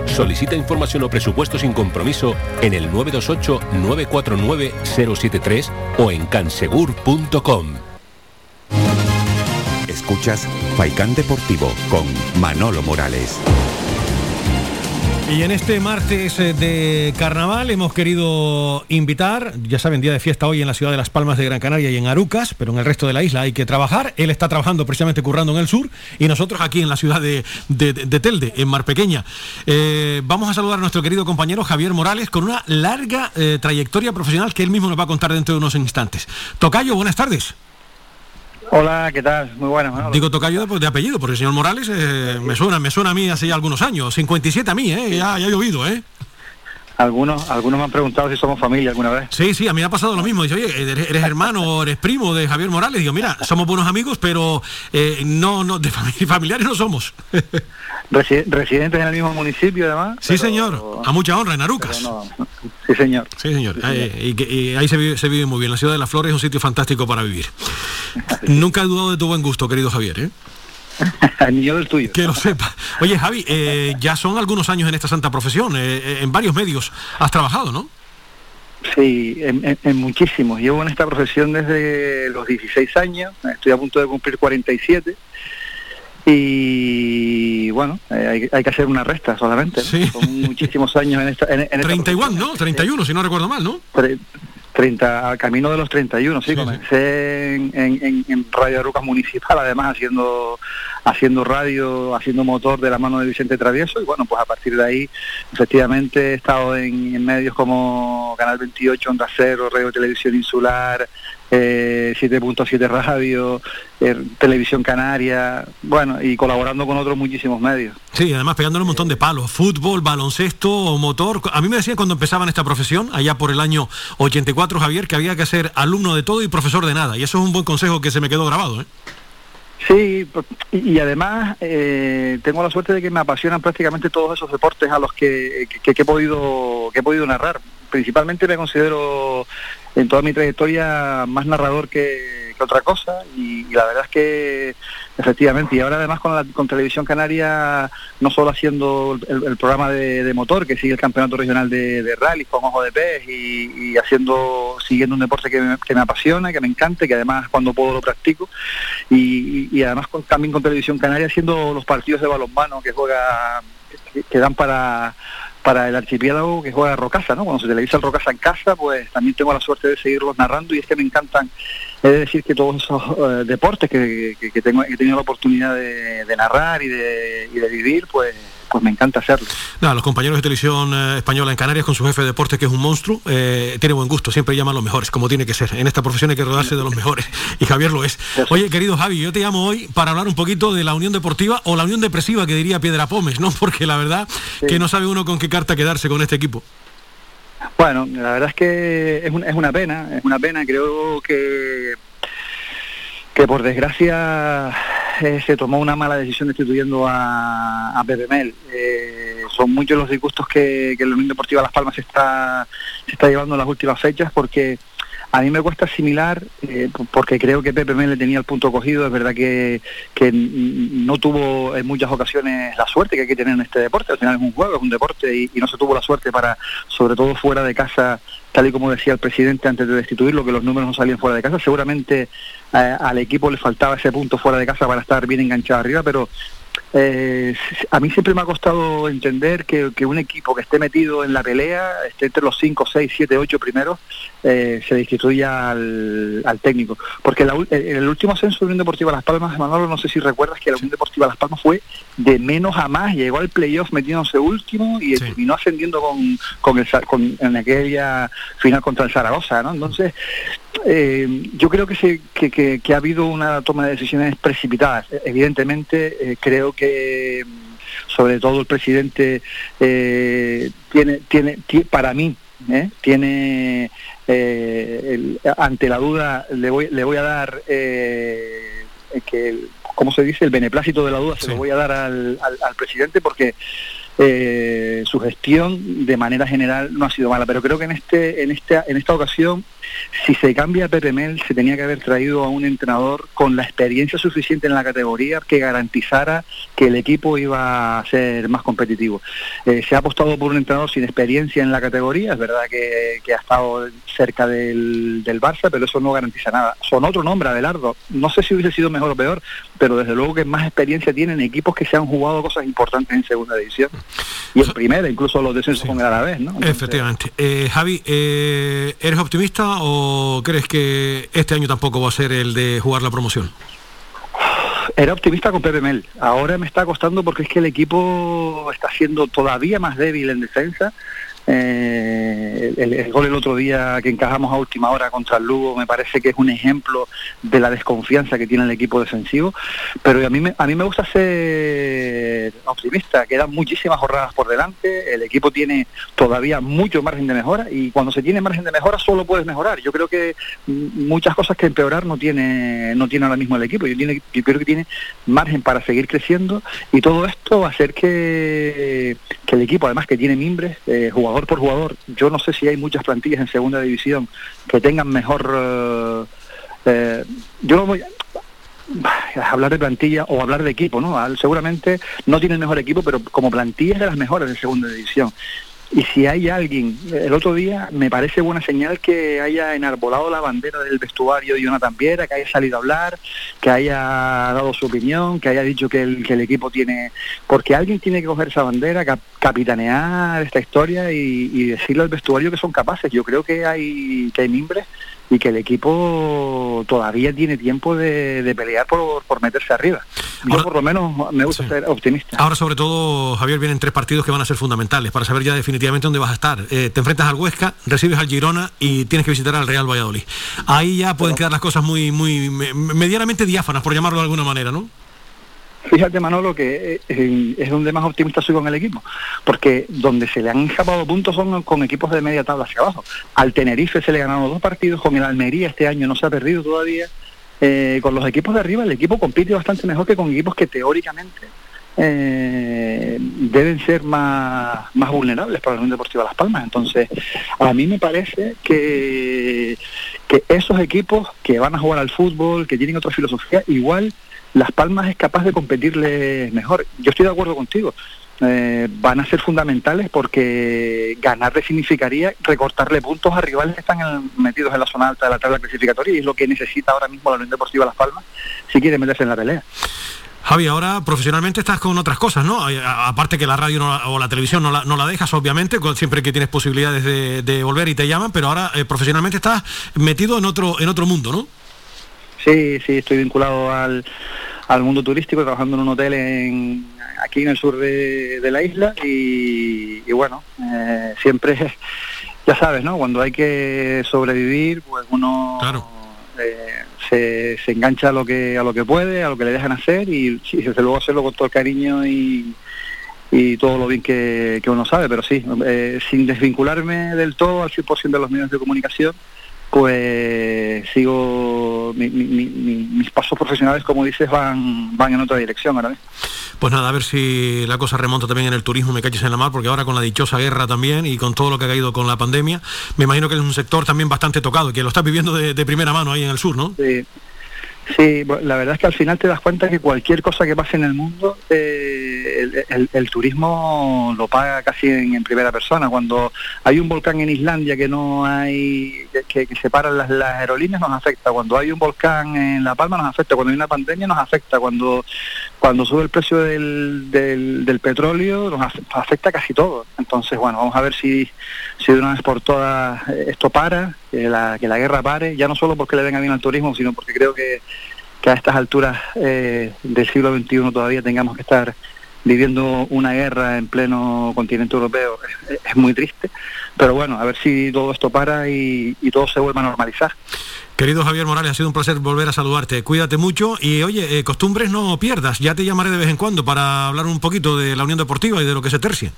Solicita información o presupuesto sin compromiso en el 928-949-073 o en cansegur.com. Escuchas Faikan Deportivo con Manolo Morales. Y en este martes eh, de carnaval hemos querido invitar, ya saben, día de fiesta hoy en la ciudad de Las Palmas de Gran Canaria y en Arucas, pero en el resto de la isla hay que trabajar. Él está trabajando precisamente currando en el sur y nosotros aquí en la ciudad de, de- de Telde, en Mar Pequeña. Eh, vamos a saludar a nuestro querido compañero Javier Morales con una larga eh, trayectoria profesional que él mismo nos va a contar dentro de unos instantes. Tocayo, buenas tardes. Hola, ¿qué tal? Muy buenas. Manolo. Digo Tocayo de, de apellido, porque el señor Morales eh, me suena, me suena a mí hace ya algunos años, 57 a mí, eh, ya, ya ha llovido, ¿eh? Algunos, algunos me han preguntado si somos familia alguna vez. Sí, sí, a mí me ha pasado lo mismo. Dice, oye, eres, eres hermano o eres primo de Javier Morales. Digo, mira, somos buenos amigos, pero eh, no, no, de fami- (laughs) familiares no somos. (laughs) Resi- residentes en el mismo municipio, además. Sí, señor, a mucha honra, en Arucas. Sí, señor. Sí, señor. Eh, y, y ahí se vive, se vive muy bien. La ciudad de las flores es un sitio fantástico para vivir. Nunca he dudado de tu buen gusto, querido Javier. ¿eh? (laughs) el niño del tuyo. Que lo sepa. Oye, Javi, eh, ya son algunos años en esta santa profesión. eh, eh, en varios medios has trabajado, ¿no? Sí, en, en- en muchísimos. Llevo en esta profesión desde los 16 años, estoy a punto de cumplir 47. Y bueno, eh, hay, hay que hacer una resta solamente. ¿no? Son muchísimos años en esta. En, en esta (laughs) 31, ¿no? 31, si no recuerdo mal, ¿no? Tre- 30, al camino de los 31, sí, comencé en, en, en- en Radio Arucas Municipal, además haciendo haciendo radio, haciendo motor de la mano de Vicente Travieso, y bueno, pues a partir de ahí, efectivamente, he estado en, en medios como Canal 28, Onda Cero, Radio Televisión Insular, eh, 7.7 Radio, eh, Televisión Canaria, bueno, y colaborando con otros muchísimos medios. Sí, además pegándole un montón de palos. Fútbol, baloncesto, motor. A mí me decían cuando empezaban esta profesión, allá por el año 84, Javier, que había que ser alumno de todo y profesor de nada. Y eso es un buen consejo que se me quedó grabado, ¿eh? Sí, y, y además eh, tengo la suerte de que me apasionan prácticamente todos esos deportes a los que, que- que he podido que he podido narrar. Principalmente me considero en toda mi trayectoria más narrador que, que otra cosa y, la verdad es que efectivamente y ahora además con la con televisión canaria no solo haciendo el, programa de, de motor que sigue el campeonato regional de, rally con ojo de pez y, haciendo siguiendo un deporte que me, que me apasiona que me encanta que además cuando puedo lo practico. Y, y- además con- también con televisión canaria haciendo los partidos de balonmano que juega que dan para para el archipiélago que juega Rocasa, ¿no? Cuando se televisa el Rocasa en casa, pues también tengo la suerte de seguirlos narrando y es que me encantan, he de decir que todos esos eh, deportes que tengo, que he tenido la oportunidad de, de narrar y de, y de vivir, pues, pues me encanta hacerlo. Nada, los compañeros de televisión eh, española en Canarias con su jefe de deportes, que es un monstruo, eh, tiene buen gusto, siempre llaman a los mejores, como tiene que ser. En esta profesión hay que rodarse de los mejores. Y Javier lo es. Oye, querido Javi, yo te llamo hoy para hablar un poquito de la Unión Deportiva o la Unión Depresiva, que diría Piedra Pómez, ¿no? (laughs) Porque la verdad que no sabe uno con qué carta quedarse con este equipo. Bueno, la verdad es que es, un- es una pena, es una pena, creo que que por desgracia eh, se tomó una mala decisión destituyendo a, a. Eh, son muchos los disgustos que, que la Unión Deportiva Las Palmas está, se está llevando en las últimas fechas porque a mí me cuesta asimilar, eh, porque creo que Pepe Mel le tenía el punto cogido, es verdad que, que no tuvo en muchas ocasiones la suerte que hay que tener en este deporte, al final es un juego, es un deporte y, y no se tuvo la suerte para, sobre todo fuera de casa, tal y como decía el presidente antes de destituirlo, que los números no salían fuera de casa, seguramente eh, al equipo le faltaba ese punto fuera de casa para estar bien enganchado arriba, pero eh, a mí siempre me ha costado entender que, que un equipo que esté metido en la pelea, esté entre los 5, 6, 7, 8 primeros, eh, se destituya al, al técnico. Porque la en el último ascenso de la Unión Deportiva Las Palmas, Manolo, no sé si recuerdas que la Unión Deportiva Las Palmas fue de menos a más, llegó al playoff metiéndose último y terminó ascendiendo con, con, el, con en aquella final contra el Zaragoza, ¿no? Entonces, eh, yo creo que, se, que, que- que ha habido una toma de decisiones precipitadas. Evidentemente, eh, creo que mm, sobre todo el presidente eh, tiene, tiene, ti- para mí, ¿eh? tiene eh, el- ante la duda le voy, le voy a dar eh, que el- ¿cómo se dice? el beneplácito de la duda se lo voy a dar al, al- al presidente porque eh, su gestión de manera general no ha sido mala, pero creo que en este, en esta, en esta ocasión, si se cambia a Pepe Mel, se tenía que haber traído a un entrenador con la experiencia suficiente en la categoría que garantizara que el equipo iba a ser más competitivo. Eh, se ha apostado por un entrenador sin experiencia en la categoría, es verdad que, ha estado cerca del, del Barça, pero eso no garantiza nada. Son otro nombre, Abelardo. No sé si hubiese sido mejor o peor, pero desde luego que más experiencia tienen equipos que se han jugado cosas importantes en segunda división. Y en primera, incluso los descensos con el Alavés, ¿no? Efectivamente. Eh, Javi, eh, ¿eres optimista o crees que este año tampoco va a ser el de jugar la promoción? Era optimista con Pepe Mel. Ahora me está costando porque es que el equipo está siendo todavía más débil en defensa. Eh, el, gol el otro día que encajamos a última hora contra el Lugo me parece que es un ejemplo de la desconfianza que tiene el equipo defensivo. Pero a mí me, a mí me gusta ser optimista. Quedan muchísimas jornadas por delante. El equipo tiene todavía mucho margen de mejora y cuando se tiene margen de mejora solo puedes mejorar. Yo creo que muchas cosas que empeorar no tiene no tiene ahora mismo el equipo. Yo, tiene, yo creo que tiene margen para seguir creciendo y todo esto va a hacer que, que el equipo, además que tiene mimbres, eh, jugador por jugador, yo no sé si hay muchas plantillas en segunda división que tengan mejor... eh, eh, yo no voy, hablar de plantilla o hablar de equipo, ¿no? Al- Seguramente no tiene el mejor equipo, pero como plantilla es de las mejores de segunda división. Y si hay alguien, el otro día me parece buena señal que haya enarbolado la bandera del vestuario de Jonathan Viera, que haya salido a hablar, que haya dado su opinión, que haya dicho que el, que el equipo tiene... Porque alguien tiene que coger esa bandera, cap- capitanear esta historia y, y decirle al vestuario que son capaces. Yo creo que hay, que hay mimbres y que el equipo todavía tiene tiempo de, de pelear por, por meterse arriba. Yo por lo menos me gusta ser optimista. Ahora, sobre todo, Javier, vienen tres partidos que van a ser fundamentales para saber ya definitivamente dónde vas a estar. Eh, te enfrentas al Huesca, recibes al Girona y tienes que visitar al Real Valladolid. Ahí ya pueden quedar las cosas muy, muy me- medianamente diáfanas, por llamarlo de alguna manera, ¿no? Fíjate, Manolo, que eh, es donde más optimista soy con el equipo, porque donde se le han escapado puntos son con equipos de media tabla hacia abajo. Al Tenerife se le ganaron dos partidos, con el Almería este año no se ha perdido todavía. Eh, con los equipos de arriba el equipo compite bastante mejor que con equipos que teóricamente eh, deben ser más, más vulnerables para la Unión Deportiva Las Palmas. Entonces, a mí me parece que, que esos equipos que van a jugar al fútbol, que tienen otra filosofía, igual Las Palmas es capaz de competirles mejor. Yo estoy de acuerdo contigo. Eh, van a ser fundamentales porque ganarle significaría recortarle puntos a rivales que están metidos en la zona alta de la tabla clasificatoria y es lo que necesita ahora mismo la Unión Deportiva Las Palmas si quiere meterse en la pelea. Javi, ahora profesionalmente estás con otras cosas, ¿no? A- Aparte que la radio no la- o la televisión no la, dejas, obviamente, con- siempre que tienes posibilidades de, de volver y te llaman, pero ahora eh, profesionalmente estás metido en otro, en otro mundo, ¿no? Sí, sí, estoy vinculado al, al mundo turístico, trabajando en un hotel en, aquí en el sur de, de la isla y, y bueno, eh, siempre, (laughs) ya sabes, ¿no? Cuando hay que sobrevivir, pues uno eh, se, se engancha a lo que a lo que puede, a lo que le dejan hacer y sí, desde luego hacerlo con todo el cariño y, y todo lo bien que, que uno sabe, pero sí, eh, sin desvincularme del todo al 100% de los medios de comunicación, pues sigo, mi- mi- mi- mi- mis pasos profesionales, como dices, van, van en otra dirección ahora mismo. Pues nada, a ver si la cosa remonta también en el turismo, me calles en la mar, porque ahora con la dichosa guerra también y con todo lo que ha caído con la pandemia, me imagino que es un sector también bastante tocado que lo estás viviendo de, de primera mano ahí en el sur, ¿no? Sí. Sí, la verdad es que al final te das cuenta que cualquier cosa que pase en el mundo, eh, el, turismo lo paga casi en, primera persona. Cuando hay un volcán en Islandia que no hay, que, que separan las, aerolíneas nos afecta. Cuando hay un volcán en La Palma nos afecta. Cuando hay una pandemia nos afecta. Cuando cuando sube el precio del, del, del petróleo nos af- afecta casi todo. Entonces, bueno, vamos a ver si, si de una vez por todas eh, esto para, que la, que la guerra pare, ya no solo porque le venga bien al turismo, sino porque creo que, que a estas alturas eh, del siglo XXI todavía tengamos que estar viviendo una guerra en pleno continente europeo es, muy triste, pero bueno, a ver si todo esto para y, y todo se vuelve a normalizar. Querido Javier Morales, ha sido un placer volver a saludarte. Cuídate mucho y oye, eh, costumbres no pierdas. Ya te llamaré de vez en cuando para hablar un poquito de la Unión Deportiva y de lo que se tercie.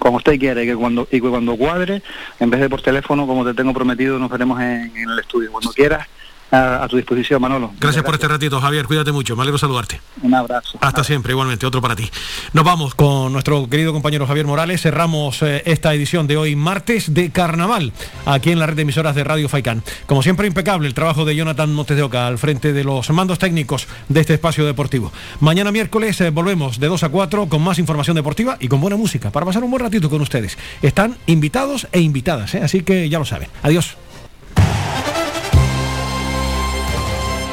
Como usted quiere, que cuando, y que cuando cuadre, en vez de por teléfono, como te tengo prometido, nos veremos en, en el estudio. Cuando quieras, a, a tu disposición, Manolo. Gracias por este ratito, Javier. Cuídate mucho. Me alegro saludarte. Un abrazo. Hasta siempre, igualmente, otro para ti. Nos vamos con nuestro querido compañero Javier Morales. Cerramos eh, esta edición de hoy, martes de carnaval, aquí en la red de emisoras de Radio Faicán. Como siempre, impecable el trabajo de Jonathan Montes de Oca al frente de los mandos técnicos de este espacio deportivo. Mañana miércoles eh, volvemos de 2 a 4 con más información deportiva y con buena música para pasar un buen ratito con ustedes. Están invitados e invitadas, ¿eh? así que ya lo saben. Adiós.